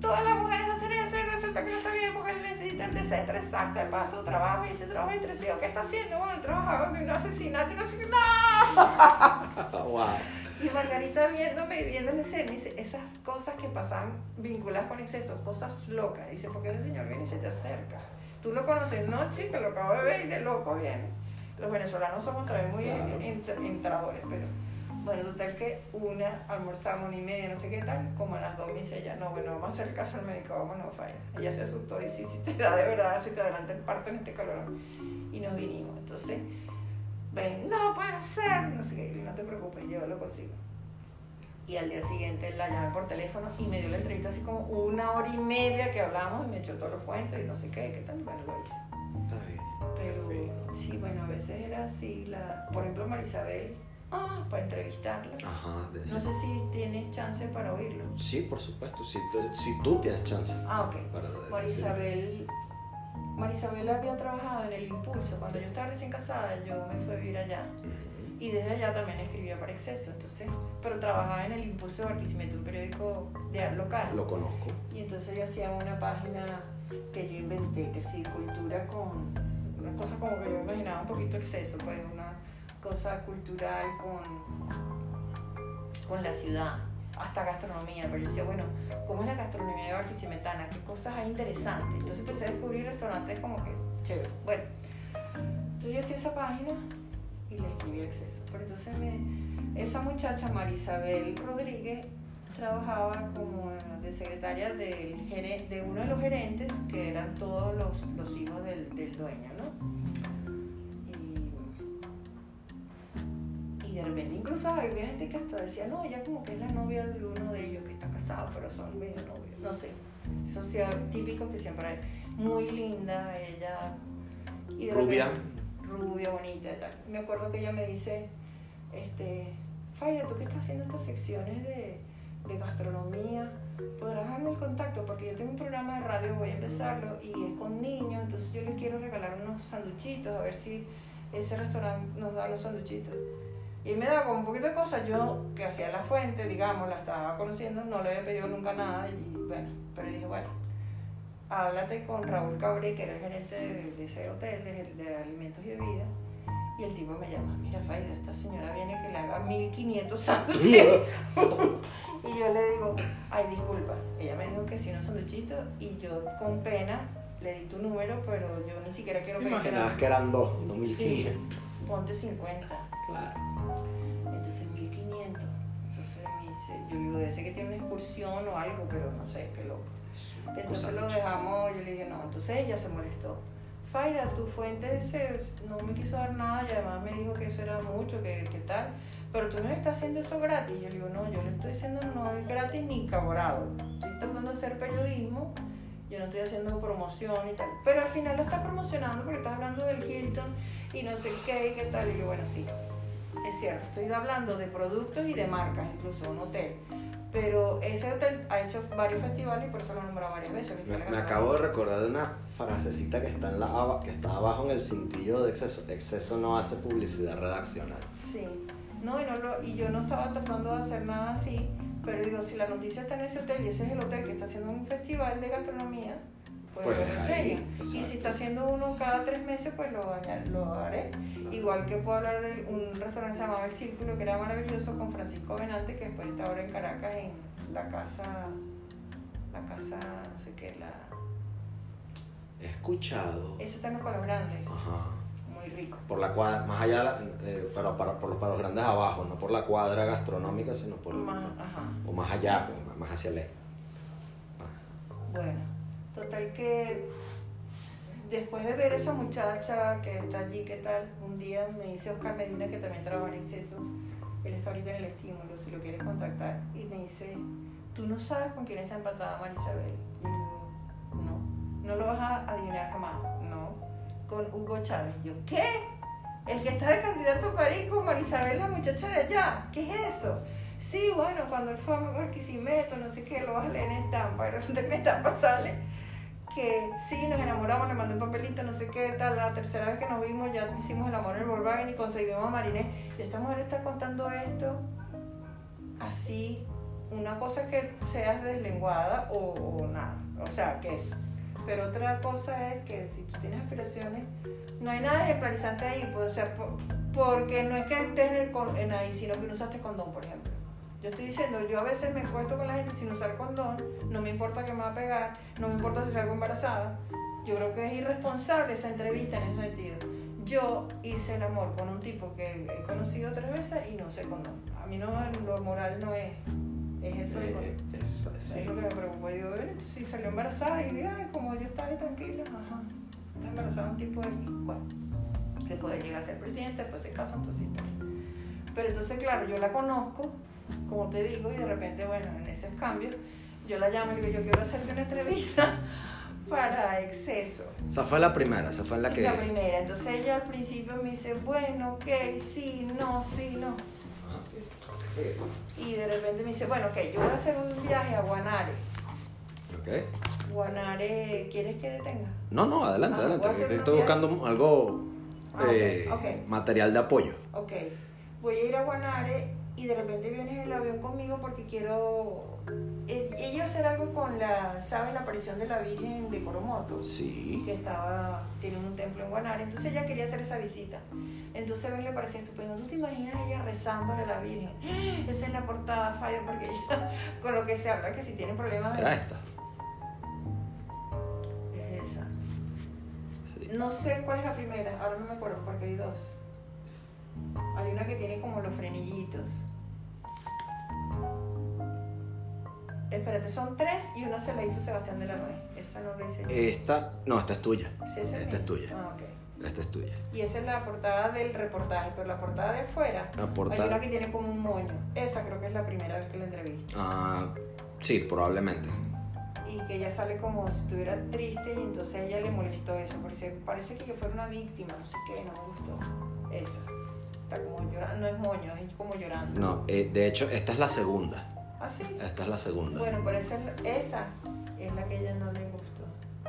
Todas las mujeres hacen eso y resulta que no está bien porque necesitan desestresarse para su trabajo y este trabajo estresado. ¿Qué está haciendo? Bueno, trabajaba en un asesinato y no sé qué. ¡No!
wow.
Y Margarita viéndome y viendo la escena, dice, esas cosas que pasan vinculadas con exceso, cosas locas. Dice, porque ese señor viene y se te acerca. Tú lo conoces, no, chica, lo acabo de ver y de loco viene. Los venezolanos somos también muy
Claro.
ent- entradores, pero bueno, total que una, almorzamos una y media, no sé qué tal, como a las dos me dice ella, no, bueno, vamos a hacer caso al médico, vamos, no falla. Ella se asustó y sí, si te da de verdad, si te adelanta el parto en este calor. Y nos vinimos, entonces, ven, no puede ser, no sé qué, no te preocupes, yo lo consigo. Y al día siguiente la llamé por teléfono y me dio la entrevista así como una hora y media que hablamos y me echó todos los cuentos y no sé qué, qué tal, bueno, lo hice.
Está bien.
Pero
Perfecto.
sí, bueno, a veces era así, la, por ejemplo, Marisabel, ah, para entrevistarla.
Ajá. de-
No sé si tienes chance para oírlo.
Sí, por supuesto. Si, si tú tienes chance
Ah, ok.
para.
Marisabel, Marisabel había trabajado en el Impulso. Cuando yo estaba recién casada, yo me fui a vivir allá. Y desde allá también escribía para Exceso. Entonces, pero trabajaba en el Impulso de Barquisimeto, un periódico de local.
Lo conozco.
Y entonces yo hacía una página que yo inventé, que sí, cultura con una cosa como que yo imaginaba un poquito exceso, pues una cosa cultural con, con la ciudad, hasta gastronomía. Pero yo decía, bueno, ¿cómo es la gastronomía de Barquisimetana? ¿Qué cosas hay interesantes? Entonces empecé a descubrir restaurantes como que chévere. Bueno, entonces yo hacía esa página y le escribí exceso. Pero entonces me, esa muchacha, Marisabel Rodríguez, trabajaba como de secretaria del de uno de los gerentes, que eran todos los, los hijos del, del dueño, ¿no? Y, y de repente incluso había gente que hasta decía, no, ella como que es la novia de uno de ellos que está casado, pero son medio novios, no sé. Eso sea típico que siempre hay. Muy linda ella. y de
Rubia.
repente- rubia, bonita y tal. Me acuerdo que ella me dice, este, Faya, tú que estás haciendo estas secciones de, de gastronomía, podrás darme el contacto porque yo tengo un programa de radio, voy a empezarlo y es con niños, entonces yo les quiero regalar unos sanduchitos, a ver si ese restaurante nos da unos sanduchitos. Y me da como un poquito de cosas, yo que hacía la fuente, digamos, la estaba conociendo, no le había pedido nunca nada y bueno, pero dije, bueno, háblate con Raúl Cabré, que era el gerente de, de ese hotel de, de alimentos y bebidas. Y el tipo me llama, mira Faida, esta señora viene que le haga 1500 sándwiches. y yo le digo, ay, disculpa. Ella me dijo que si unos sanduchitos y yo con pena le di tu número, pero yo ni siquiera quiero
Me
pedirte
imaginabas que eran dos, no 1500.
Ponte 50.
Claro.
Entonces 1500. Entonces me dice, yo le digo, debe ser que tiene una excursión o algo, pero no sé, qué loco. Entonces lo dejamos, yo le dije, no, entonces ella se molestó. Faida, tu fuente se, no me quiso dar nada y además me dijo que eso era mucho, que, que tal, pero tú no le estás haciendo eso gratis. Yo le digo, no, yo le estoy diciendo no es gratis ni caborado. Estoy tratando de hacer periodismo, yo no estoy haciendo promoción y tal. Pero al final lo estás promocionando porque estás hablando del Hilton y no sé qué y qué tal. Y yo, bueno, sí, es cierto, estoy hablando de productos y de marcas, incluso un hotel. Pero ese hotel ha hecho varios festivales y por eso lo he nombrado varias veces.
Me, me acabo de recordar de una frasecita que está, en la, que está abajo en el cintillo de exceso. Exceso no hace publicidad redaccional.
Sí, no y, no lo- y yo no estaba tratando de hacer nada así, pero digo, si la noticia está en ese hotel y ese es el hotel que está haciendo un festival de gastronomía, pues,
Pues
lo. Y si está haciendo uno cada tres meses, pues lo, haré. Igual que puedo hablar de un restaurante llamaba El Círculo, que era maravilloso, con Francisco Venante, que después está ahora en Caracas, en la casa, la casa, no sé qué, la...
He escuchado.
Eso está en los Palos Grandes,
Ajá.
muy rico.
Por la cuadra, más allá, eh, pero para, por los palos grandes abajo, no por la cuadra gastronómica, sino por el-
Más, ajá.
o más allá, pues, más hacia el este.
Bueno, total que después de ver a esa muchacha que está allí, ¿qué tal? Un día me dice Oscar Medina, que también trabaja en exceso, él está ahorita en el estímulo, si lo quieres contactar, y me dice, tú no sabes con quién está empatada Marisabel. Y yo no, no lo vas a adivinar jamás, no, con Hugo Chávez. Yo, ¿qué? El que está de candidato a París con Marisabel, la muchacha de allá, ¿qué es eso? Sí, bueno, cuando él fue a Barquisimeto, no sé qué, lo vas a leer en estampa, y resulta que en estampa sale que sí, nos enamoramos, le mandé un papelito, no sé qué tal, la tercera vez que nos vimos ya hicimos el amor en el Volkswagen y conseguimos a Marinés. Y esta mujer está contando esto así, una cosa que seas deslenguada o, nada, o sea, que eso. Pero otra cosa es que si tú tienes aspiraciones, no hay nada ejemplarizante ahí, pues, o sea, por- porque no es que estés en, el en ahí, sino que no usaste condón, por ejemplo. Yo estoy diciendo, yo a veces me acuesto con la gente sin usar condón, no me importa que me va a pegar, no me importa si salgo embarazada. Yo creo que es irresponsable esa entrevista en ese sentido. Yo hice el amor con un tipo que he conocido tres veces y no sé condón. A mí no, lo moral no es, es eso
Eh, eh, es- sí.
Es lo que me preocupa. Yo digo, "Bueno, si salió embarazada y ay, como yo estaba ahí tranquila, ajá. Está embarazada un tipo de bueno, que puede llegar a ser presidente, después se casa, entonces. Pero entonces, claro, yo la conozco, como te digo, y de repente, bueno, en ese cambio, yo la llamo y le digo, yo quiero hacerte una entrevista para exceso.
Esa fue la primera, esa fue la que.
La primera. Entonces ella al principio me dice, bueno, ok, sí, no, sí, no.
Sí, sí.
Y de repente me dice, bueno, ok, yo voy a hacer un viaje a Guanare.
Ok.
Guanare, ¿quieres que detenga?
No, no, adelante,
Ah,
adelante. Estoy buscando algo.
Ah,
eh. Material de apoyo.
Ok, voy a ir a Guanare y de repente vienes en el avión conmigo porque quiero... Ella hacer algo con la, ¿sabes? La aparición de la Virgen de Coromoto.
Sí.
que estaba, tiene un templo en Guanare, entonces ella quería hacer esa visita. Entonces a Ben le parecía estupendo. ¿Tú te imaginas ella rezándole a la Virgen? Esa es la portada, Fabio, porque ella, con lo que se habla, que si tiene problemas de...
Era esta.
Es esa.
Sí.
No sé cuál es la primera, ahora no me acuerdo porque hay dos. Hay una que tiene como los frenillitos. Espérate, son tres y una se la hizo Sebastián de la Nuez. Esa no la hice yo.
Esta. No, esta es tuya.
¿Sí, esa
Esta es tuya.
Ah, ok.
Esta es tuya.
Y esa es la portada del reportaje, pero la portada de afuera
La
hay una que tiene como un moño. Esa creo que es la primera vez que la entrevisto.
Ah, sí, probablemente.
Y que ella sale como si estuviera triste y entonces a ella le molestó eso. Porque parece que yo fuera una víctima, no sé qué, no me gustó. Esa. Está como llorando, no es moño, es como llorando.
No, eh, de hecho, esta es la segunda.
¿Ah, sí?
Esta es la segunda.
Bueno, pero esa esa es la que ella no le gustó.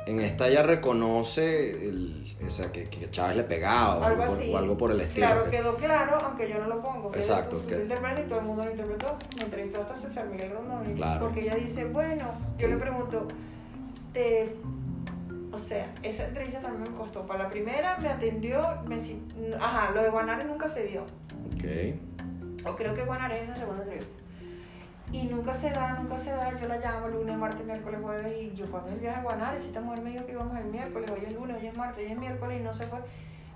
En esta ella reconoce el, o sea, que, que Chávez le pegaba o
Algo
algo, por,
así.
o algo por el estilo.
Claro,
que-
quedó claro, aunque yo no lo pongo.
Exacto, que-
y todo el mundo lo interpretó. Me entrevistó hasta César Miguel Rondón.
Claro.
Porque ella dice, bueno, yo le pregunto, te... O sea, esa entrevista también me costó. Para la primera me atendió, me, ajá, lo de Guanare nunca se dio.
Ok.
O creo que Guanare es esa segunda entrevista. Y nunca se da, nunca se da. Yo la llamo lunes, martes, miércoles, jueves. Y yo, cuando el viaje a Guanare? Si esta mujer me dijo que íbamos el miércoles, hoy es lunes, hoy es martes, hoy es miércoles y no se fue.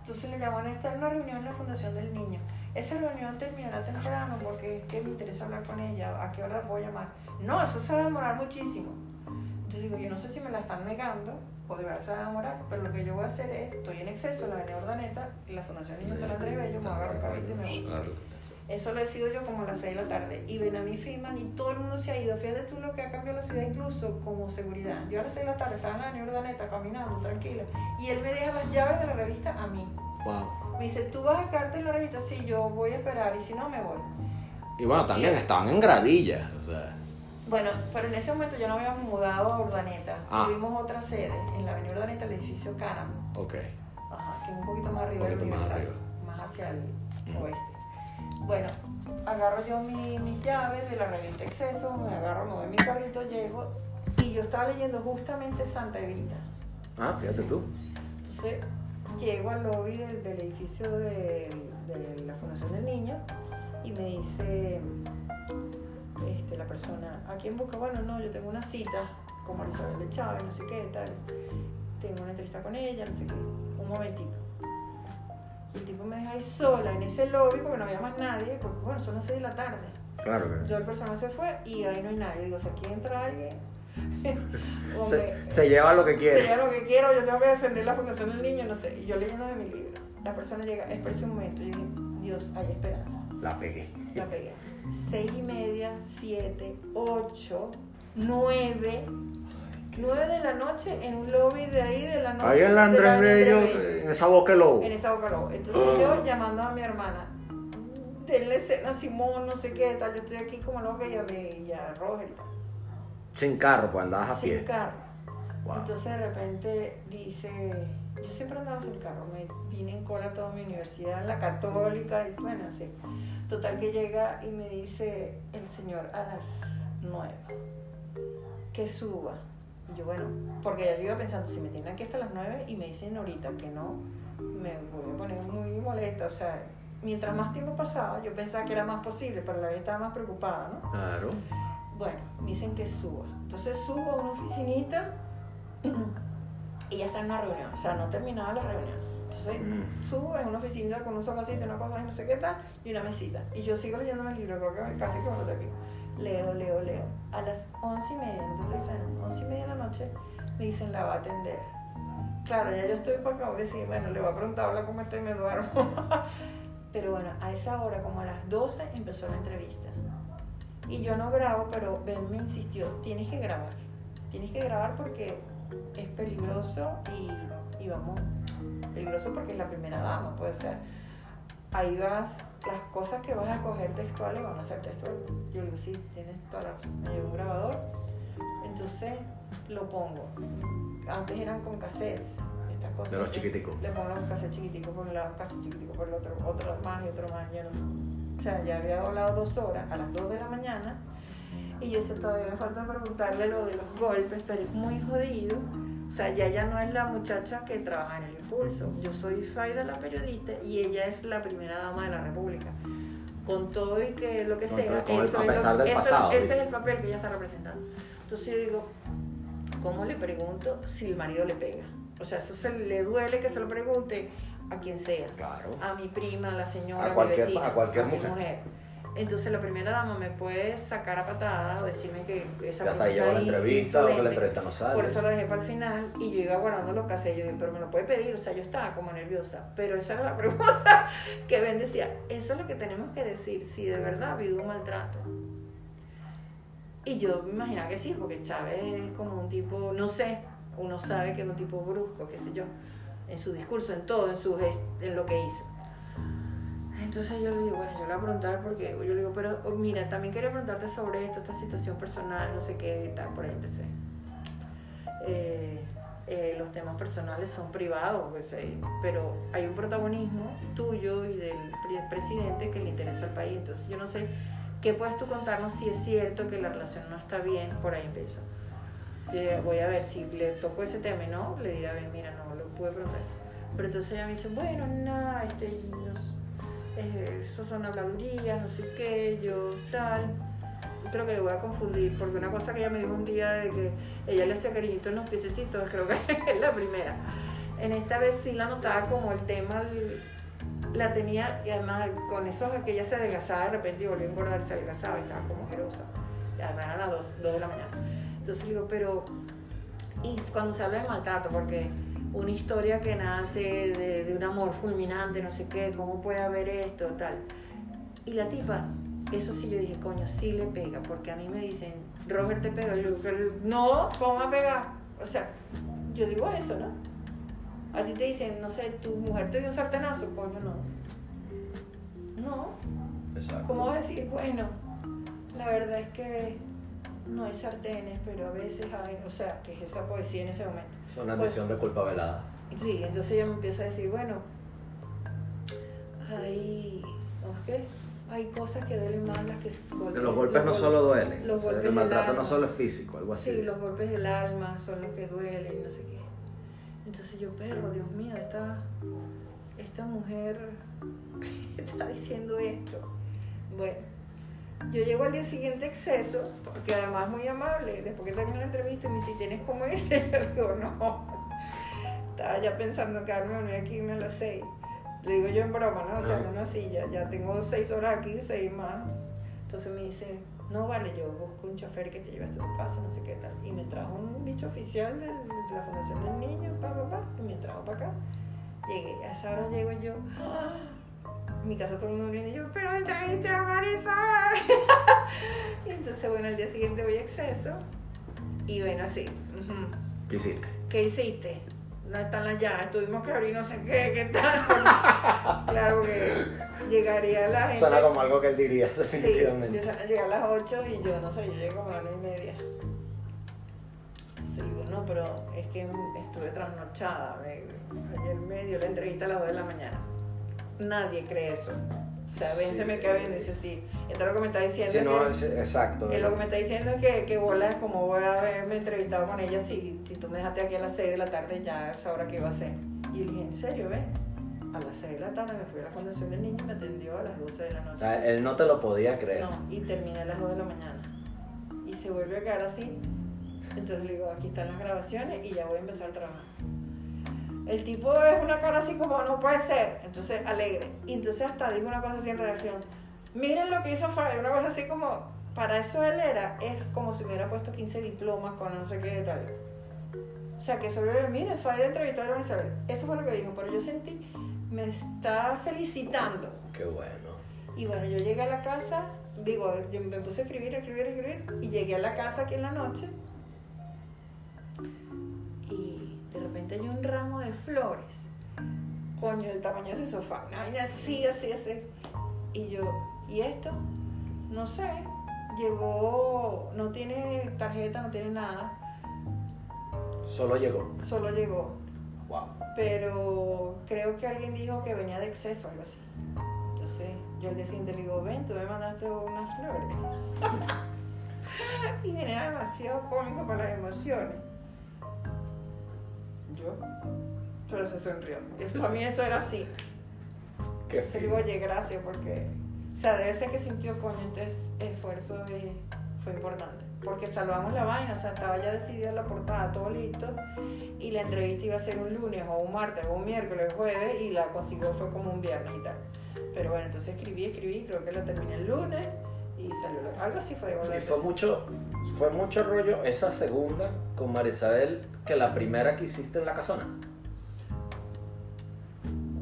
Entonces le llaman a estar en una reunión en la Fundación del Niño. Esa reunión terminará temprano porque es que me interesa hablar con ella. ¿A qué hora la puedo llamar? No, eso se va a demorar muchísimo. Entonces digo, yo no sé si me la están negando o de verdad se va a demorar, pero lo que yo voy a hacer es, estoy en exceso, la avenida Ordaneta, y la Fundación Niños de Andrés Bello, me voy a agarrar y me voy. Eso lo decido yo como a las 6 de la tarde. Y ven a mi firman y todo el mundo se ha ido. Fíjate tú lo que ha cambiado la ciudad, incluso como seguridad. Yo a las 6 de la tarde estaba en la avenida Ordaneta caminando, tranquila. Y él me deja las llaves de la revista a mí.
Wow.
Me dice, ¿tú vas a quedarte en la revista? Sí, yo voy a esperar. Y si no, me voy.
Y bueno, también estaban en gradilla. O sea,
Bueno, pero en ese momento yo no había mudado a Urdaneta.
Ah.
Tuvimos otra sede en la avenida Urdaneta, el edificio Canam.
ok.
Ajá, que es un poquito más arriba
Un
del
poquito más arriba.
más hacia el oeste. Bueno, agarro yo mi- mis llaves de la revista Exceso, me agarro, me voy mi carrito, llego y yo estaba leyendo justamente Santa Evita.
Ah, fíjate tú.
Entonces llego al lobby del, del edificio de, de la Fundación del Niño y me dice este, la persona, ¿a quién busca? Bueno, no, yo tengo una cita con Marisabel de Chávez, no sé qué, tal. Tengo una entrevista con ella, no sé qué. Un momentito. El tipo me deja ahí sola en ese lobby porque no había más nadie, porque bueno, son las 6 de la tarde.
Claro
Yo el personal se fue y ahí no hay nadie. Digo, si aquí entra alguien,
Se, se lleva lo que quiere.
sería lo que quiero, yo tengo que defender la fundación del niño, no sé. Y yo leyendo de mi libro, la persona llega, espera un momento, yo dije, Dios, hay esperanza.
La pegué.
La pegué. Seis y media, siete, ocho, nueve, nueve de la noche en un lobby de ahí de la noche.
Ahí en la Andrés Bello, en esa boca lobo.
En esa boca lobo. Entonces yo llamando a mi hermana, denle escena a Simón, no sé qué tal, yo estoy aquí como loca y a, a Roger.
Sin carro, pues andabas a
sin
pie.
carro.
Wow.
Entonces de repente dice, yo siempre andaba sin carro, me vine en cola a toda mi universidad, la católica, y bueno, así. Total que llega y me dice el señor a las nueve, que suba. Y yo, bueno, porque ya yo iba pensando, si me tienen aquí hasta las nueve y me dicen ahorita que no, me voy a poner muy molesta. O sea, mientras más tiempo pasaba, yo pensaba que era más posible, pero la vez estaba más preocupada, ¿no?
Claro.
Bueno, me dicen que suba. Entonces subo a una oficinita y ya está en una reunión. O sea, no terminaba la reunión. Entonces
Mm.
subo en una oficina con un sofacito, una cosa y no sé qué tal, y una mesita. Y yo sigo leyéndome el libro, creo que casi que me lo termino. Leo, leo, leo. A las once y media, entonces dicen, once y media de la noche, me dicen, la va a atender. Claro, ya yo estoy para a decir, bueno, le voy a preguntar, hola, ¿cómo está? Y me duermo. Pero bueno, a esa hora, como a las 12, empezó la entrevista. Y yo no grabo, pero Ben me insistió, tienes que grabar. Tienes que grabar porque es peligroso y, y vamos, peligroso porque es la primera dama, puede ser. Ahí vas, las cosas que vas a coger textuales van a ser textuales. Yo le digo, sí, tienes toda la razón. Me llevo un grabador, entonces lo pongo. Antes eran con cassettes, estas cosas.
De los chiquiticos.
Le pongo un cassette chiquitico por un lado, un cassette chiquitico por el otro, otro más y otro más. Yo no- o sea, ya había hablado dos horas, a las dos de la mañana, y yo sé, todavía me falta preguntarle lo de los golpes, pero es muy jodido. O sea, ya ella no es la muchacha que trabaja en el impulso. Yo soy Faida la periodista y ella es la primera dama de la República. Con todo y que lo que
Con
sea,
todo- el- a
es lo-
pesar del
eso-
pasado,
ese es el papel que ella está representando. Entonces yo digo, ¿cómo le pregunto si el marido le pega? O sea, eso se le duele que se lo pregunte a quien sea
Claro.
a mi prima, a la señora,
A
mi
cualquier-
vecina,
a cualquier mujer.
Entonces la primera dama me puede sacar a patadas o decirme que esa
Ya está ahí llegó la entrevista o que la entrevista no sale.
Por eso lo dejé para el final y yo iba guardando los cassettes. Yo dije, pero me lo puede pedir. O sea, yo estaba como nerviosa. Pero esa era la pregunta que Ben decía. Eso es lo que tenemos que decir. Si de verdad ha habido un maltrato. Y yo me imaginaba que sí, porque Chávez es como un tipo, no sé, uno sabe que es un tipo brusco, qué sé yo, en su discurso, en todo, en, su en lo que hizo. Entonces yo le digo, bueno, yo le voy a preguntar porque yo le digo, pero oh, mira, también quería preguntarte sobre esto, esta situación personal, no sé qué, tal, por ahí empecé. Eh, eh, los temas personales son privados, pues, eh, pero hay un protagonismo tuyo y del pre- presidente que le interesa al país. Entonces yo no sé qué puedes tú contarnos si es cierto que la relación no está bien, por ahí digo, voy a ver si le toco ese tema no, le diré, a ver, mira, no lo pude preguntar. Pero entonces ella me dice, bueno, no, este, eh, eso son habladurías, no sé qué, yo tal. Creo que le voy a confundir, porque una cosa que ella me dijo un día de que ella le hacía cariñito en los piececitos, creo que es la primera. En esta vez sí la notaba como el tema, la tenía, y además con eso que ella se adelgazaba de repente y volvió a engordar, se adelgazaba y estaba como jerosa. Además eran las 2 de la mañana. Entonces le digo, pero Y cuando se habla de maltrato, porque una historia que nace de, de un amor fulminante, no sé qué, cómo puede haber esto, tal. Y la tipa, eso sí yo dije, coño, sí le pega, porque a mí me dicen, Robert te pega. Y yo, "Pero no, ¿cómo me pega? O sea, yo digo eso, ¿no? A ti te dicen, no sé, tu mujer te dio un sartenazo, coño, no. No,
Exacto.
¿cómo vas a decir? Bueno, la verdad es que no hay sartenes, pero a veces hay, o sea, que es esa poesía en ese momento.
Una
Pues-
admisión de culpa velada.
Sí, entonces ella me empieza a decir, bueno, hay, ¿cómo es que? Hay cosas que duelen más las que golpes.
Los golpes no solo duelen.
los
o sea, el maltrato no solo es físico, algo así.
Sí, los golpes del alma son los que duelen, no sé qué. Entonces yo, perro, Dios mío, esta, esta mujer está diciendo esto. Bueno, yo llego al día siguiente exceso, porque además muy amable, después que terminé la entrevista, me dice, ¿tienes cómo irte? Yo digo, no. Estaba ya pensando en quedarme a dormir aquí a las seis. Le digo yo en broma, ¿no? O sea, en una silla, ya tengo seis horas aquí, seis más. Entonces me dice, no vale, yo busco un chofer que te lleve hasta tu casa, no sé qué tal. Y me trajo un bicho oficial de la Fundación del Niño, pa, pa, pa, y me trajo para acá. Llegué, a esa hora llego yo, ¡ah! En mi casa todo el mundo viene y yo, pero entrevisté a Marisol. y entonces, bueno, al día siguiente voy a exceso y ven así,
¿Qué hiciste?
¿qué hiciste? No están las llaves, tuvimos que abrir no sé qué, qué tal. claro que llegaría la gente.
Suena como algo que él diría,
Sí,
definitivamente.
yo llegué a las 8 y yo no sé, yo llegué como a las 9 y media. Sí, bueno, pero es que estuve trasnochada. me- ayer me dio la entrevista a las 2 de la mañana. Nadie cree eso. O sea, Ben
Sí.
se me queda viendo y dice, sí. Esto es lo que me está diciendo.
Sí,
es
no,
que-
es- exacto.
que lo que me está diciendo es que, que bola es como voy a haberme entrevistado con ella si, si tú me dejaste aquí a las 6 de la tarde ya a esa hora que iba a ser. Y le dije, ¿en serio, ven? A las 6 de la tarde me fui a la Fundación del Niño y me atendió a las 12 de la noche.
O sea, él no te lo podía creer.
No, y terminé a las 2 de la mañana. Y se vuelve a quedar así. Entonces le digo, aquí están las grabaciones y ya voy a empezar a trabajar. El tipo es una cara así como, no puede ser. Entonces, alegre. Y entonces hasta dijo una cosa así en redacción. Miren lo que hizo Fabio. Una cosa así como, para eso él era, es como si me hubiera puesto 15 diplomas con no sé qué detalle. O sea, que solo le miren, Fabio entrevistó a Isabel. Eso fue lo que dijo, pero yo sentí, me está felicitando.
Qué bueno.
Y bueno, yo llegué a la casa, digo, yo me puse a escribir, a escribir, a escribir, y llegué a la casa aquí en la noche. Repente hay un ramo de flores, coño, del tamaño de ese sofá, una vaina así, así, así. Y yo, ¿y esto? No sé, llegó, no tiene tarjeta, no tiene nada,
Solo llegó.
solo llegó.
Wow.
pero creo que alguien dijo que venía de exceso, algo así. Entonces yo al día siguiente le digo, ven, tú me mandaste unas flores. y venía demasiado cómico para las emociones. Pero se sonrió. Es, para mí eso era así.
Qué
Se le digo, oye, gracias, porque, o sea, debe ser que sintió coño, este esfuerzo de- fue importante. Porque salvamos la vaina, o sea, estaba ya decidida la portada, todo listo, y la entrevista iba a ser un lunes, o un martes, o un miércoles, o jueves, y la consiguió fue como un viernes y tal. Pero bueno, entonces escribí, escribí, creo que la terminé el lunes, y salió, la- algo así fue.
Y fue mucho, fue mucho rollo esa segunda con Marisabel que la primera que hiciste en la casona.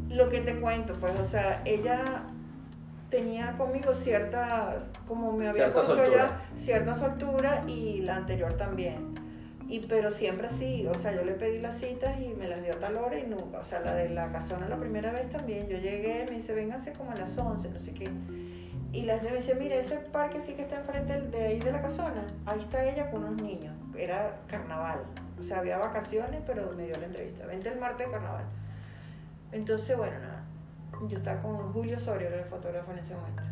Lo que te cuento, pues, o sea, ella tenía conmigo cierta, como me había
Cierta
puesto
soltura.
ella, cierta soltura y la anterior también. Y pero siempre sí, o sea, yo le pedí las citas y me las dio a tal hora y nunca, o sea, la de la casona la primera vez también, yo llegué, me dice, véngase como a las 11, no sé qué. Y la gente me dice, mire, ese parque sí que está enfrente de ahí de la casona, ahí está ella con unos niños, era carnaval, o sea, había vacaciones, pero me dio la entrevista, vente el martes de carnaval. Entonces, bueno, nada, yo estaba con Julio Sorio, era el fotógrafo en ese momento.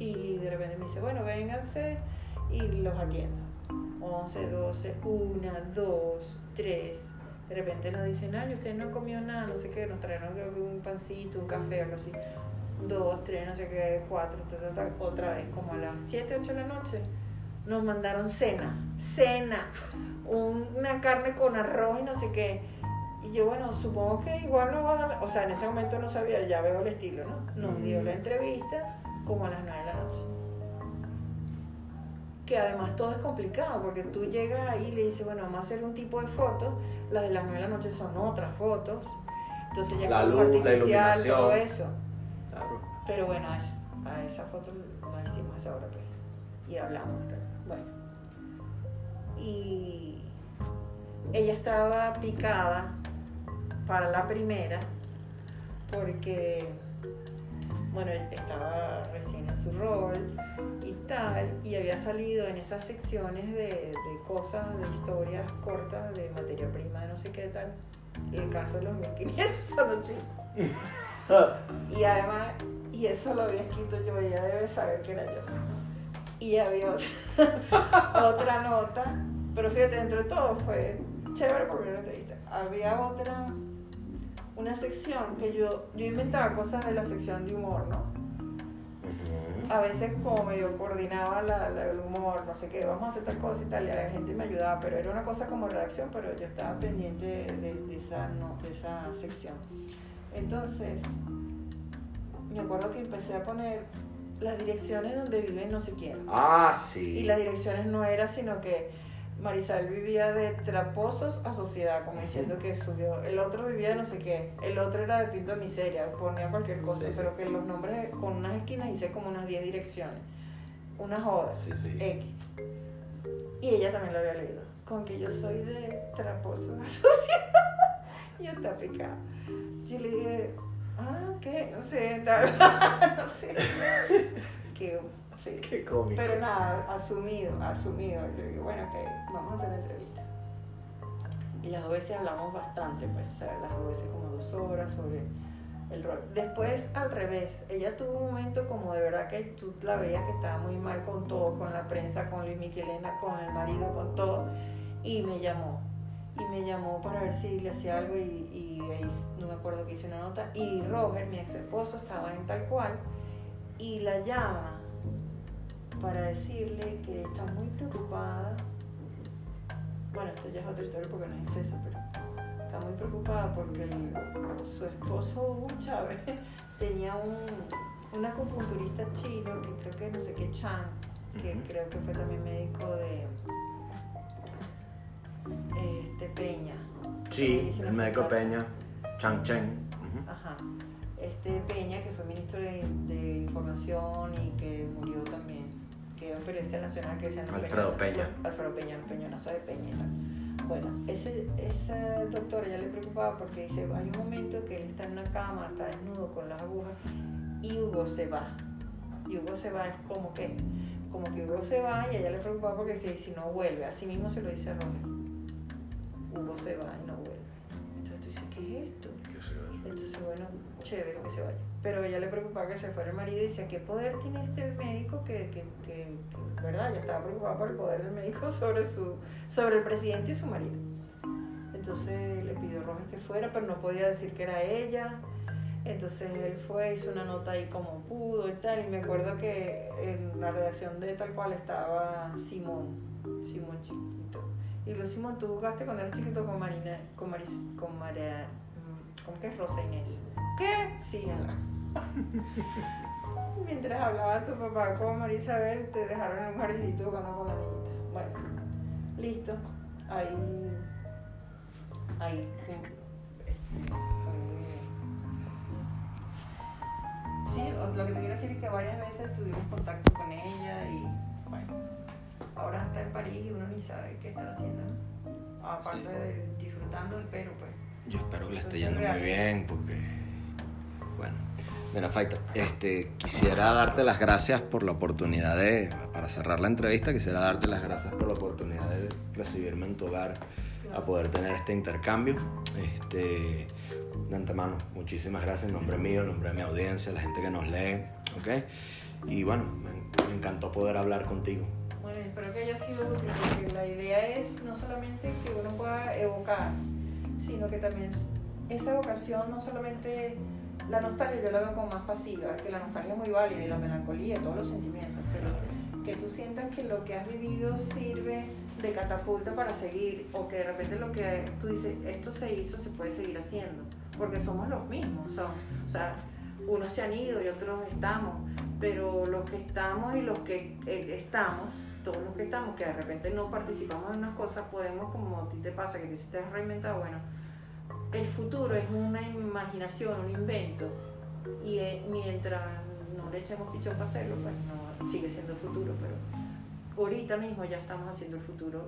Y de repente me dice, bueno, vénganse y los atiendo. 11, 12, 1, 2, 3. De repente nos dicen, ay, ustedes no comido nada, no sé qué, nos trajeron creo que un pancito, un café, algo así. 2, 3, no sé qué, 4, otra vez, como a las 7, 8 de la noche, nos mandaron cena, cena, un- una carne con arroz y no sé qué. Y yo, bueno, supongo que igual nos va a dar, o sea, en ese momento no sabía, ya veo el estilo, ¿no? Nos dio la entrevista como a las 9 de la noche. que además todo es complicado, porque tú llegas ahí y le dices, bueno, vamos a hacer un tipo de fotos, las de las 9 de la noche son otras fotos, entonces ya
La luz, la iluminación.
todo eso. Pero bueno, a, es- a esa foto la hicimos a esa hora, pues. Y hablamos. pero Bueno. Y ella estaba picada para la primera porque, bueno, estaba recién en su rol y tal, y había salido en esas secciones de, de cosas, de historias cortas, de materia prima, de no sé qué tal. El caso de los 1500 anoche. Y además, y eso lo había escrito yo, ella debe saber que era yo. Y había otra, otra nota, pero fíjate, dentro de todo fue chévere porque era una entrevista. Había otra, una sección que yo, yo inventaba cosas de la sección de humor, ¿no? A veces como medio coordinaba la, la- el humor, no sé qué, vamos a hacer tal cosa y tal, y la gente me ayudaba, pero era una cosa como redacción, pero yo estaba pendiente de, de esa, no, de esa sección. Entonces, me acuerdo que empecé a poner las direcciones donde vive no sé quién.
Ah, sí.
Y las direcciones no era, sino que Marisabel vivía de Traposos a Sociedad, como diciendo que subió. El otro vivía de no sé qué. El otro era de Pinto de Miseria, ponía cualquier cosa,
sí.
pero que los nombres con unas esquinas hice como unas 10 direcciones. Una joda.
Sí, sí.
X. Y ella también lo había leído. Con que yo soy de Traposos a Sociedad. yo estaba picada. Yo le dije, ah, ¿qué? No sé, tal, no sé. que, sí.
Qué cómico.
Pero nada, asumido, asumido. Yo digo, bueno, ok, vamos a hacer la entrevista. Y las dos veces hablamos bastante, pues, o sea, las dos veces como dos horas sobre el rol. Después, al revés, ella tuvo un momento como de verdad que tú la veías que estaba muy mal con todo, con la prensa, con Luis Miquelena, con el marido, con todo, y me llamó. Y me llamó para ver si le hacía algo y, y ahí no me acuerdo que hice una nota. Y Roger, mi ex esposo, estaba en tal cual y la llama para decirle que está muy preocupada. Bueno, esto ya es otra historia porque no es eso, pero está muy preocupada porque el- su esposo Hugo Chávez tenía un, un acupunturista chino que creo que no sé qué Chan, que creo que fue también médico de este, Peña.
Sí, el médico Peña, Chang Chen. Ujú.
Ajá. Este Peña, que fue ministro de, de Información y que murió también, que era un periodista nacional que decían el
Alfredo Peña.
Alfredo Peña, el peñonazo de Peña. Bueno, ese, esa doctora ya le preocupaba porque dice, hay un momento que él está en una cama, está desnudo con las agujas y Hugo se va. Y Hugo se va, es como que, como que Hugo se va y a ella le preocupaba porque si, si no vuelve, así mismo se lo dice a Roger. Hugo se va y no vuelve. Entonces tú dices, ¿qué es esto? Entonces, bueno, chévere que se vaya. Pero ella le preocupaba que se fuera el marido y decía, ¿qué poder tiene este médico que, que, que, que, verdad? Ya estaba preocupada por el poder del médico sobre, su, sobre el presidente y su marido. Entonces le pidió a Roger que fuera, pero no podía decir que era ella. Entonces él fue, hizo una nota ahí como pudo y tal. Y me acuerdo que en la redacción de tal cual estaba Simón, Simón chiquito. Y luego Simón, tú jugaste cuando eras chiquito con Marina, con Maris, con María, mm, ¿cómo que es Rosa Inés? ¿Qué? Síguenla. Mientras hablaba tu papá con María Isabel, te dejaron en un jardinito jugando con la niñita. Bueno, listo. Ahí. Ahí. Sí, lo que te quiero decir es que varias veces tuvimos contacto con ella y bueno, ahora está en París y uno ni sabe qué está haciendo. Aparte
Sí.
de disfrutando, espero pues.
Yo espero que le esté yendo muy bien porque, bueno, mira, Faita, este, quisiera darte las gracias por la oportunidad de, para cerrar la entrevista, quisiera darte las gracias por la oportunidad de recibirme en tu hogar, a poder tener este intercambio. Este, de antemano, muchísimas gracias en nombre mío, en nombre de mi audiencia, la gente que nos lee, ¿ok? Y bueno, me, me encantó poder hablar contigo.
Espero que haya sido útil, porque la idea es no solamente que uno pueda evocar, sino que también esa evocación, no solamente la nostalgia, yo la veo como más pasiva, que la nostalgia es muy válida y la melancolía, todos los sentimientos, pero que tú sientas que lo que has vivido sirve de catapulta para seguir, o que de repente lo que tú dices, esto se hizo, se puede seguir haciendo, porque somos los mismos, son, o sea, unos se han ido y otros estamos, pero los que estamos y los que eh, estamos, todos los que estamos, que de repente no participamos en unas cosas, podemos, como a ti te pasa, que te hiciste reinventado, bueno, el futuro es una imaginación, un invento, y eh, mientras no le echemos pichón para hacerlo, pues no sigue siendo el futuro, pero ahorita mismo ya estamos haciendo el futuro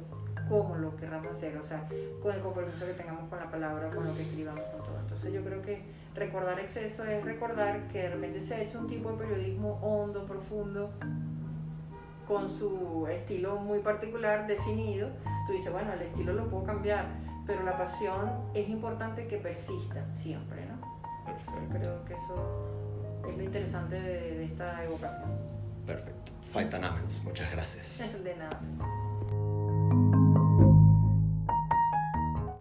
como lo querramos hacer, o sea, con el compromiso que tengamos con la palabra, con lo que escribamos, con todo. Entonces yo creo que recordar exceso es recordar que de repente se ha hecho un tipo de periodismo hondo, profundo, con su estilo muy particular, definido. Tú dices, bueno, el estilo lo puedo cambiar, pero la pasión es importante que persista siempre, ¿no?
Perfecto.
Creo que eso es lo interesante de, de esta evocación.
Perfecto. Fight Amens, muchas gracias.
De nada.